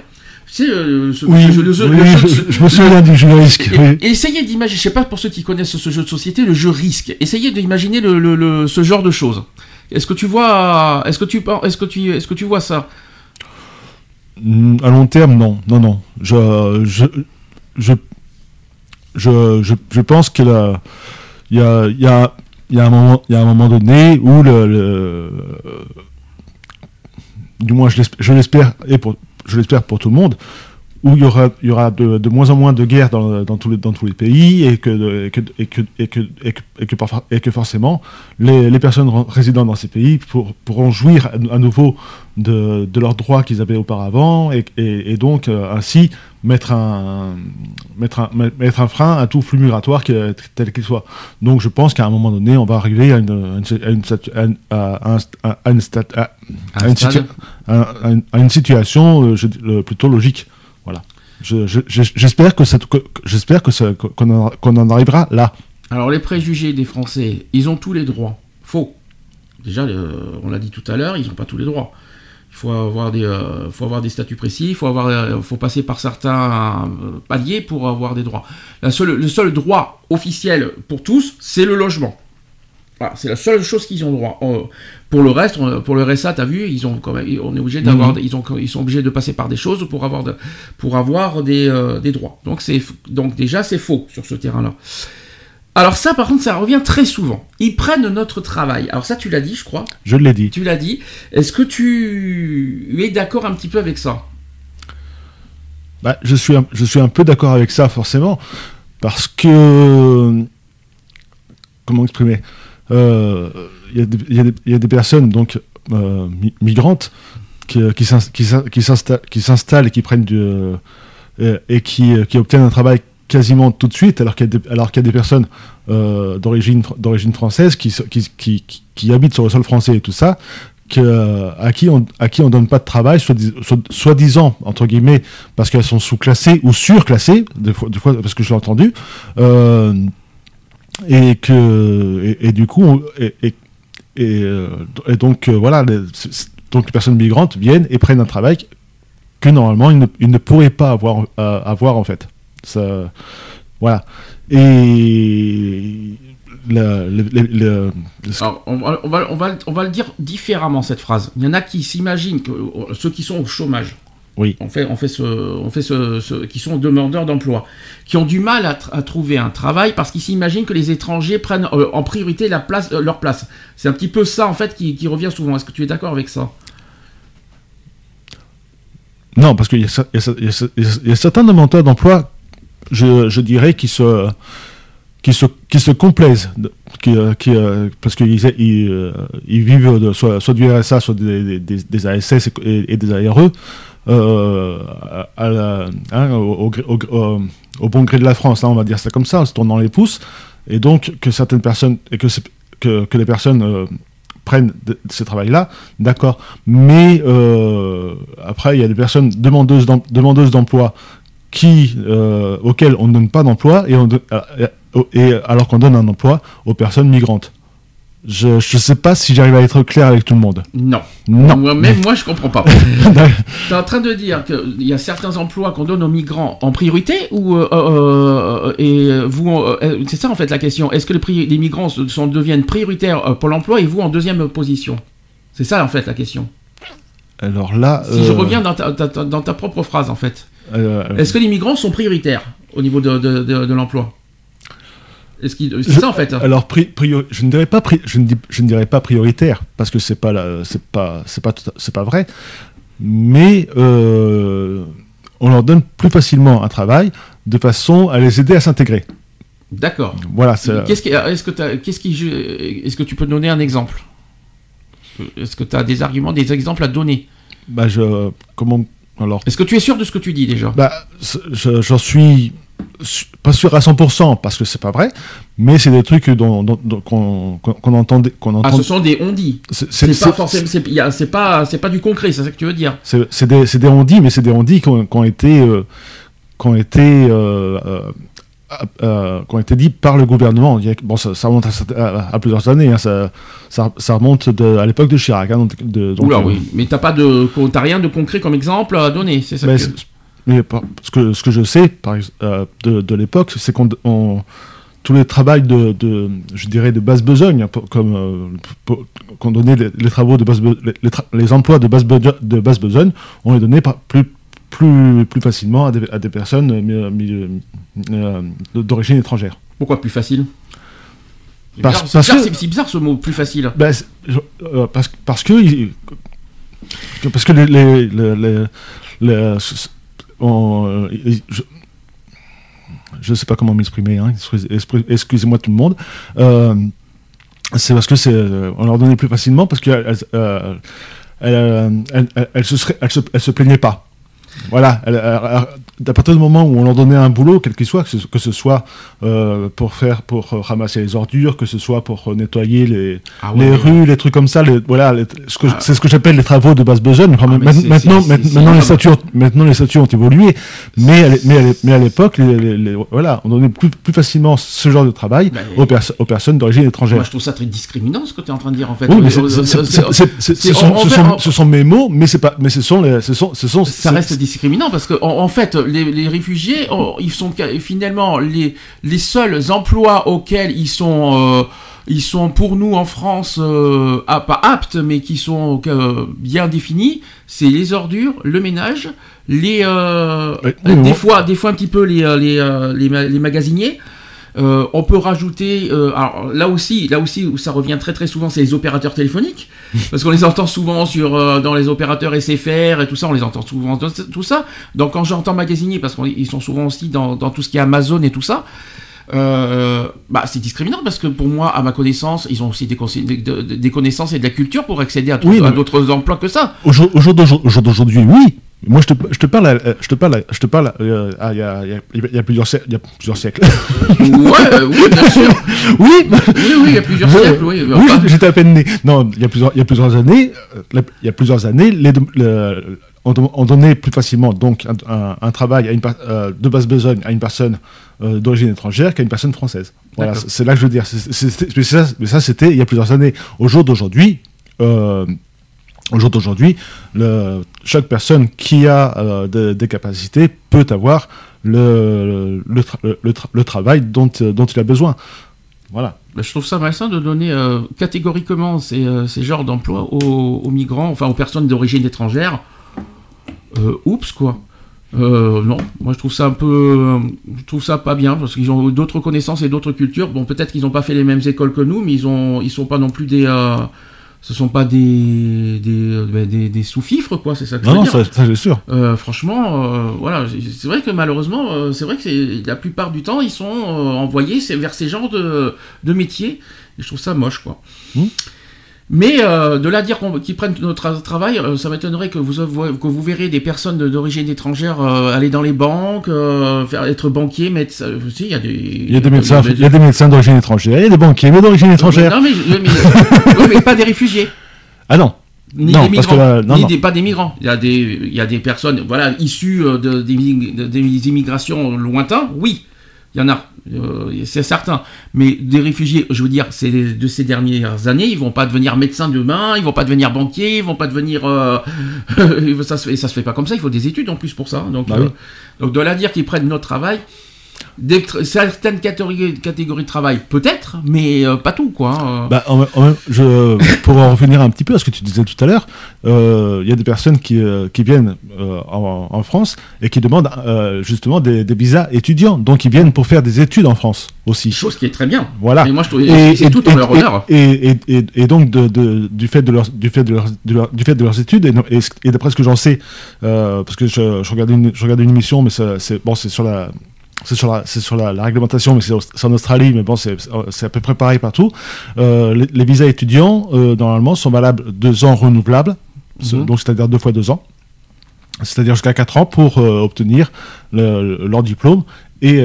Tu sais, euh, ce, oui, ce jeu- le jeu- oui, le jeu- je, je me souviens du jeu risque. oui. essayez d'imaginer, je sais pas pour ceux qui connaissent ce jeu de société, le jeu risque. Essayez d'imaginer le, le- le- ce genre de choses. Est-ce que tu vois, est-ce que tu, est-ce que tu, est-ce que tu vois ça? Mm, À long terme, non, non, non. Je, je, je, je, je, pense qu'il y a, il y a, y a, y a un moment, il y a un moment donné où le, le- du moins je l'espère, je l'espère et pour, je l'espère pour tout le monde, où il y aura, de, moins en moins de guerres dans, tous, les, pays et que, forcément les, personnes résidant dans ces pays pour- pourront jouir à, nouveau de, leurs droits qu'ils avaient auparavant et donc euh, ainsi mettre un, mettre, un, met- mettre un frein à tout flux migratoire que- tel qu'il soit. Donc je pense qu'à un moment donné, on va arriver à une, situation plutôt logique. Voilà. Je- je- je- J'espère que, j'espère que qu'on en, qu'on en arrivera là. Alors les préjugés des Français, ils ont tous les droits. Faux. Déjà, euh, on l'a dit tout à l'heure, ils n'ont pas tous les droits. Il faut avoir des, euh, faut avoir des statuts précis, il faut avoir, euh, faut passer par certains euh, paliers pour avoir des droits. La seule, le seul droit officiel pour tous, c'est le logement. Voilà, c'est la seule chose qu'ils ont droit. Euh, pour le reste, on- pour le RSA, t'as vu, ils ont quand même, on est obligé d'avoir, Mhm. ils ont, ils sont obligés de passer par des choses pour avoir, de- pour avoir des, euh, des droits. Donc c'est, donc déjà c'est faux sur ce terrain-là. Alors ça, par contre, ça revient très souvent. Ils prennent notre travail. Alors ça, tu l'as dit, je crois. Je l'ai dit. Tu l'as dit. Est-ce que tu es d'accord un petit peu avec ça? Bah, je, suis un, je suis un peu d'accord avec ça, forcément, parce que. Comment exprimer? Euh, Il y, a des- y y a personnes donc, euh, mi- migrantes qui, qui s'ins- qui s'in- qui s'insta- qui s'installent et qui prennent du. euh, et qui, qui obtiennent un travail quasiment tout de suite, alors qu'il y a des, personnes euh, d'origine fr- d'origine française qui, habitent sur le sol français et tout ça, euh, à qui on à qui on donne pas de travail, soit soi-disant entre guillemets parce qu'elles sont sous-classées ou surclassées, des fois, des fois parce que je l'ai entendu, euh, et que du coup et, donc voilà, les, donc les personnes migrantes viennent et prennent un travail que normalement ils ne, pourraient pas avoir en fait. Ça, voilà. Et la- le- le- le- Alors, on va, on, va, on, va, on va le dire différemment cette phrase. Il y en a qui s'imaginent que euh, ceux qui sont au chômage, Oui. on fait, on fait ce, on fait ce, ce- qui sont demandeurs d'emploi, qui ont du mal à, tr- à trouver un travail parce qu'ils s'imaginent que les étrangers prennent euh, en priorité la place, euh, leur place. C'est un petit peu ça en fait qui, qui revient souvent. Est-ce que tu es d'accord avec ça? Non, parce qu'il y, y y a certains demandeurs d'emploi, je, dirais, qui se, complaisent, euh, euh, parce qu'ils ils, euh, vivent soit, du RSA, soit des, ASS et, des ARE, hein, au, bon gré de la France, hein, on va dire ça comme ça, en se tournant les pouces, et donc que certaines personnes, et que, les personnes prennent de, de ce travail-là, d'accord. Mais après, il y a des personnes demandeuses d'em- demandeuses d'emploi qui, euh, auxquelles on ne donne pas d'emploi, et, on don- euh, et alors qu'on donne un emploi aux personnes migrantes. Je ne sais pas si j'arrive à être clair avec tout le monde. Non. Non. Moi, même moi, je comprends pas. tu es en train de dire qu'il y a certains emplois qu'on donne aux migrants en priorité ou euh, euh, et vous, euh, c'est ça en fait la question. Est-ce que les, migrants sont, deviennent prioritaires euh, pour l'emploi et vous en deuxième position? C'est ça en fait la question. Alors là. Si je euh, reviens dans ta, ta- ta- dans ta propre phrase en fait, euh, est-ce que les migrants sont prioritaires au niveau de, de, de- de l'emploi Est-ce C'est ça en fait. Alors, pri- priori- je ne dirais pas, pri- je ne, dis- je ne dirais pas prioritaire parce que c'est pas, c'est pas, c'est pas, c'est pas vrai. Mais euh, on leur donne plus facilement un travail de façon à les aider à s'intégrer. D'accord. Voilà. Qu'est-ce qui, est-ce que t'as- qu'est-ce qui, je- est-ce que tu peux donner un exemple? Est-ce que tu as des arguments, des exemples à donner? Bah, je, comment, alors, Est-ce que tu es sûr de ce que tu dis déjà? Bah, j'en suis su- pas sûr à 100% parce que c'est pas vrai, mais c'est des trucs dont, dont- dont- qu'on, qu'on- qu'on entend, qu'on Ah, entend. ce sont des on-dit. c'est, C'est c'est- pas forcément, c'est y a- c'est pas, c'est pas du concret, c'est ça que tu veux dire? C'est des, c'est des on-dit, mais c'est des on-dit qui ont, qui ont été, euh, qui ont été, euh, euh, euh, qui ont été dit par le gouvernement. Bon, ça, ça remonte à, à- à plusieurs années. hein, ça, ça, ça remonte de- à l'époque de Chirac. hein, donc, de- donc, Oula, euh, oui. Mais t'as pas de, t'as rien de concret comme exemple à donner, c'est ça Mais, que... mais par- ce, que, ce que je sais par, euh, de, de l'époque, c'est qu'on on- tous les travaux de, de, je dirais, de basse besogne, hein, comme euh, pour- qu'on donnait les, les travaux de basse be- les, les tra- les emplois de basse, beso- de basse besogne, on les donnait par- plus, plus, plus facilement à des, à des personnes euh, mi- mi- euh, d'origine étrangère. Pourquoi plus facile? C'est bizarre, parce bizarre, que- bizarre ce mot, plus facile. Ben, euh, parce, parce que parce que les, les, les- on, euh, je, je sais pas comment m'exprimer hein, excuse- excuse- excusez-moi tout le monde Euh, c'est parce que c'est euh, on leur donnait plus facilement parce qu'elles elles, euh, elles, elles- elles- se se, elles se plaignaient pas voilà, elles- elles- à partir du moment où on leur donnait un boulot, quel qu'il soit, que ce, que ce soit euh, pour faire, pour euh, ramasser les ordures, que ce soit pour euh, nettoyer les, Ah les ouais. rues, les trucs comme ça, les, voilà, les- ce que- Ah. c'est ce que j'appelle les travaux de basse besogne. Ah, maintenant, maintenant, les statuts, ont- maintenant les statuts ont évolué, mais à mais mais à l'époque, voilà, on donnait plus, plus facilement ce genre de travail Bah, aux, perso- aux personnes d'origine étrangère. Moi, je trouve ça très discriminant ce que tu es en train de dire en fait. Oui, mais ce sont- mes mots, mais c'est pas, mais ce sont les, ce sont, ce sont, ça reste discriminant parce que en fait les, les réfugiés oh, ils sont finalement les, les seuls emplois auxquels ils sont euh, ils sont pour nous en France euh, pas aptes, mais qui sont euh, bien définis. C'est les ordures, le ménage, les euh, oui, des fois, des fois un petit peu les les, les, les magasiniers. Euh, on peut rajouter, euh, alors là aussi, là aussi où ça revient très très souvent, c'est les opérateurs téléphoniques, parce qu'on les entend souvent sur euh, dans les opérateurs SFR et tout ça, on les entend souvent dans tout ça. Donc quand j'entends magasinier, parce qu'ils sont souvent aussi dans, dans tout ce qui est Amazon et tout ça, euh, bah c'est discriminant parce que pour moi, à ma connaissance, ils ont aussi des, connaissances et de la culture pour accéder à, Oui, d'autres emplois que ça. Au jour, au jour d'aujourd'hui, oui. Moi, je te, je te parle, euh, je te parle, je te parle. euh, ah, Il y, y a- il y a plusieurs, siècles- il y a plusieurs siècles. Ouais, euh, oui, bien sûr. oui. Oui, oui, il y a plusieurs siècles, oui. J'étais à peine né. Non, il y a plusieurs, il y a plusieurs années, euh, il y a plusieurs années, les, deux- le- on, don- on donnait plus facilement donc un, un- un travail à une, euh, de base besogne à une personne euh, d'origine étrangère qu'à une personne française. Voilà, c'est là que je veux dire. Mais ça, c'était il y a plusieurs années. Au jour d'aujourd'hui. euh, au jour d'aujourd'hui, chaque personne qui a euh, de- des capacités peut avoir le, le, tra- le- le tra- le travail dont, euh, dont il a besoin. Voilà. Bah, je trouve ça malsain de donner euh, catégoriquement ces, genres d'emplois aux, migrants, enfin aux personnes d'origine étrangère. Oups, quoi. Non, moi je trouve ça un peu, je trouve ça pas bien parce qu'ils ont d'autres connaissances et d'autres cultures. Bon, peut-être qu'ils n'ont pas fait les mêmes écoles que nous, mais ils ont, ils sont pas non plus des, ce sont pas des, des, des, des sous-fifres quoi. C'est ça que je Non, veux non, dire. ça, ça, j'ai sûr. Euh, franchement, euh, voilà, c'est- c'est vrai que malheureusement, euh, c'est vrai que c'est- la plupart du temps, ils sont envoyés c'est- vers ces genres de, de métiers. Et je trouve ça moche, quoi. Hmm. Mais euh, de là à dire qu'on- qu'ils prennent notre tra- travail, euh, ça m'étonnerait que vous, que vous verrez des personnes d'origine étrangère euh, aller dans les banques, euh, faire, être banquier, médecin. si, il y a des. Il y a des médecins, il y a des médecins d'origine étrangère, il y a des banquiers, mais d'origine étrangère. Non, mais, mais, mais- ouais, mais pas des réfugiés. Ah non. Ni Non, des parce que migrants, là, non, ni non. Des, pas des migrants. Il y a des, il y a des personnes, voilà, issues de, des, des immigrations lointains, oui, il y en a, euh, c'est certain. Mais des réfugiés, je veux dire, c'est de ces dernières années, ils vont pas devenir médecins demain, ils vont pas devenir banquiers, ils vont pas devenir, euh, ça se ça se fait pas comme ça. Il faut des études en plus pour ça. Donc, Bah euh, oui. donc de là dire qu'ils prennent notre travail. Des certaines catégories, catégories de travail, peut-être, mais euh, pas tout, quoi. hein. Bah, en- en- je, pour en revenir un petit peu à ce que tu disais tout à l'heure, euh, il y a des personnes qui, euh, qui viennent en, en France et qui demandent justement des, des visas étudiants. Donc ils viennent pour faire des études en France aussi. Chose qui est très bien. Voilà. Mais moi, je Et- c'est et- tout en et- leur et- honneur. Et, et, et, et donc de, de- du fait de leur, du fait de leur, de leur- du fait de leurs études et, et, et d'après ce que j'en sais, parce que je, je regardais une, je regardais une émission, mais c'est bon, c'est sur la c'est sur, la, c'est sur la, la réglementation, mais c'est, en Australie, mais bon, c'est, à peu près pareil partout. Euh, les, les visas étudiants, euh, normalement, sont valables deux ans renouvelables, Mhm. donc c'est-à-dire deux fois deux ans, c'est-à-dire jusqu'à quatre ans pour euh, obtenir le- le- leur diplôme et,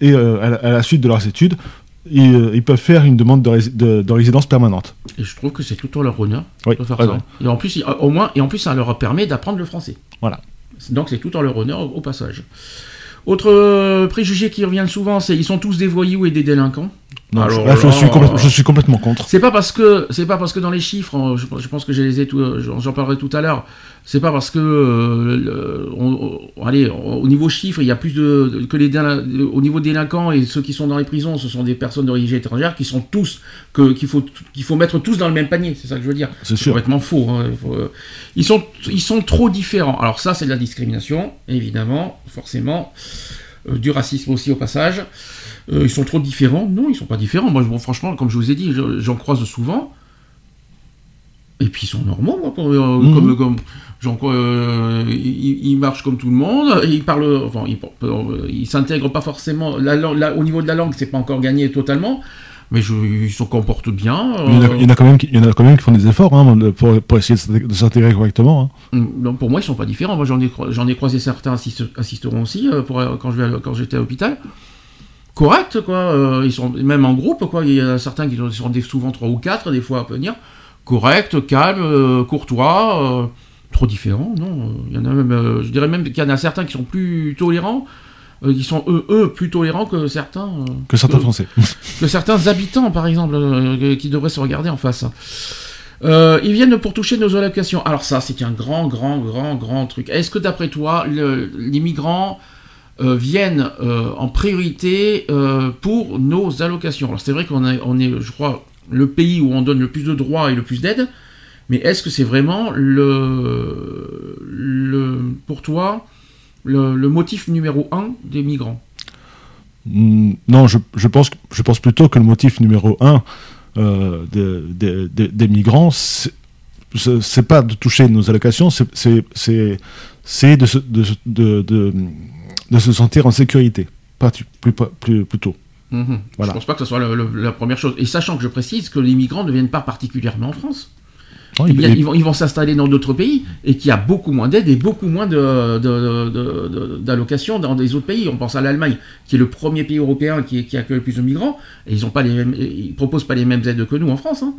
et à, la, à la suite de leurs études, ils, euh, ils peuvent faire une demande de, rés- de- de résidence permanente. Et je trouve que c'est tout en leur honneur Oui, de faire raison. ça. Et en plus, au moins, et en plus, ça leur permet d'apprendre le français. Voilà. Donc c'est tout en leur honneur au, au passage. Autre euh, préjugé qui revient souvent, c'est ils sont tous des voyous et des délinquants. Non, Alors je, là, je suis euh, je suis complètement contre. C'est pas parce que c'est pas parce que dans les chiffres, euh, je, je pense que les j'en parlerai tout à l'heure. C'est pas parce que euh, le- on- on- allez au niveau chiffres, il y a plus de, que les au niveau délinquants et ceux qui sont dans les prisons, ce sont des personnes d'origine étrangère qui sont tous que qu'il faut qu'il faut mettre tous dans le même panier. C'est ça que je veux dire. C'est complètement faux. hein, il faut, euh, ils sont ils sont trop différents. Alors ça c'est de la discrimination évidemment, forcément. Euh, du racisme aussi au passage. Ils sont trop différents. Non, ils sont pas différents. Moi, bon, franchement, comme je vous ai dit, je- j'en croise souvent. Et puis ils sont normaux, moi, pour- euh, Mhm. comme, comme crois, euh, ils, ils marchent comme tout le monde. Enfin, ils, euh, ils s'intègrent pas forcément. La, langue- la- au niveau de la langue, c'est pas encore gagné totalement, mais je, ils se comportent bien. Il y, en a, il y en a quand même qui, il y en a quand même qui font des efforts hein, pour, pour essayer de s'intégrer- correctement. hein. Mm, pour moi, ils sont pas différents. Moi, j'en ai, cro- j'en ai croisé certains assiste- assisteront aussi euh, pour, euh, quand, je vais à- quand j'étais à l'hôpital. Correct, quoi. ils sont même en groupe, quoi. Il y a certains qui sont- souvent trois ou quatre, des fois à venir. Correct, calme, courtois. Euh, trop différents, non. euh, Il y en a même, euh, je dirais même qu'il y en a certains qui sont plus tolérants, euh, qui sont eux, eux plus tolérants que certains. euh, Que certains que- Français. que certains habitants, par exemple, euh, qui devraient se regarder en face. Euh, ils viennent pour toucher nos allocations. Alors ça, c'est un grand, grand, grand, grand truc. Est-ce que d'après toi, le- les migrants euh, viennent euh, en priorité euh, pour nos allocations? Alors c'est vrai qu'on a- on est, je crois, le pays où on donne le plus de droits et le plus d'aide, mais est-ce que c'est vraiment le, le, pour toi le, le motif numéro un des migrants? Mm, Non, je, je pense, je pense plutôt que le motif numéro un euh, de- de- de- des migrants, c'est pas de toucher nos allocations, c'est- de, se- de, de, de, de se sentir en sécurité, pas plus, plus, plutôt. Mhm. Voilà. Je pense pas que ce soit la première chose. Et sachant que je précise que les migrants ne viennent pas particulièrement en France. Il- il- ils vont, ils vont s'installer dans d'autres pays et qu'il y a beaucoup moins d'aide et beaucoup moins de- de- de- de- d'allocations dans des autres pays. On pense à l'Allemagne, qui est le premier pays européen qui, qui accueille le plus de migrants, et ils ont pas les mêmes, ils proposent pas les mêmes aides que nous en France. hein.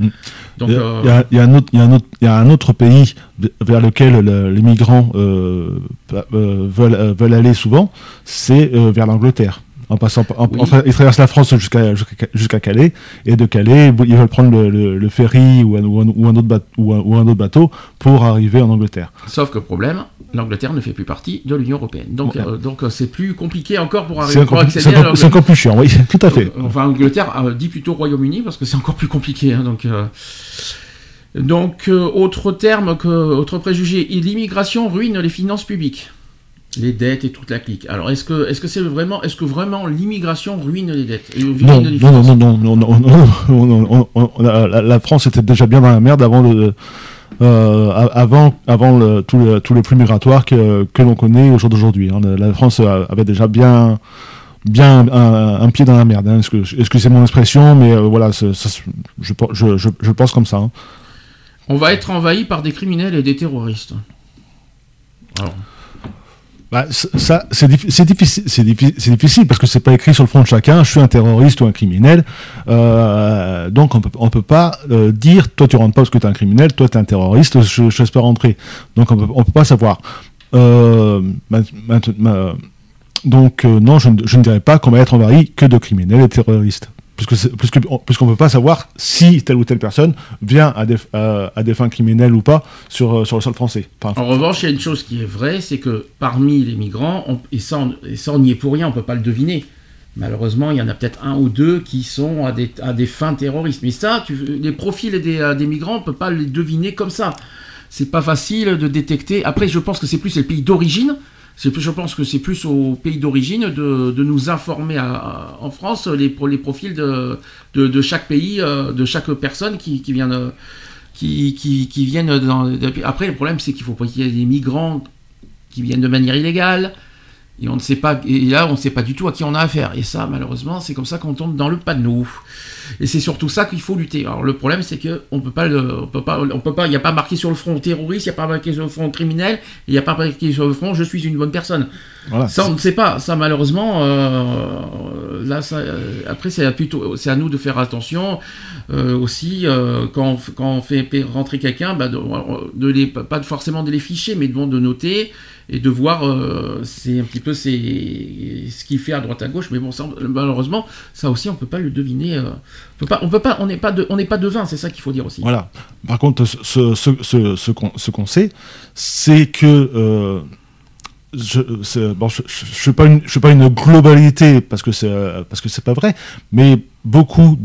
Donc, Il y a- euh, il y, un autre- il y a un autre- il y a un autre pays vers lequel le- les migrants euh, euh, veulent, euh, veulent aller souvent, c'est vers l'Angleterre. En passant, en- Oui. en tra- ils traversent la France jusqu'à jusqu'à Calais, et de Calais, ils veulent prendre le, le- le ferry ou un, ou un- ou un autre bateau, ou un- ou un autre bateau pour arriver en Angleterre. Sauf que problème, l'Angleterre ne fait plus partie de l'Union européenne. Donc, Ouais. euh, donc euh, c'est plus compliqué encore pour arriver pour accéder c'est encore- plus chiant, oui, tout à fait. Enfin, Angleterre euh, dit plutôt Royaume-Uni parce que c'est encore plus compliqué. hein, donc, euh, donc euh, autre terme, que, autre préjugé, l'immigration ruine les finances publiques, les dettes et toute la clique. Alors est-ce que est-ce que c'est vraiment est-ce que vraiment l'immigration ruine les dettes non, non, non, non, non non non non la, France était déjà bien dans la merde avant le euh, avant avant tout le tout le flux migratoire que que l'on connaît au jour d'aujourd'hui. La France avait déjà bien bien un, pied dans la merde. Hein. Excusez mon expression, mais voilà, je, je, je, je, pense comme ça. On va être envahi par des criminels et des terroristes. Alors. Bah, c'est diffi- c'est difficile, parce que c'est pas écrit sur le front de chacun. Je suis un terroriste ou un criminel, Euh, donc on peut, on peut pas euh, dire toi tu rentres pas parce que tu es un criminel, toi tu es un terroriste, je, je laisse pas rentrer. Donc on peut, peut pas savoir. Euh, donc non, je, ne- je ne dirais pas qu'on va être envahi que de criminels et terroristes. Puisqu'on ne peut pas savoir si telle ou telle personne vient à des, des fins criminelles ou pas sur, euh, sur le sol français. En revanche, il y a une chose qui est vraie, c'est que parmi les migrants, et, ça, on- et n'y est pour rien, on ne peut pas le deviner. Malheureusement, il y en a peut-être un ou deux qui sont à des, à des fins terroristes. Mais ça, les profils des, euh, migrants, on ne peut pas les deviner comme ça. C'est pas facile de détecter. Après, je pense que c'est plus les pays d'origine. Plus- Je pense que c'est plus aux pays d'origine de, nous informer en France les, pro- les profils de, chaque pays, euh, de chaque personne qui, vient. Après, le problème, c'est qu'il faut pas qu'il y ait des migrants qui viennent de manière illégale, et on ne sait pas, et là, on ne sait pas du tout à qui on a affaire. Et ça, malheureusement, c'est comme ça qu'on tombe dans le panneau. Et c'est surtout ça qu'il faut lutter. Alors, le problème, c'est que on peut pas, on peut pas, on peut pas, il n'y a pas marqué sur le front terroriste, il n'y a pas marqué sur le front criminel, il n'y a pas marqué sur le front je suis une bonne personne. voilà. Ça, on ne sait pas. Ça, malheureusement, euh, là, ça, euh, après, c'est à, plutôt, c'est à nous de faire attention euh, aussi quand, quand on fait rentrer quelqu'un, bah, de, de les, pas forcément de les ficher, mais de, bon, de noter et de voir. euh, c'est un petit peu c'est ce qu'il fait à droite à gauche, mais bon, ça, malheureusement, ça aussi, on peut pas le deviner. euh, on n'est pas de, on devin, c'est ça qu'il faut dire aussi. Voilà. Par contre, ce, qu'on sait, c'est que euh, je je fais pas une globalité parce que c'est euh, parce que c'est pas vrai, mais beaucoup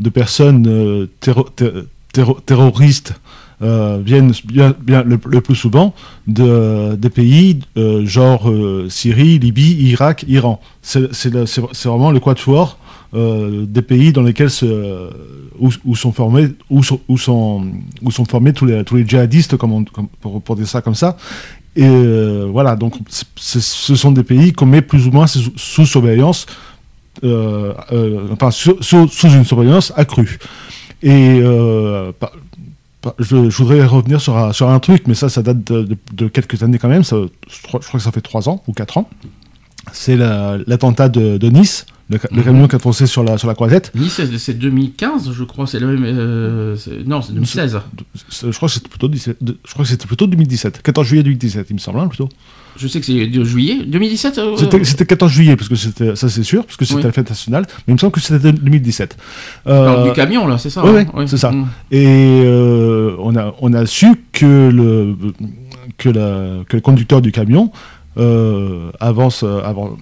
de personnes euh, terro- ter- terro- terroristes euh, viennent bien, bien le, le plus souvent de, des pays euh, genre euh, Syrie, Libye, Irak, Iran. C'est vraiment le quatuor euh, des pays dans lesquels se, où, où sont formés où sont, où sont, où sont formés tous les, tous les djihadistes comme, on- comme- pour, pour dire ça comme ça et euh, voilà donc ce sont des pays qu'on met plus ou moins sous, sous surveillance enfin sous, sous- une surveillance accrue et euh, je, je voudrais revenir sur un, sur un truc mais ça ça date de, de- de quelques années quand même ça, je, crois, que ça fait trois ans ou quatre ans c'est la- l'attentat de, de Nice le, le Mhm. camion qui a foncé sur la, sur la croisette Nice, c'est- c'est 2015, je crois. C'est le même. euh, non, c'est 2016. C'est- Je crois que c'était plutôt, 17 de- je crois que c'était plutôt 2017. 14 juillet 2017, il me semble, hein, plutôt. Je sais que c'est de juillet 2017. euh, C'était c'était 14 juillet, parce que ça c'est sûr, parce que c'était Oui. la fête nationale, mais il me semble que c'était 2017. Alors, Euh, du camion là, c'est ça. ouais, hein ouais, c'est ça. Mm. et euh, on, a, on a su que le, que, la, que le conducteur du camion euh, avant, ce- avant,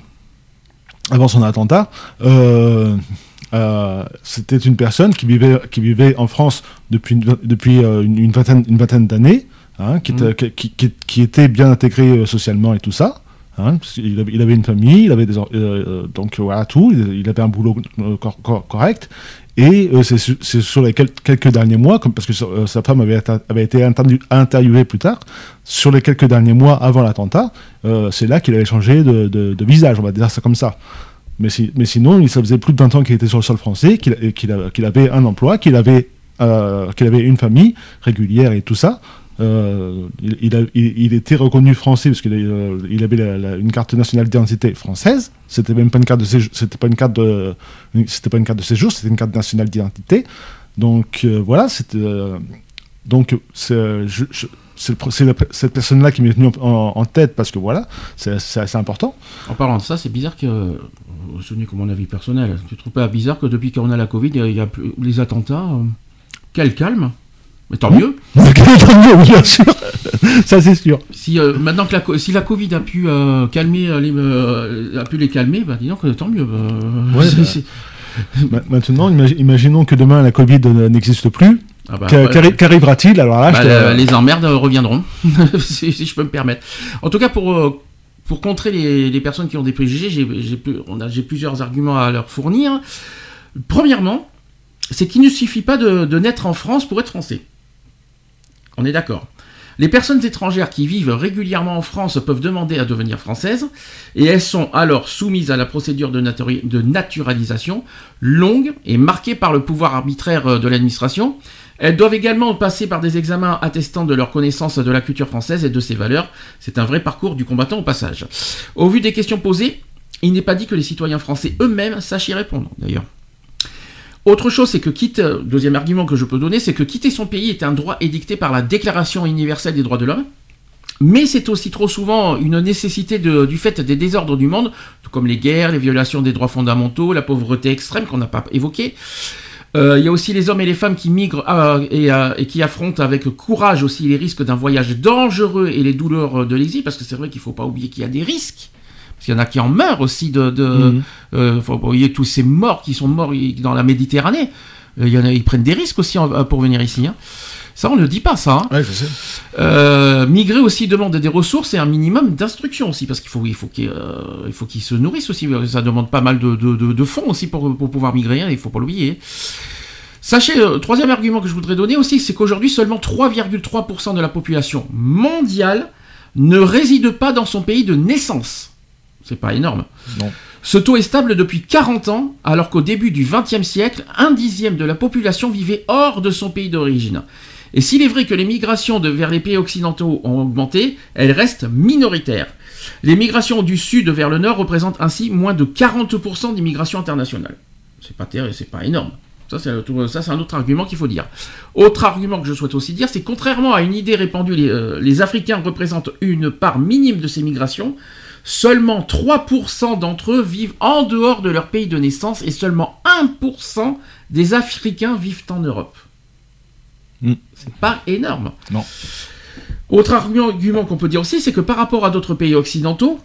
avant son attentat, euh, euh, c'était une personne qui vivait, qui vivait en France depuis, depuis euh, une, une vingtaine, une vingtaine d'années, hein, qui, était, qui, qui- qui était bien intégré euh, socialement et tout ça. hein, il avait une famille, il avait des, euh, euh, donc voilà tout, il, il avait un boulot cor- cor- correct. Et euh, c'est su- c'est sur les quel- quelques derniers mois, comme, parce que euh, sa femme avait, été- avait été interview- interviewée plus tard, sur les quelques derniers mois avant l'attentat, c'est là qu'il avait changé de, de- de visage, on va dire ça comme ça. Mais, si- mais sinon, il, ça faisait plus de 20 ans qu'il était sur le sol français, qu'il avait un emploi, qu'il avait, qu'il avait une famille régulière et tout ça. Euh, il, était reconnu français parce qu'il euh, avait une carte nationale d'identité française. C'était même pas une carte de séjour, c'était pas une carte de, séjour, c'était une carte nationale d'identité. Donc euh, voilà, donc c'est cette personne-là qui m'est venue en, tête parce que voilà, c'est assez important. En parlant de ça, c'est bizarre que, vous souvenez comme mon avis personnel, tu trouves pas bizarre que depuis qu'on a la Covid, il y a, plus- les attentats, quel calme Mais tant mieux. Tant mieux, bien sûr, ça c'est sûr. Si euh, maintenant que la, si la Covid a pu euh, calmer euh, les, euh, a pu les calmer, bah dis donc tant mieux. Ouais, c'est- bah. c'est- Ma- Maintenant, imagi- imaginons que demain la Covid n'existe plus. Ah bah, Qu'a- Qu'arrivera-t-il Alors là, Bah, les emmerdes reviendront, si, si je peux me permettre. En tout cas, pour, pour contrer les, les personnes qui ont des préjugés, j'ai j'ai plus- on a- j'ai plusieurs arguments à leur fournir. Premièrement, c'est qu'il ne suffit pas de, de naître en France pour être français. On est d'accord. Les personnes étrangères qui vivent régulièrement en France peuvent demander à devenir françaises et elles sont alors soumises à la procédure de, naturalisation longue et marquée par le pouvoir arbitraire euh, de l'administration. Elles doivent également passer par des examens attestant de leur connaissance de la culture française et de ses valeurs. C'est un vrai parcours du combattant au passage. Au vu des questions posées, il n'est pas dit que les citoyens français eux-mêmes sachent y répondre, d'ailleurs. Autre chose, c'est que quitte, deuxième argument que je peux donner, c'est que quitter son pays est un droit édicté par la Déclaration universelle des droits de l'homme. Mais c'est aussi trop souvent une nécessité du fait des désordres du monde, comme les guerres, les violations des droits fondamentaux, la pauvreté extrême qu'on n'a pas évoqué. Euh, Il y a aussi les hommes et les femmes qui migrent euh, et, euh, et qui affrontent avec courage aussi les risques d'un voyage dangereux et les douleurs de l'exil, parce que c'est vrai qu'il ne faut pas oublier qu'il y a des risques. Parce qu'il y en a qui en meurent aussi de... de euh, faut tous ces morts qui sont morts dans la Méditerranée. Euh, Il y en a, ils prennent des risques aussi en- pour venir ici. hein. Ça, on ne le dit pas, ça. hein. Ouais, je sais. Euh, migrer aussi demande des ressources et un minimum d'instruction aussi, parce qu'il faut, il faut qu'ils euh, se nourrissent aussi. Ça demande pas mal de, de- de- de fonds aussi pour, pour pouvoir migrer, hein, il faut pas l'oublier. Sachez, euh, troisième argument que je voudrais donner aussi, c'est qu'aujourd'hui, seulement 3,3% de la population mondiale ne réside pas dans son pays de naissance. C'est pas énorme. Non. Ce taux est stable depuis 40 ans, alors qu'au début du XXe siècle, un dixième de la population vivait hors de son pays d'origine. Et s'il est vrai que les migrations de- vers les pays occidentaux ont augmenté, elles restent minoritaires. Les migrations du sud vers le nord représentent ainsi moins de 40% des migrations internationales. C'est pas terrible, c'est pas énorme. Ça, c'est un- autre argument qu'il faut dire. Autre argument que je souhaite aussi dire, c'est que contrairement à une idée répandue, les, euh, les Africains représentent une part minime de ces migrations. Seulement 3% d'entre eux vivent en dehors de leur pays de naissance et seulement 1% des Africains vivent en Europe. Mm. C'est pas énorme. Non. Autre argument, qu'on peut dire aussi, c'est que par rapport à d'autres pays occidentaux,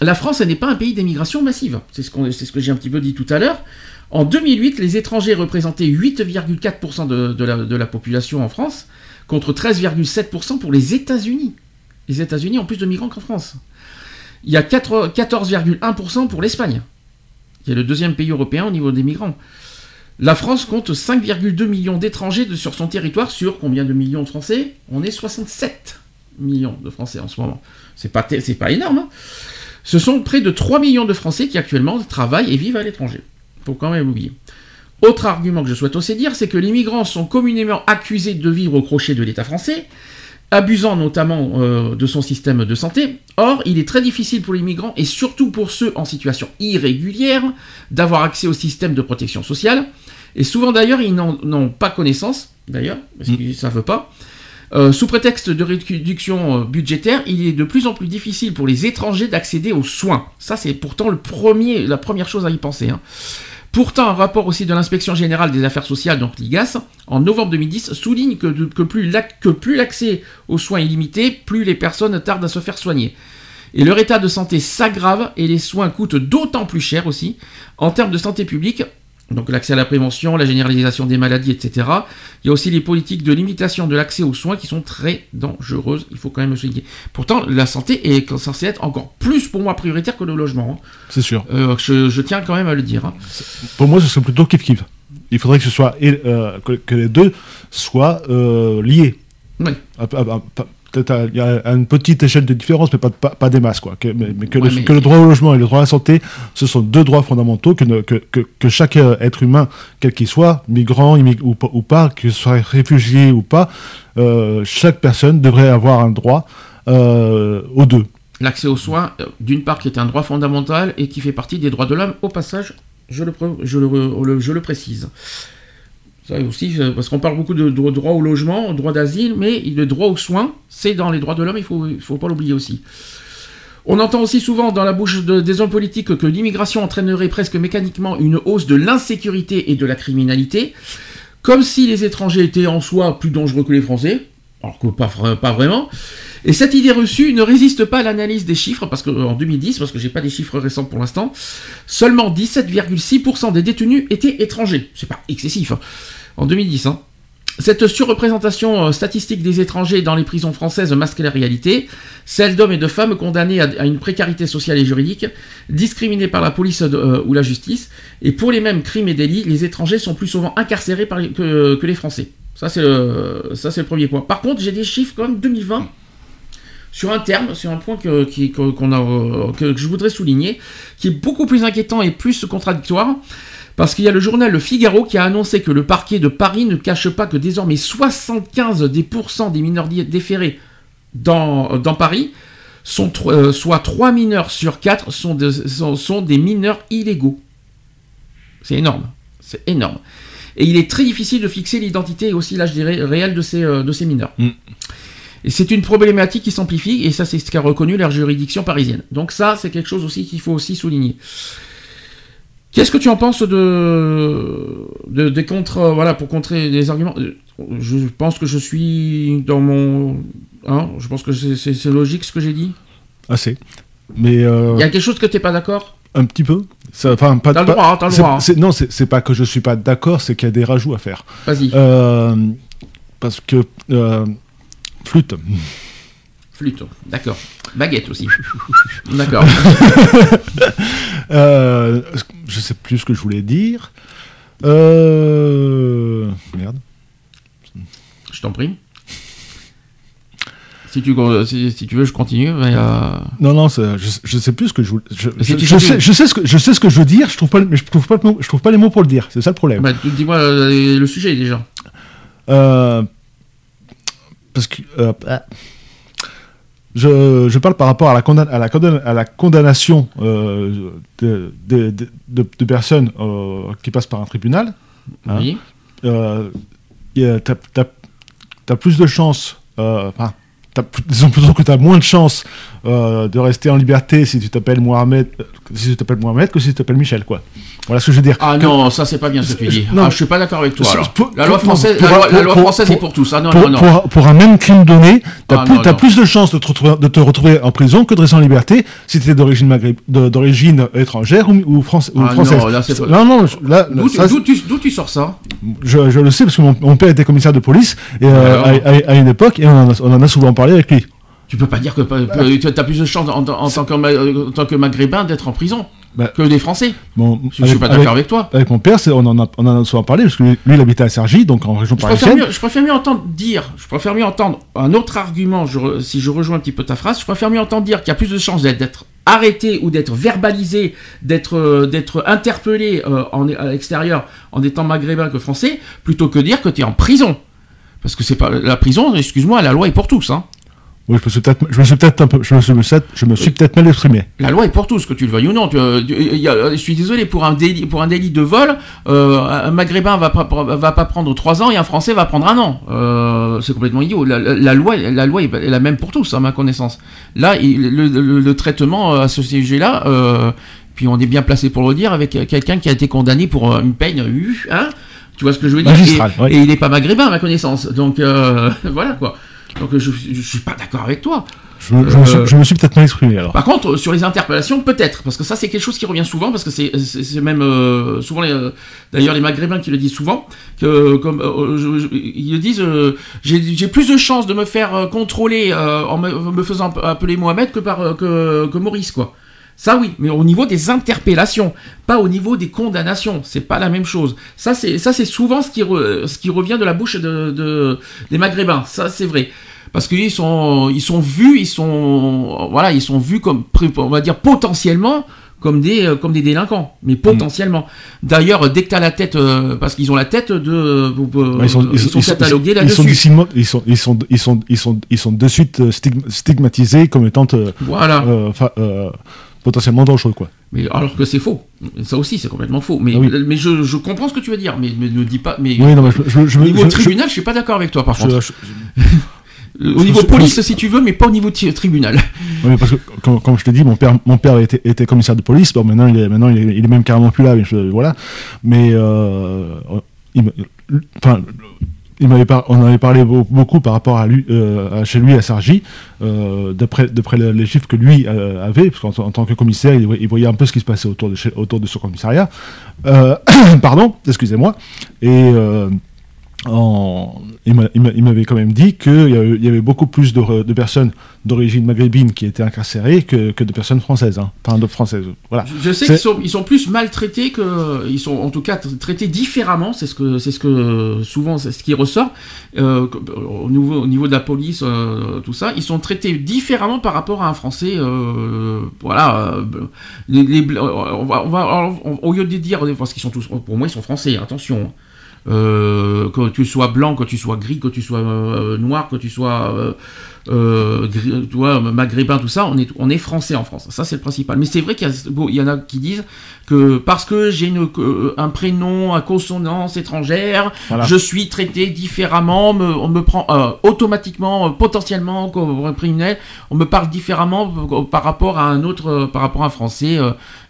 la France n'est pas un pays d'émigration massive. C'est ce, que j'ai un petit peu dit tout à l'heure. En 2008, les étrangers représentaient 8,4% de, de la, de la population en France, contre 13,7% pour les États-Unis. Les États-Unis ont plus de migrants qu'en France. Il y a 4 14,1% pour l'Espagne, qui est le deuxième pays européen au niveau des migrants. La France compte 5,2 millions d'étrangers sur son territoire, sur combien de millions de Français? On est 67 millions de Français en ce moment. C'est pas, pas énorme. hein. Ce sont près de 3 millions de Français qui actuellement travaillent et vivent à l'étranger. Faut quand même oublier. Autre argument que je souhaite aussi dire, c'est que les migrants sont communément accusés de vivre au crochet de l'État français, abusant notamment euh, de son système de santé. Or, il est très difficile pour les migrants, et surtout pour ceux en situation irrégulière, d'avoir accès au système de protection sociale. Et souvent d'ailleurs, ils n'en n'ont pas connaissance, d'ailleurs, parce qu'ils ne savent pas. Euh, sous prétexte de réduction euh, budgétaire, il est de plus en plus difficile pour les étrangers d'accéder aux soins. Ça, c'est pourtant le premier, la première chose à y penser. hein. Pourtant, un rapport aussi de l'inspection générale des affaires sociales, donc l'IGAS, en novembre 2010, souligne que, plus l'accès aux soins est limité, plus les personnes tardent à se faire soigner. Et leur état de santé s'aggrave et les soins coûtent d'autant plus cher aussi. En termes de santé publique, donc l'accès à la prévention, la généralisation des maladies, etc. Il y a aussi les politiques de limitation de l'accès aux soins qui sont très dangereuses, il faut quand même le souligner. Pourtant, la santé est censée être encore plus pour moi prioritaire que le logement. hein. C'est sûr. Euh, je, je tiens quand même à le dire. hein. Pour moi, ce serait plutôt kiff-kiff. Il faudrait que, ce soit, euh, que, que les deux soient euh, liés. Oui. Ah, ah, ah, Peut-être à- il y a une petite échelle de différence, mais pas, pas, pas des masses. Quoi. Que, mais mais que, Ouais, le, mais- que le droit au logement et le droit à la santé, ce sont deux droits fondamentaux que, ne- que, que, que chaque euh, être humain, quel qu'il soit, migrant immig- ou, pas- ou pas, que ce soit réfugié ou pas, euh, chaque personne devrait avoir un droit euh, aux deux. L'accès aux soins, d'une part, qui est un droit fondamental et qui fait partie des droits de l'homme, au passage, je le, pre- je le, re- le- je le précise. Aussi, parce qu'on parle beaucoup de, droit au logement, droit d'asile, mais le droit aux soins, c'est dans les droits de l'homme, il ne faut, pas l'oublier aussi. On entend aussi souvent dans la bouche de- des hommes politiques que l'immigration entraînerait presque mécaniquement une hausse de l'insécurité et de la criminalité, comme si les étrangers étaient en soi plus dangereux que les Français, alors que pas vraiment. Et cette idée reçue ne résiste pas à l'analyse des chiffres, parce que en 2010, parce que j'ai pas des chiffres récents pour l'instant, seulement 17,6% des détenus étaient étrangers. C'est pas excessif. hein. En 2010, hein. Cette surreprésentation euh, statistique des étrangers dans les prisons françaises masque la réalité, celle d'hommes et de femmes condamnés à, une précarité sociale et juridique, discriminés par la police euh, ou la justice, et pour les mêmes crimes et délits, les étrangers sont plus souvent incarcérés que, les Français. Ça c'est le, premier point. Par contre, j'ai des chiffres même 2020 sur un terme, sur un point euh, que je voudrais souligner, qui est beaucoup plus inquiétant et plus contradictoire, parce qu'il y a le journal Le Figaro qui a annoncé que le parquet de Paris ne cache pas que désormais 75 des pourcents des mineurs déférés dans, dans Paris, sont, euh, soit 3 mineurs sur 4 sont, de- sont, sont des mineurs illégaux. C'est énorme, c'est énorme. Et il est très difficile de fixer l'identité et aussi l'âge ré- réel de ces, euh, de ces mineurs. Mm. Et c'est une problématique qui s'amplifie, et ça c'est ce qu'a reconnu la juridiction parisienne. Donc ça, c'est quelque chose aussi qu'il faut aussi souligner. Qu'est-ce que tu en penses de, de des contre, euh, voilà, pour contrer les arguments? Je pense que je suis dans mon, hein, je pense que c'est- logique ce que j'ai dit? Assez. Mais euh, Il y a quelque chose que t'es pas d'accord? un petit peu. Enfin, pas, T'as le droit, hein, t'as le droit, hein. Non, c'est pas que je suis pas d'accord, c'est qu'il y a des rajouts à faire. Vas-y, Euh, parce que euh, flûte. Flûte. D'accord. Baguette aussi. D'accord. Euh, je sais plus ce que je voulais dire. Euh, Merde. Je t'en prie. Si tu, si, si tu veux, je continue. mais, euh, Non, non, je, je sais plus ce que je voulais. Je, je- sais, je sais ce que je sais ce que je veux dire. Je trouve pas, mais je trouve pas, je trouve pas les mots pour le dire. C'est ça le problème. bah, Dis-moi euh, le sujet déjà. Euh, parce que euh, ah. Je, je parle par rapport à la, condamn- à la, condamn- à la condamnation euh, de, de- de- personnes euh, qui passent par un tribunal. Hein. Oui. Euh, t'as- t'as plus de chances, euh, enfin, disons plutôt que tu as moins de chances euh, de rester en liberté si tu t'appelles Mohamed, si tu t'appelles Mohamed que si tu t'appelles Michel, quoi. Voilà ce que je veux dire. Ah non, ça c'est pas bien ce que tu dis. Non. ah, je suis pas d'accord avec toi. C'est- alors. pour- la loi française, pour- la loi, la française est pour tous. Ah non, pour, non, non. pour- un même crime donné, tu as, Ah, plus, de chances de te, retrouver, de te retrouver en prison que de rester en liberté si tu es d'origine, étrangère ou, ou, France- ou Ah, française. non, là, c'est pas- non, là, D'où tu, tu- sors ça? je, je le sais parce que mon, mon père était commissaire de police et, euh, à, à- à une époque et on en, a, on en a souvent parlé avec lui. Tu peux pas dire que tu as plus de chances en, en tant que, ma- en tant que maghrébin d'être en prison Bah, que des Français. Bon, Je, je suis pas d'accord avec toi. avec mon père, on en, a, on en a souvent parlé parce que lui, il habitait à Cergy, donc en région Je préfère, parisienne. mieux, je préfère mieux entendre dire, je préfère mieux entendre un autre argument, je si je rejoins un petit peu ta phrase, je préfère mieux entendre dire qu'il y a plus de chances d'être- arrêté ou d'être verbalisé, d'être euh, d'être interpellé euh, en, à l'extérieur en étant maghrébin que français, plutôt que dire que tu es en prison. Parce que c'est pas la prison, excuse-moi, la loi est pour tous. Hein. Je me suis peut-être, je me suis peut-être un peu, je me suis, je me suis peut-être mal exprimé. La loi est pour tous, que tu le veuilles ou non. Tu, euh, tu- y a- je suis désolé, pour un délit, pour un délit de vol, euh, un maghrébin va pas, va pas prendre 3 ans et un français va prendre un an. Euh, c'est complètement idiot. La, loi, la loi est la même pour tous, à ma connaissance. Là, il- le, le- le traitement euh, à ce sujet-là, euh, puis on est bien placé pour le dire, avec euh, quelqu'un qui a été condamné pour euh, une peine, euh, hein? Tu vois ce que je veux dire? Magistral, et, ouais. et il n'est pas maghrébin, à ma connaissance. Donc euh, voilà quoi. Donc je, suis pas d'accord avec toi. Je, me- je me suis, Euh, je me suis peut-être mal exprimé alors. Par contre, sur les interpellations, peut-être, parce que ça, c'est quelque chose qui revient souvent, parce que c'est c'est- c'est même euh, souvent, les, euh, d'ailleurs, les Maghrébins qui le disent souvent, que comme je- ils le disent, j'ai j'ai plus de chances de me faire contrôler en me, me faisant appeler Mohamed que par que, que Maurice, quoi. Ça oui, mais au niveau des interpellations, pas au niveau des condamnations, c'est pas la même chose. Ça c'est ça c'est souvent ce qui re- ce qui revient de la bouche de, de- des Maghrébins, ça c'est vrai. Parce qu'ils sont ils sont vus, ils sont voilà, ils sont vus comme on va dire potentiellement comme des euh, comme des délinquants, mais potentiellement. D'ailleurs, dès que tu as la tête euh, parce qu'ils ont la tête de euh, Ouais, ils sont, catalogués ils sont, là-dessus. ils sont, ils sont, ils sont, ils sont, ils sont de suite euh, stigm- stigmatisés comme étant euh, Voilà. Potentiellement dangereux, quoi. Mais alors que c'est faux. Ça aussi, c'est complètement faux. Mais, Ah oui. mais je, je comprends ce que tu veux dire. Mais, mais ne dis pas. Mais Oui, non, mais je, je, je, au niveau tribunal, je, suis pas d'accord avec toi, par contre. Au niveau police, si tu veux, mais pas au niveau tribunal. Oui, parce que, comme, comme je te dis, mon père, mon père était, était commissaire de police. Bon, maintenant, il est, maintenant, il est, il est même carrément plus là. Mais voilà. Mais, euh, il me- enfin, on en avait parlé beau- beaucoup par rapport à lui, euh, chez lui à Sargy, euh, d'après, d'après le- les chiffres que lui euh, avait, parce qu'en en tant que commissaire, il, voy- il voyait un peu ce qui se passait autour de, autour de son commissariat. Pardon, excusez-moi. Et en- il m'a- il m'a- il m'avait quand même dit qu'il y, avait- beaucoup plus de, personnes d'origine maghrébine qui étaient incarcérées que, que de personnes françaises, hein. enfin de françaises. Voilà. Je, sais qu'ils sont, ils sont plus maltraités que, ils sont en tout cas tra- traités différemment. C'est ce que, c'est ce que souvent, c'est ce qui ressort euh, au niveau, au niveau de la police, euh, tout ça. Ils sont traités différemment par rapport à un Français. euh, voilà. les, les bl- on va, on va- on- au lieu de dire, parce qu'ils sont tous, pour moi, ils sont français. Attention. Euh, que tu sois blanc, que tu sois gris, que tu sois euh, noir, que tu sois euh, gris- maghrébin, tout ça, on est, on est français en France. Ça, c'est le principal. Mais c'est vrai qu'il y, bon, en a qui disent que parce que j'ai un prénom à consonance étrangère, Voilà. je suis traité différemment, me- on me prend automatiquement, potentiellement, comme un criminel, on me parle différemment par rapport à un autre, par rapport à un français,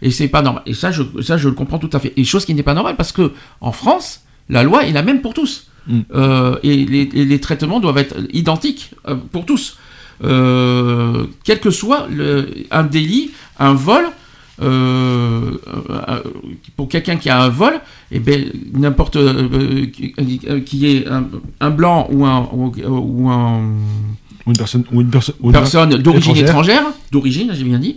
et c'est pas normal. Et ça, je, ça, je le comprends tout à fait. Et chose qui n'est pas normale parce que en France, la loi est la même pour tous. Mm. Euh, et, les, et les traitements doivent être identiques euh, pour tous. Euh, quel que soit le, un délit, un vol, euh, pour quelqu'un qui a un vol, et ben n'importe qui, est un, un blanc ou un ou, ou un Ou une personne, ou une perso- ou une personne d'origine étrangère. étrangère, d'origine, j'ai bien dit,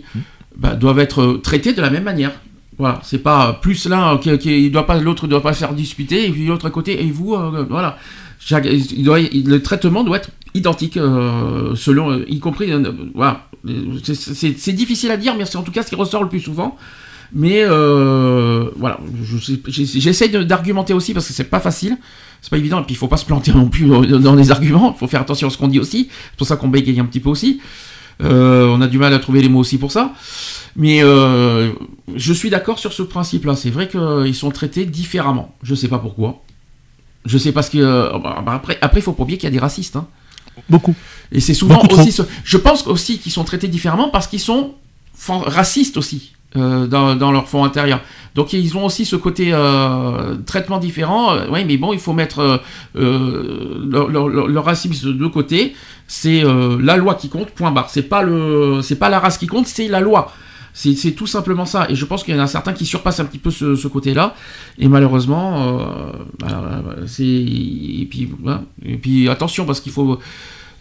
bah, doivent être traités de la même manière. Voilà, c'est pas plus l'un qui, qui il doit pas l'autre doit pas faire disputer et puis l'autre à côté et vous euh, voilà. Chaque- le traitement doit être identique euh, selon euh, y compris euh, voilà. C'est- difficile à dire mais c'est en tout cas ce qui ressort le plus souvent. Mais euh, voilà, j'essaie d'argumenter aussi parce que c'est pas facile, c'est pas évident et puis il faut pas se planter non plus dans les arguments, il faut faire attention à ce qu'on dit aussi. C'est pour ça qu'on bégaye un petit peu aussi. Euh, on a du mal à trouver les mots aussi pour ça. Mais euh, je suis d'accord sur ce principe-là. C'est vrai qu'ils sont traités différemment. Je sais pas pourquoi. Je sais parce que euh, bah, après, après, il faut pas oublier qu'il y a des racistes. hein. Beaucoup. Et c'est souvent Beaucoup aussi. ce- Je pense aussi qu'ils sont traités différemment parce qu'ils sont racistes aussi euh, dans, dans leur fond intérieur. Donc ils ont aussi ce côté euh, traitement différent. Euh, oui, mais bon, il faut mettre euh, euh, leur, leur- leur- racisme de côté. C'est la loi qui compte. Point barre. C'est pas le, c'est pas la race qui compte, c'est la loi. C'est tout simplement ça. Et je pense qu'il y en a certains qui surpassent un petit peu ce, ce côté-là. Et malheureusement, bah, c'est. Et puis, voilà. et puis attention, parce qu'il faut.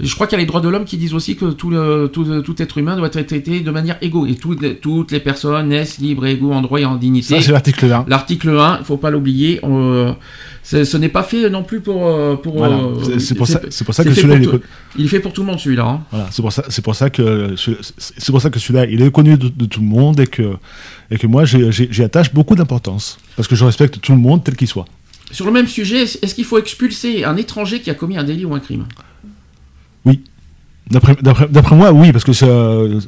Je crois qu'il y a les droits de l'homme qui disent aussi que tout, le- tout, tout être humain doit être traité de manière égaux. Et toutes les, toutes les personnes naissent libres et égaux en droit et en dignité. Ça, c'est l'article 1. L'article 1, il ne faut pas l'oublier. on- c'est- ce n'est pas fait non plus pour. euh, pour Voilà. euh, C'est- pour ça, pour ça que celui-là, il Il est fait pour tout le monde celui-là. hein. voilà. C'est pour ça, c'est pour ça que celui-là, il est connu de, de tout le monde et que et que moi, j'y attache beaucoup d'importance parce que je respecte tout le monde tel qu'il soit. Sur le même sujet, est-ce qu'il faut expulser un étranger qui a commis un délit ou un crime? D'après- moi, oui, parce que ça, euh,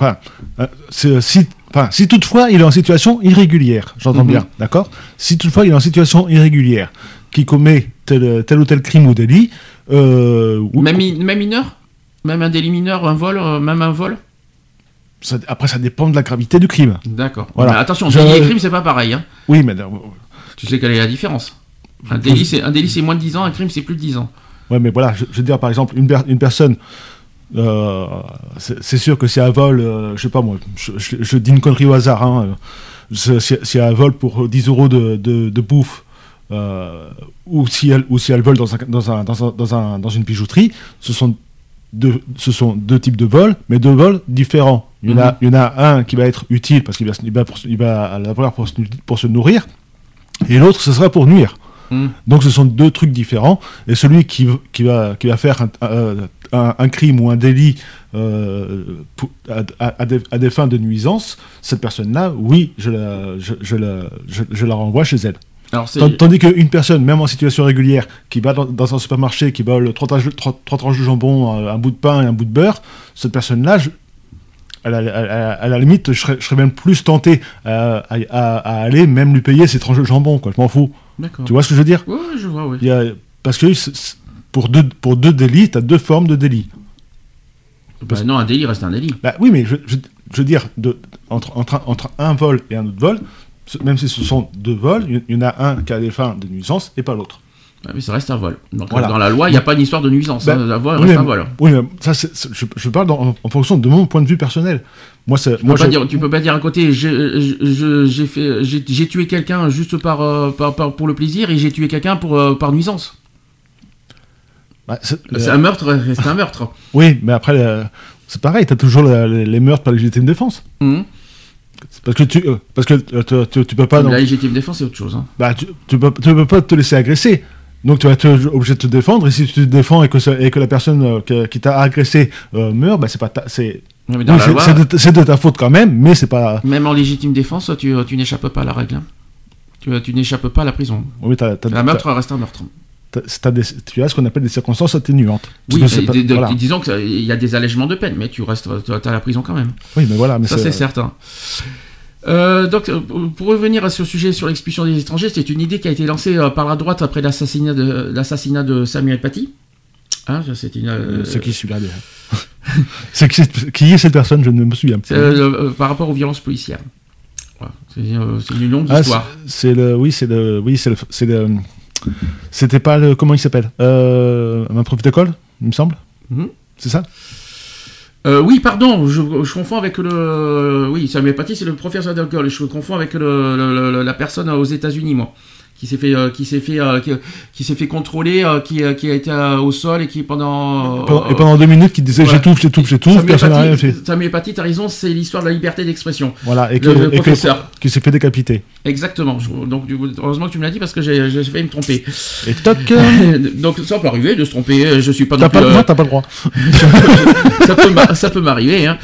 enfin, euh, c'est- si, enfin, si toutefois il est en situation irrégulière, j'entends Mhm. bien, d'accord? Si toutefois il est en situation irrégulière, qui commet tel, tel ou tel crime ou délit, euh, ou- même, mi- même mineur Même un délit mineur, un vol, euh, même un vol? Ça- après ça dépend de la gravité du crime. D'accord. Voilà. Mais attention, délit et crime, c'est pas pareil. hein. Oui, mais Tu sais quelle est la différence? Un délit, c'est un délit, c'est moins de 10 ans, un crime, c'est plus de 10 ans. Ouais, mais voilà, je, je veux dire, par exemple, une, per- une personne euh, c'est sûr que si un vol, euh, je sais pas moi, je, je- je dis une connerie au hasard, hein, euh, si, si un vol pour 10 euros de, de, de bouffe, euh, ou, si elle, ou si elle vole dans, un, dans, un, dans, un, dans, un- dans une bijouterie, ce sont, deux, ce sont deux types de vols, mais deux vols différents. Il y, en Mhm. a, il y en a un qui va être utile parce qu'il va, il va, pour- il va l'avoir pour, pour se nourrir, et l'autre, ce sera pour nuire. Hmm. Donc ce sont deux trucs différents. Et celui qui, va, qui va faire un, un- un- un crime ou un délit euh, pour- à, des, à des fins de nuisance, cette personne-là, oui, je la, je, je la, je, je la renvoie chez elle. Alors Tandis qu'une personne, même en situation régulière, qui va dans, dans un supermarché, qui vole trois tranches, de jambon, un, un bout de pain et un bout de beurre, cette personne-là, à la, à la- à la limite, je serais, je serais même plus tenté à, à- aller même lui payer ses tranches de jambon, quoi. Je m'en fous. Tu vois ce que je veux dire? Ouais, je vois, oui. il y a- parce que pour deux, pour deux délits, tu as deux formes de délits. Bah non, un délit reste un délit. Bah oui, mais je, je- je veux dire, de, entre, entre, un- entre un vol et un autre vol, même si ce sont deux vols, il y en a un qui a des fins de nuisance et pas l'autre. Mais ça reste un vol. Donc Voilà. dans la loi, il n'y a pas une histoire de nuisance. Bah, hein. La voie oui, reste mais- un vol. Oui, mais ça, c'est- c'est- je, je parle dans- en, en fonction de mon point de vue personnel. Moi, c'est, Tu moi, peux, pas dire, tu peux pas dire à côté, j'ai tué quelqu'un juste par, euh, par- par- pour le plaisir et j'ai tué quelqu'un pour euh, par nuisance. bah, c'est- C'est euh, un meurtre, reste un meurtre. oui, mais après, c'est pareil, tu as toujours la- les, les meurtres par légitime défense. C'est Parce que tu, parce que tu, tu- tu peux pas. donc- La légitime défense, c'est autre chose. hein. Bah, tu, tu peux, tu peux pas te laisser agresser. Donc tu vas être obligé de te défendre. Et si tu te défends et que, ça- et que la personne euh, que- qui t'a agressé euh, meurt, bah, c'est pas c'est oui, de, ta faute quand même, mais c'est pas. même en légitime défense, tu, tu n'échappes pas à la règle. hein. Tu, tu n'échappes pas à la prison. Oui, Un meurtre reste un meurtre. des- tu as ce qu'on appelle des circonstances atténuantes. Oui, que pas- de- voilà. disons qu'il y a des allègements de peine, mais tu restes, tu as la prison quand même. Oui, mais voilà. Mais Ça, c'est certain. Euh, donc, euh, pour revenir sur le sujet sur l'expulsion des étrangers, c'est une idée qui a été lancée euh, par la droite après l'assassinat de, l'assassinat de Samuel Paty. Hein, c'est une, euh, qui celui-là déjà C'est qui, est cette personne Je ne me souviens plus. euh, par rapport aux violences policières. Voilà. C'est, une longue Ah, histoire. c'est le. Oui, c'est le. Oui, c'est C'était pas le. Comment il s'appelle? Un prof d'école, il me semble. Mhm. C'est ça? Euh, oui, pardon, je, confonds avec le. Oui, Samuel Paty, c'est le professeur d'école. Je confonds avec le, le- le- la personne aux États-Unis, moi. Qui s'est fait, euh, qui s'est fait, euh, qui, qui s'est fait contrôler, euh, qui, qui a été au sol et qui pendant. Et pendant deux minutes, il disait voilà. j'étouffe, j'étouffe, j'étouffe, personne n'a rien fait. Samuel Paty, t'as raison, c'est l'histoire de la liberté d'expression. Voilà, et, Le- le que- que- professeur. qui s'est fait décapiter. Exactement. Donc, heureusement que tu me l'as dit parce que j'ai j'ai failli me tromper. Et toc donc, ça peut arriver de se tromper. Je suis pas. T'as pas, euh, pas le droit. ça peut m'a- ça peut m'arriver. Hein.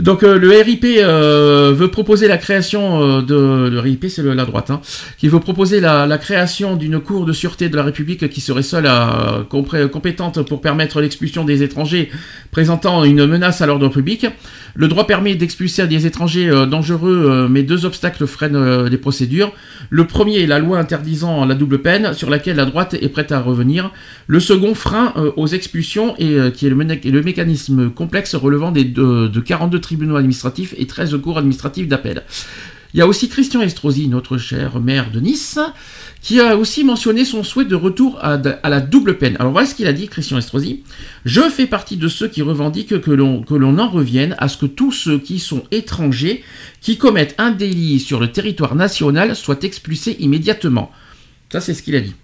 Donc euh, le RIP euh, veut proposer la création de le RIP c'est le- la droite hein, qui veut proposer la, la création d'une cour de sûreté de la République qui serait seule à, compétente pour permettre l'expulsion des étrangers présentant une menace à l'ordre public. Le droit permet d'expulser des étrangers euh, dangereux, euh, mais deux obstacles freinent euh, les procédures. Le premier est la loi interdisant la double peine, sur laquelle la droite est prête à revenir. Le second frein aux expulsions, qui est le, mécanisme complexe relevant de, de 42 tribunaux administratifs et 13 cours administratifs d'appel. Il y a aussi Christian Estrosi, notre cher maire de Nice, qui a aussi mentionné son souhait de retour à, la double peine. Alors voilà ce qu'il a dit, Christian Estrosi. Je fais partie de ceux qui revendiquent que l'on que l'on en revienne à ce que tous ceux qui sont étrangers, qui commettent un délit sur le territoire national, soient expulsés immédiatement. Ça, c'est ce qu'il a dit.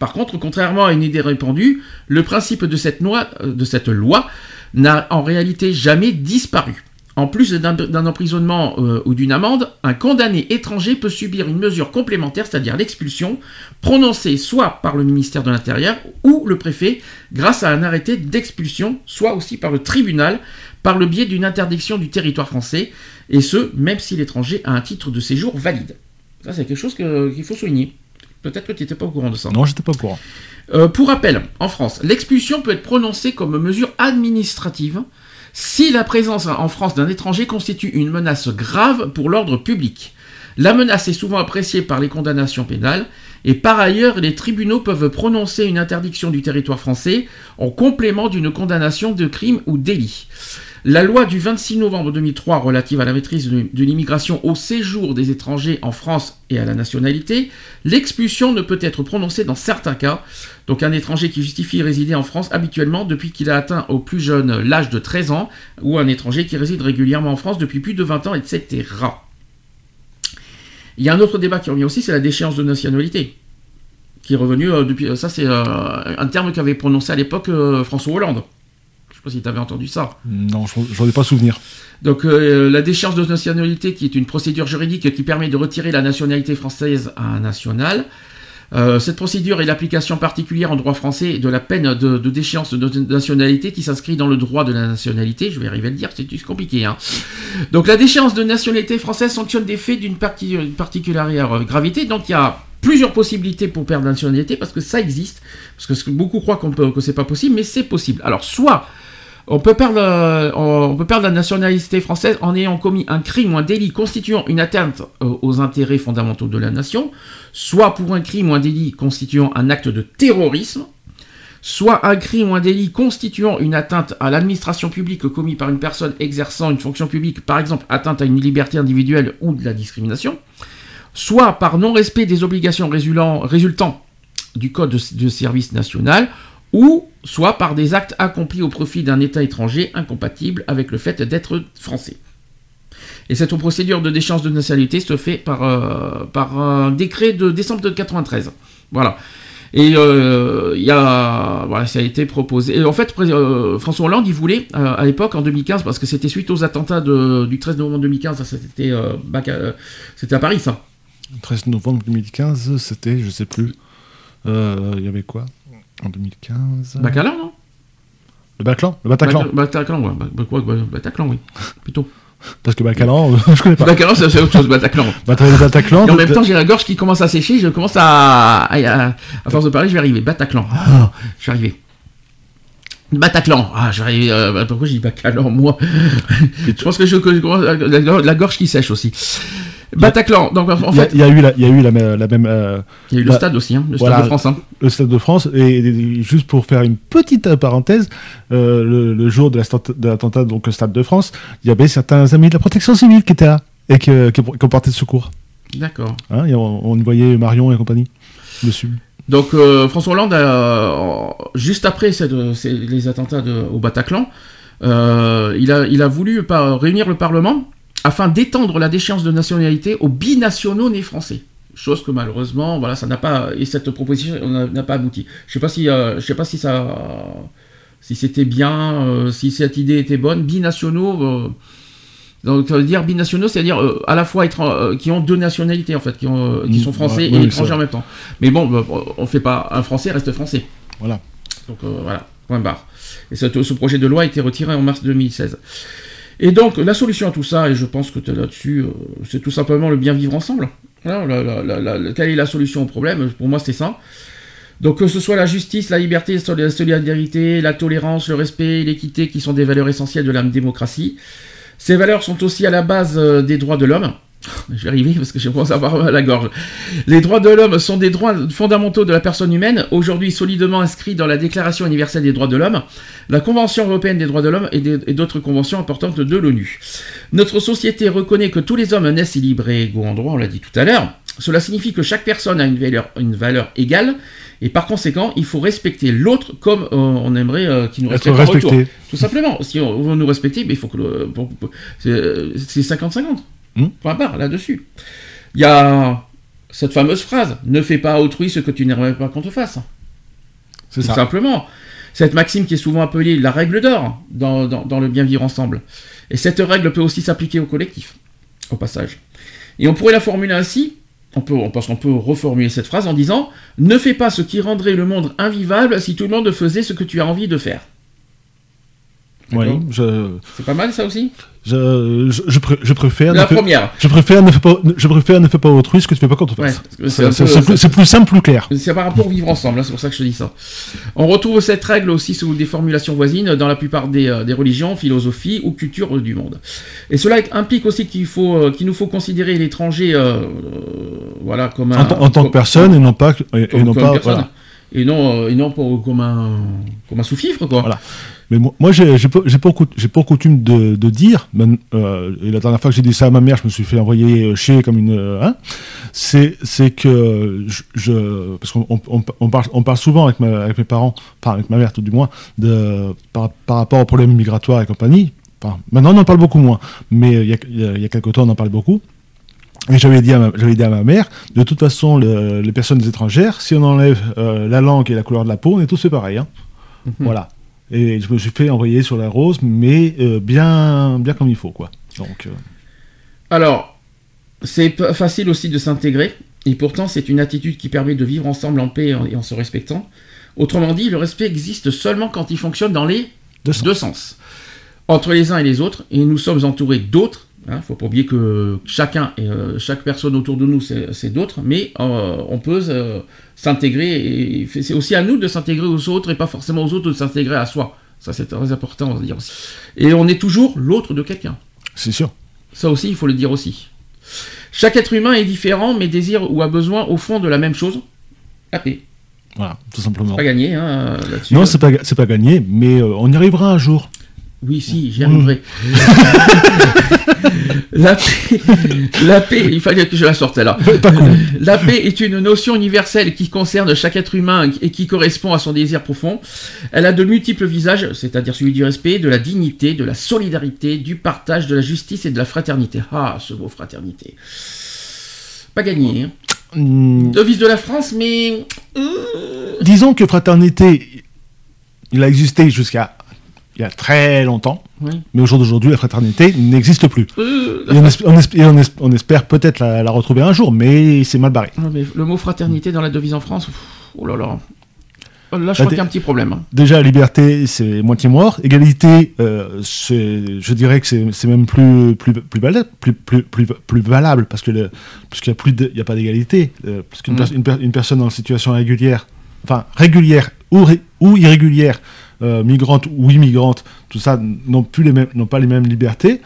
Par contre, contrairement à une idée répandue, le principe de cette loi, euh, de cette loi n'a en réalité jamais disparu. En plus d'un emprisonnement euh, ou d'une amende, un condamné étranger peut subir une mesure complémentaire, c'est-à-dire l'expulsion, prononcée soit par le ministère de l'Intérieur ou le préfet grâce à un arrêté d'expulsion, soit aussi par le tribunal par le biais d'une interdiction du territoire français, et ce, même si l'étranger a un titre de séjour valide. Ça, c'est quelque chose qu'il faut souligner. Peut-être que tu n'étais pas au courant de ça. Non, j'étais pas au courant. Euh, pour rappel, en France, l'expulsion peut être prononcée comme mesure administrative si la présence en France d'un étranger constitue une menace grave pour l'ordre public. La menace est souvent appréciée par les condamnations pénales et par ailleurs les tribunaux peuvent prononcer une interdiction du territoire français en complément d'une condamnation de crime ou délit. La loi du 26 novembre 2003 relative à la maîtrise de, l'immigration au séjour des étrangers en France et à la nationalité, l'expulsion ne peut être prononcée dans certains cas. Donc un étranger qui justifie résider en France habituellement depuis qu'il a atteint au plus jeune l'âge de 13 ans, ou un étranger qui réside régulièrement en France depuis plus de 20 ans, etc. Il y a un autre débat qui revient aussi, c'est la déchéance de nationalité. Qui est revenu euh, depuis. Ça, c'est euh, un terme qu'avait prononcé à l'époque euh, François Hollande. Je sais pas si tu avais entendu ça. Non, j'en- ai pas souvenir. Donc euh, la déchéance de nationalité, qui est une procédure juridique qui permet de retirer la nationalité française à un national. Euh, cette procédure est l'application particulière en droit français de la peine de, de déchéance de nationalité qui s'inscrit dans le droit de la nationalité. Je vais arriver à le dire, c'est compliqué. Hein. Donc la déchéance de nationalité française sanctionne des faits d'une parti- une particulière gravité. Donc il y a plusieurs possibilités pour perdre la nationalité parce que ça existe. Parce que ce que beaucoup croient qu'on peut, que c'est pas possible, mais c'est possible. Alors soit on peut, perdre, euh, on la nationalité française en ayant commis un crime ou un délit constituant une atteinte euh, aux intérêts fondamentaux de la nation, soit pour un crime ou un délit constituant un acte de terrorisme, soit un crime ou un délit constituant une atteinte à l'administration publique commis par une personne exerçant une fonction publique, par exemple atteinte à une liberté individuelle ou de la discrimination, soit par non-respect des obligations résultant, du Code de, de service national, ou soit par des actes accomplis au profit d'un État étranger incompatible avec le fait d'être français. Et cette procédure de déchéance de nationalité se fait par, euh, par un décret de décembre de 93. Voilà. Et euh, y a, voilà, ça a été proposé. Et en fait, euh, François Hollande, il voulait, euh, à l'époque, en 2015, parce que c'était suite aux attentats du 13 novembre 2015, ça, c'était à- à Paris, ça. 13 novembre 2015, c'était, je sais plus. Il y avait quoi? En 2015 Bacalan, non? Le Bataclan? Le Bataclan Bataclan, ouais. Bah, Bataclan, oui. Plutôt. Parce que Bataclan, je connais pas. Bataclan, c'est autre chose, Bataclan. Bata- Le Bataclan. Et en même temps, j'ai la gorge qui commence à sécher, je commence à. À, à- à force de parler, je vais arriver. Bataclan. Ah, je vais arriver. Bataclan. Ah, je vais arriver. euh, bah, pourquoi j'ai dit Bacalan, moi? Je pense que je, que je commence- la- la gorge qui sèche aussi. Bataclan. Donc, en fait, il y, a eu la, il y a eu la, même- la même euh, il y a eu le bah, stade aussi, hein, le stade de France. hein. le Stade de France et, et juste pour faire une petite parenthèse, euh, le, le jour de l'attentat donc au Stade de France, il y avait certains amis de la protection civile qui étaient là et qui, qui, qui ont porté de secours. D'accord. Hein, on, on voyait Marion et compagnie dessus. Donc euh, François Hollande, a, juste après cette- ces- les attentats de- au Bataclan, euh, il, a, il a voulu par- réunir le Parlement afin d'étendre la déchéance de nationalité aux binationaux nés français. Chose que malheureusement, voilà, ça n'a pas et cette proposition n'a pas abouti. Je sais pas si, euh, je sais pas si ça, si c'était bien, euh, si cette idée était bonne. Binationaux. euh, donc ça veut dire binationaux, c'est-à-dire euh, à la fois étran- euh, qui ont deux nationalités en fait, qui, ont, qui Mm, sont français ouais, et étrangers en même temps. Mais bon, bah, on fait pas un français reste français. Voilà. Donc voilà, point barre. Et ce, ce projet de loi a été retiré en mars 2016. Et donc la solution à tout ça, et je pense que tu es là-dessus, euh, c'est tout simplement le bien vivre ensemble. Voilà, la- la- la- la- la- quelle est la solution au problème Pour moi, c'est ça. Donc que ce soit la justice, la liberté, la solidarité, la tolérance, le respect, l'équité, qui sont des valeurs essentielles de la démocratie. Ces valeurs sont aussi à la base euh, des droits de l'homme. Je vais arriver parce que je commence à avoir la gorge. Les droits de l'homme sont des droits fondamentaux de la personne humaine, aujourd'hui solidement inscrits dans la Déclaration universelle des droits de l'homme, la Convention européenne des droits de l'homme et d'autres conventions importantes de l'ONU. Notre société reconnaît que tous les hommes naissent libres et égaux en droit, on l'a dit tout à l'heure. Cela signifie que chaque personne a une valeur, une valeur égale, et par conséquent, il faut respecter l'autre comme euh, on aimerait euh, qu'il nous respecte en retour. respecté. Tout simplement. Si on veut nous respecter, mais il faut que c'est c'est 50-50. Hmm. Point barre, là-dessus. Il y a cette fameuse phrase ne fais pas à autrui ce que tu n'aimerais pas qu'on te fasse. C'est Tout ça. simplement. Cette maxime qui est souvent appelée la règle d'or dans, dans- dans le bien vivre ensemble. Et cette règle peut aussi s'appliquer au collectif, au passage. Et on pourrait la formuler ainsi, on peut, on- qu'on peut reformuler cette phrase en disant Ne fais pas ce qui rendrait le monde invivable si tout le monde faisait ce que tu as envie de faire. Oui, D'accord je, C'est pas mal ça aussi je, je, je, pr- je préfère. La première. je préfère ne fais pas, je préfère ne fais pas autrui ce que tu fais pas quand on Ouais, que c'est plus, simple, plus clair. C'est par rapport au vivre ensemble, hein, c'est pour ça que je te dis ça. On retrouve cette règle aussi sous des formulations voisines dans la plupart des, euh, des religions, philosophies ou cultures du monde. Et cela implique aussi qu'il faut, euh, qu'il nous faut considérer l'étranger, euh, euh, voilà, comme un, En, tant- en tant que personne et non pas, et, et comme- non pas, voilà. et non, euh, et non pour, comme un, comme un sous-fifre, quoi. Voilà. Mais moi, moi, j'ai cou- j'ai pour coutume de, de dire, ben, euh, et la dernière fois que j'ai dit ça à ma mère, je me suis fait envoyer euh, chier comme une. euh, hein, c'est que je, je- parce qu'on on, parle, on parle souvent avec, ma- avec mes parents, enfin avec ma mère tout du moins, de, par, par rapport aux problèmes migratoires et compagnie. Enfin, maintenant, on en parle beaucoup moins, mais il y a, y a, y a quelques temps, on en parlait beaucoup. Et j'avais dit, à ma- j'avais dit à ma mère, de toute façon, le- les personnes étrangères, si on enlève euh, la langue et la couleur de la peau, on est tous fait pareil. Hein. Voilà. Et je me suis fait envoyer sur la rose, mais euh, bien, bien comme il faut, quoi. Donc, euh, Alors, c'est facile aussi de s'intégrer, et pourtant c'est une attitude qui permet de vivre ensemble en paix et en- et en se respectant. Autrement dit, le respect existe seulement quand il fonctionne dans les deux sens. deux sens. Entre les uns et les autres, et nous sommes entourés d'autres. Il ne faut pas oublier que chacun, et, euh, chaque personne autour de nous, c'est d'autres, mais euh, on peut euh, s'intégrer, et c'est aussi à nous de s'intégrer aux autres, et pas forcément aux autres de s'intégrer à soi. Ça, c'est très important à dire aussi. Et on est toujours l'autre de quelqu'un. c'est sûr. Ça aussi, il faut le dire aussi. Chaque être humain est différent, mais désire ou a besoin au fond de la même chose la paix. Voilà, tout simplement. Pas gagné hein, là-dessus. Non, c'est pas, pas gagné, mais on y arrivera un jour. Oui, si, j'y arriverai. la, paix, la paix, il fallait que je la sorte là. La paix est une notion universelle qui concerne chaque être humain et qui correspond à son désir profond. Elle a de multiples visages, c'est-à-dire celui du respect, de la dignité, de la solidarité, du partage, de la justice et de la fraternité. Ah, ce mot fraternité. Pas gagné. Hein. Devise de la France, mais disons que fraternité, il a existé jusqu'à il y a très longtemps, Oui. mais au jour d'aujourd'hui, la fraternité n'existe plus. Euh, Et on, esp- on esp- et on esp- on espère peut-être la, la retrouver un jour, mais c'est mal barré. non, mais le mot fraternité dans la devise en France, pff, oh là là. Là, je Bah, crois qu'il y a un petit problème. hein. Déjà, liberté, c'est moitié mort. Égalité, euh, je dirais que c'est même plus, plus, plus, valable, plus, plus, plus, plus valable, parce qu'il n'y a, a pas d'égalité. euh, parce qu'une Mm. une, per- une personne en situation régulière, enfin régulière ou, ré- ou irrégulière, euh, migrante ou immigrante, tout ça n'ont plus les mêmes, n'ont pas les mêmes libertés.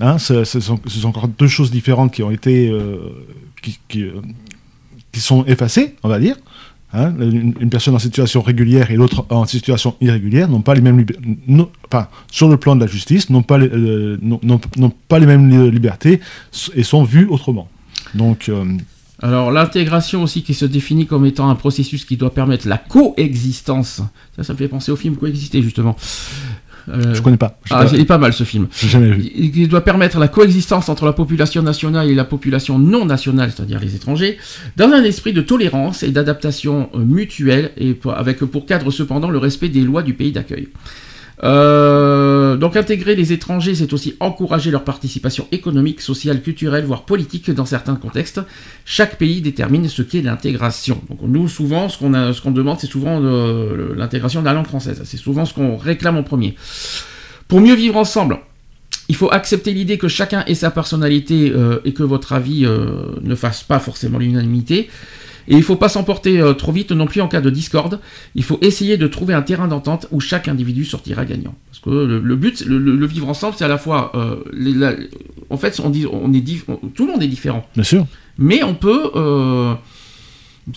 Hein, ce, sont, encore deux choses différentes qui ont été, euh, euh, qui sont effacées, on va dire. Hein, une, personne en situation régulière et l'autre en situation irrégulière n'ont pas les mêmes non- enfin, sur le plan de la justice n'ont pas les, n'ont- pas les mêmes li- libertés et sont vues autrement. Donc Alors l'intégration aussi qui se définit comme étant un processus qui doit permettre la coexistence. Ça, ça me fait penser au film Coexister justement. Euh, je connais pas. Ah, pas- il est pas mal ce film. jamais vu. Il doit permettre la coexistence entre la population nationale et la population non nationale, c'est-à-dire les étrangers, dans un esprit de tolérance et d'adaptation euh, mutuelle, et avec pour cadre cependant le respect des lois du pays d'accueil. Euh, donc intégrer les étrangers, c'est aussi encourager leur participation économique, sociale, culturelle, voire politique dans certains contextes. Chaque pays détermine ce qu'est l'intégration. Donc nous, souvent, ce qu'on demande, c'est souvent euh, l'intégration de la langue française. C'est souvent ce qu'on réclame en premier. Pour mieux vivre ensemble, il faut accepter l'idée que chacun ait sa personnalité euh, et que votre avis ne fasse pas forcément l'unanimité. Et il ne faut pas s'emporter euh, trop vite non plus en cas de discorde. Il faut essayer de trouver un terrain d'entente où chaque individu sortira gagnant. Parce que le, le but, le, vivre ensemble, c'est à la fois... euh, les- la- en fait, on dit, on est on- tout le monde est différent. Bien sûr. Mais on peut euh,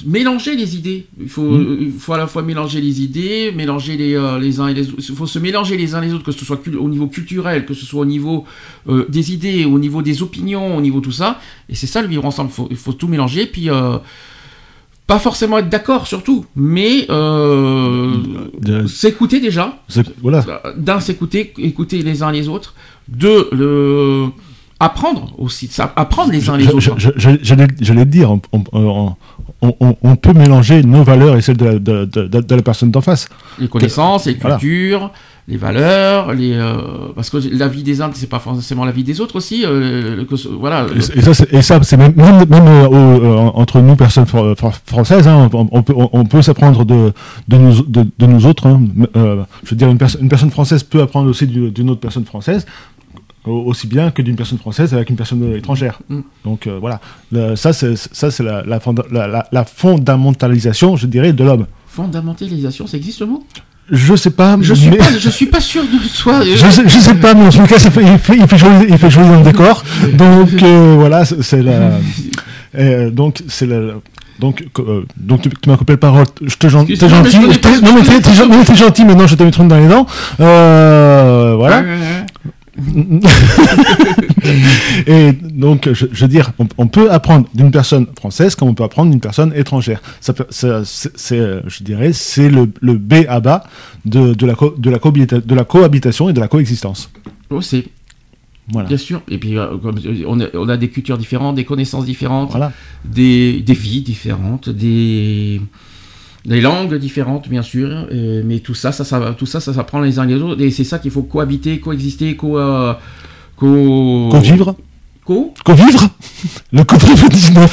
mélanger les idées. Il faut, Mm. il faut à la fois mélanger les idées, mélanger les, euh, les uns et les autres. Il faut se mélanger les uns les autres, que ce soit au niveau culturel, que ce soit au niveau euh, des idées, au niveau des opinions, au niveau tout ça. Et c'est ça le vivre ensemble. Il faut, tout mélanger. Puis. euh, pas forcément être d'accord surtout, mais euh, De- s'écouter déjà, voilà. d'un s'écouter, écouter les uns les autres, deux le apprendre aussi, apprendre les uns les Je- autres. je- je- je- J'allais dire, on, on- on- peut mélanger nos valeurs et celles de la, de- de- de- de la personne d'en face. les connaissances, les Voilà. Les valeurs, les euh, parce que la vie des uns c'est pas forcément la vie des autres aussi. euh, le- que voilà. Et, et ça, c'est- et ça, c'est même, même, même, euh, entre nous, personnes fr- fr- françaises, hein, on, on peut, on, on peut s'apprendre de, de, nous, de, de nous autres. hein. Je veux dire, une, perso- une personne française peut apprendre aussi du- d'une autre personne française, au- aussi bien que d'une personne française avec une personne étrangère. Mm. Donc voilà, Le- ça, c'est la, la, fonda- la, la- la fondamentalisation, je dirais, de l'homme. Fondamentalisation, ça existe ce mot? Je sais pas, Je suis mais- pas, je suis pas sûr de soi. je sais, je sais pas, mais en tout cas, ça fait- il, fait, il, fait joli, il fait joli dans le décor. Donc euh, voilà, c'est la. euh, donc c'est la. Donc, euh, donc tu, tu m'as coupé la parole. Je te gen- t'es gentil. non, mais t'es, gentil, maintenant je te une dans les dents. Euh, voilà. Ouais, ouais, ouais. Et donc, je, je veux dire, on, on peut apprendre d'une personne française comme on peut apprendre d'une personne étrangère. Ça, c'est, je dirais, c'est le, le B à bas de, de, la co- de, la cohabita- de la cohabitation et de la coexistence. C'est Voilà. bien sûr. Et puis, euh, euh, on, a, on a des cultures différentes, des connaissances différentes, Voilà. des, des vies différentes, des, des langues différentes, bien sûr. euh, mais tout ça, ça, ça, tout ça, ça s'apprend les uns les autres. Et c'est ça qu'il faut cohabiter, coexister, co, euh, co, co- Co-vivre Le Covid-19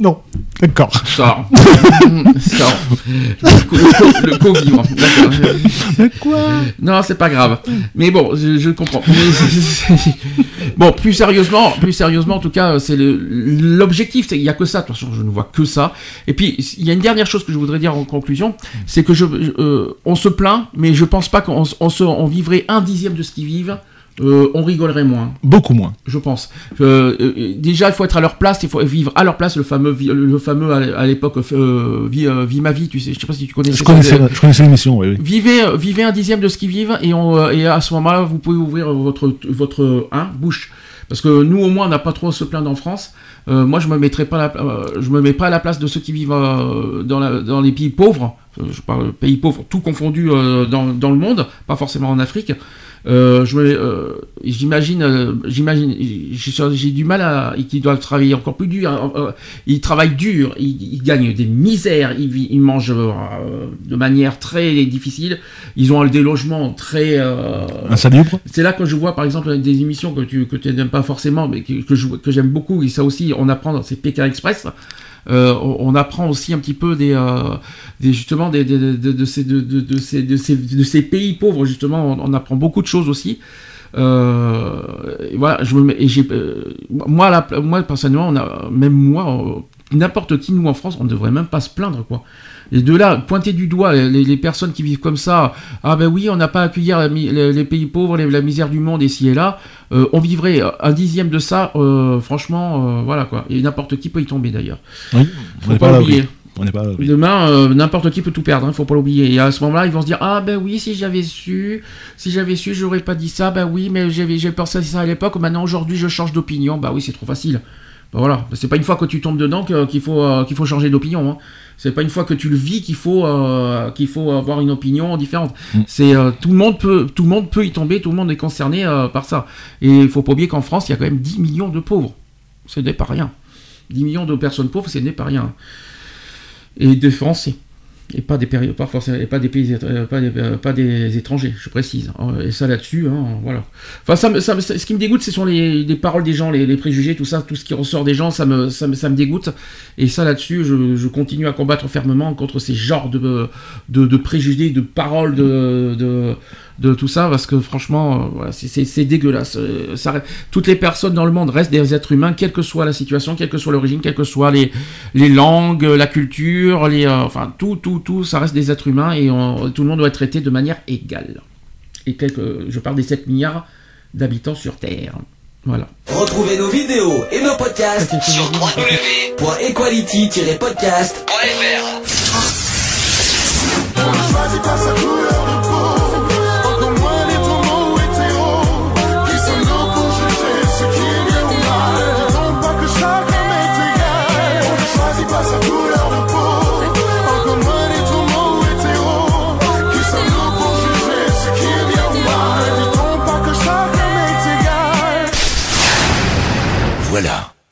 Non, d'accord. Ça. ça. Le co- le co- le co-vivre. D'accord. Mais quoi? Non, c'est pas grave. Mais bon, je, je comprends. Mais bon, plus sérieusement, plus sérieusement, en tout cas, c'est l'objectif. Il y a que ça. De toute façon, je ne vois que ça. Et puis, il y a une dernière chose que je voudrais dire en conclusion, c'est que je, je- euh, on se plaint, mais je pense pas qu'on on on vivrait un dixième de ce qu'ils vivent. Euh, on rigolerait moins, Beaucoup moins. je pense. Euh, euh, déjà, il faut être à leur place, il faut vivre à leur place. Le fameux, le fameux à l'époque, vie, vie ma vie. Tu sais, je sais pas si tu connais. Je connaissais, je connaissais l'émission, oui, oui. Vivez, vivez un dixième de ce qu'ils vivent et, on, et à ce moment-là, vous pouvez ouvrir votre, votre hein, bouche. Parce que nous, au moins, on n'a pas trop à se plaindre en France. Euh, moi, je me mettrai pas, la- euh, je me mets pas à la place de ceux qui vivent euh, dans, la- dans les pays pauvres. Je parle pays pauvres, tout confondu dans, dans le monde, pas forcément en Afrique. Euh, euh, j'imagine, euh, j'imagine, j'ai du mal à, qu'ils doivent travailler encore plus dur. Euh, euh, ils travaillent dur, ils, ils gagnent des misères, ils, ils mangent euh, de manière très difficile. Ils ont des logements très. euh, Insalubre c'est là que je vois par exemple des émissions que tu que tu n'aimes pas forcément, mais que, que j'aime beaucoup. Et ça aussi, on apprend dans ces Pékin Express. Euh, on, apprend aussi un petit peu des, justement de, ces, pays pauvres justement. On, apprend beaucoup de choses aussi. Voilà, moi personnellement, même moi euh, n'importe qui nous en France, on ne devrait même pas se plaindre quoi. Et de là, pointer du doigt les, les personnes qui vivent comme ça, ah ben oui, on n'a pas à accueillir la les, les pays pauvres, les- la misère du monde ici et là, euh, on vivrait un dixième de ça, euh, franchement, euh, voilà quoi. Et n'importe qui peut y tomber d'ailleurs. Oui. Faut On pas pas, l'oublier. On pas. Demain, n'importe qui peut tout perdre, hein, faut pas l'oublier. Et à ce moment-là, ils vont se dire ah ben oui, si j'avais su, si j'avais su, j'aurais pas dit ça. Ben oui, mais j'avais j'ai pensé à ça à l'époque. Maintenant aujourd'hui, je change d'opinion. Bah oui, c'est trop facile. Ben voilà, c'est pas une fois que tu tombes dedans qu'il faut qu'il faut changer d'opinion. Hein. C'est pas une fois que tu le vis qu'il faut euh, qu'il faut avoir une opinion différente. Mm. C'est euh, tout le monde peut tout le monde peut y tomber, tout le monde est concerné euh, par ça. Et il faut pas oublier qu'en France, il y a quand même 10 millions de pauvres. Ce n'est pas rien. 10 millions de personnes pauvres, ce n'est pas rien et des Français. Et pas des pas forcément, pas des pays, euh, pas des, euh, pas des étrangers, je précise. hein. Et ça là-dessus, hein, voilà. Enfin, ce qui me dégoûte, ce sont les, les paroles des gens, les, préjugés, tout ça, tout ce qui ressort des gens, ça me, dégoûte. Et ça là-dessus, je, continue à combattre fermement contre ces genres de, de, de préjugés, de paroles, de, de tout ça, parce que franchement, euh, voilà, c'est- dégueulasse. Euh, Ça, toutes les personnes dans le monde restent des êtres humains, quelle que soit la situation, quelle que soit l'origine, quelles que soient les, les langues, la culture, les, euh, enfin tout, tout, tout, ça reste des êtres humains et on- tout le monde doit être traité de manière égale. Et quelques, je parle des 7 milliards d'habitants sur Terre. Voilà. Retrouvez nos vidéos et nos podcasts Sur www.equality-podcast.fr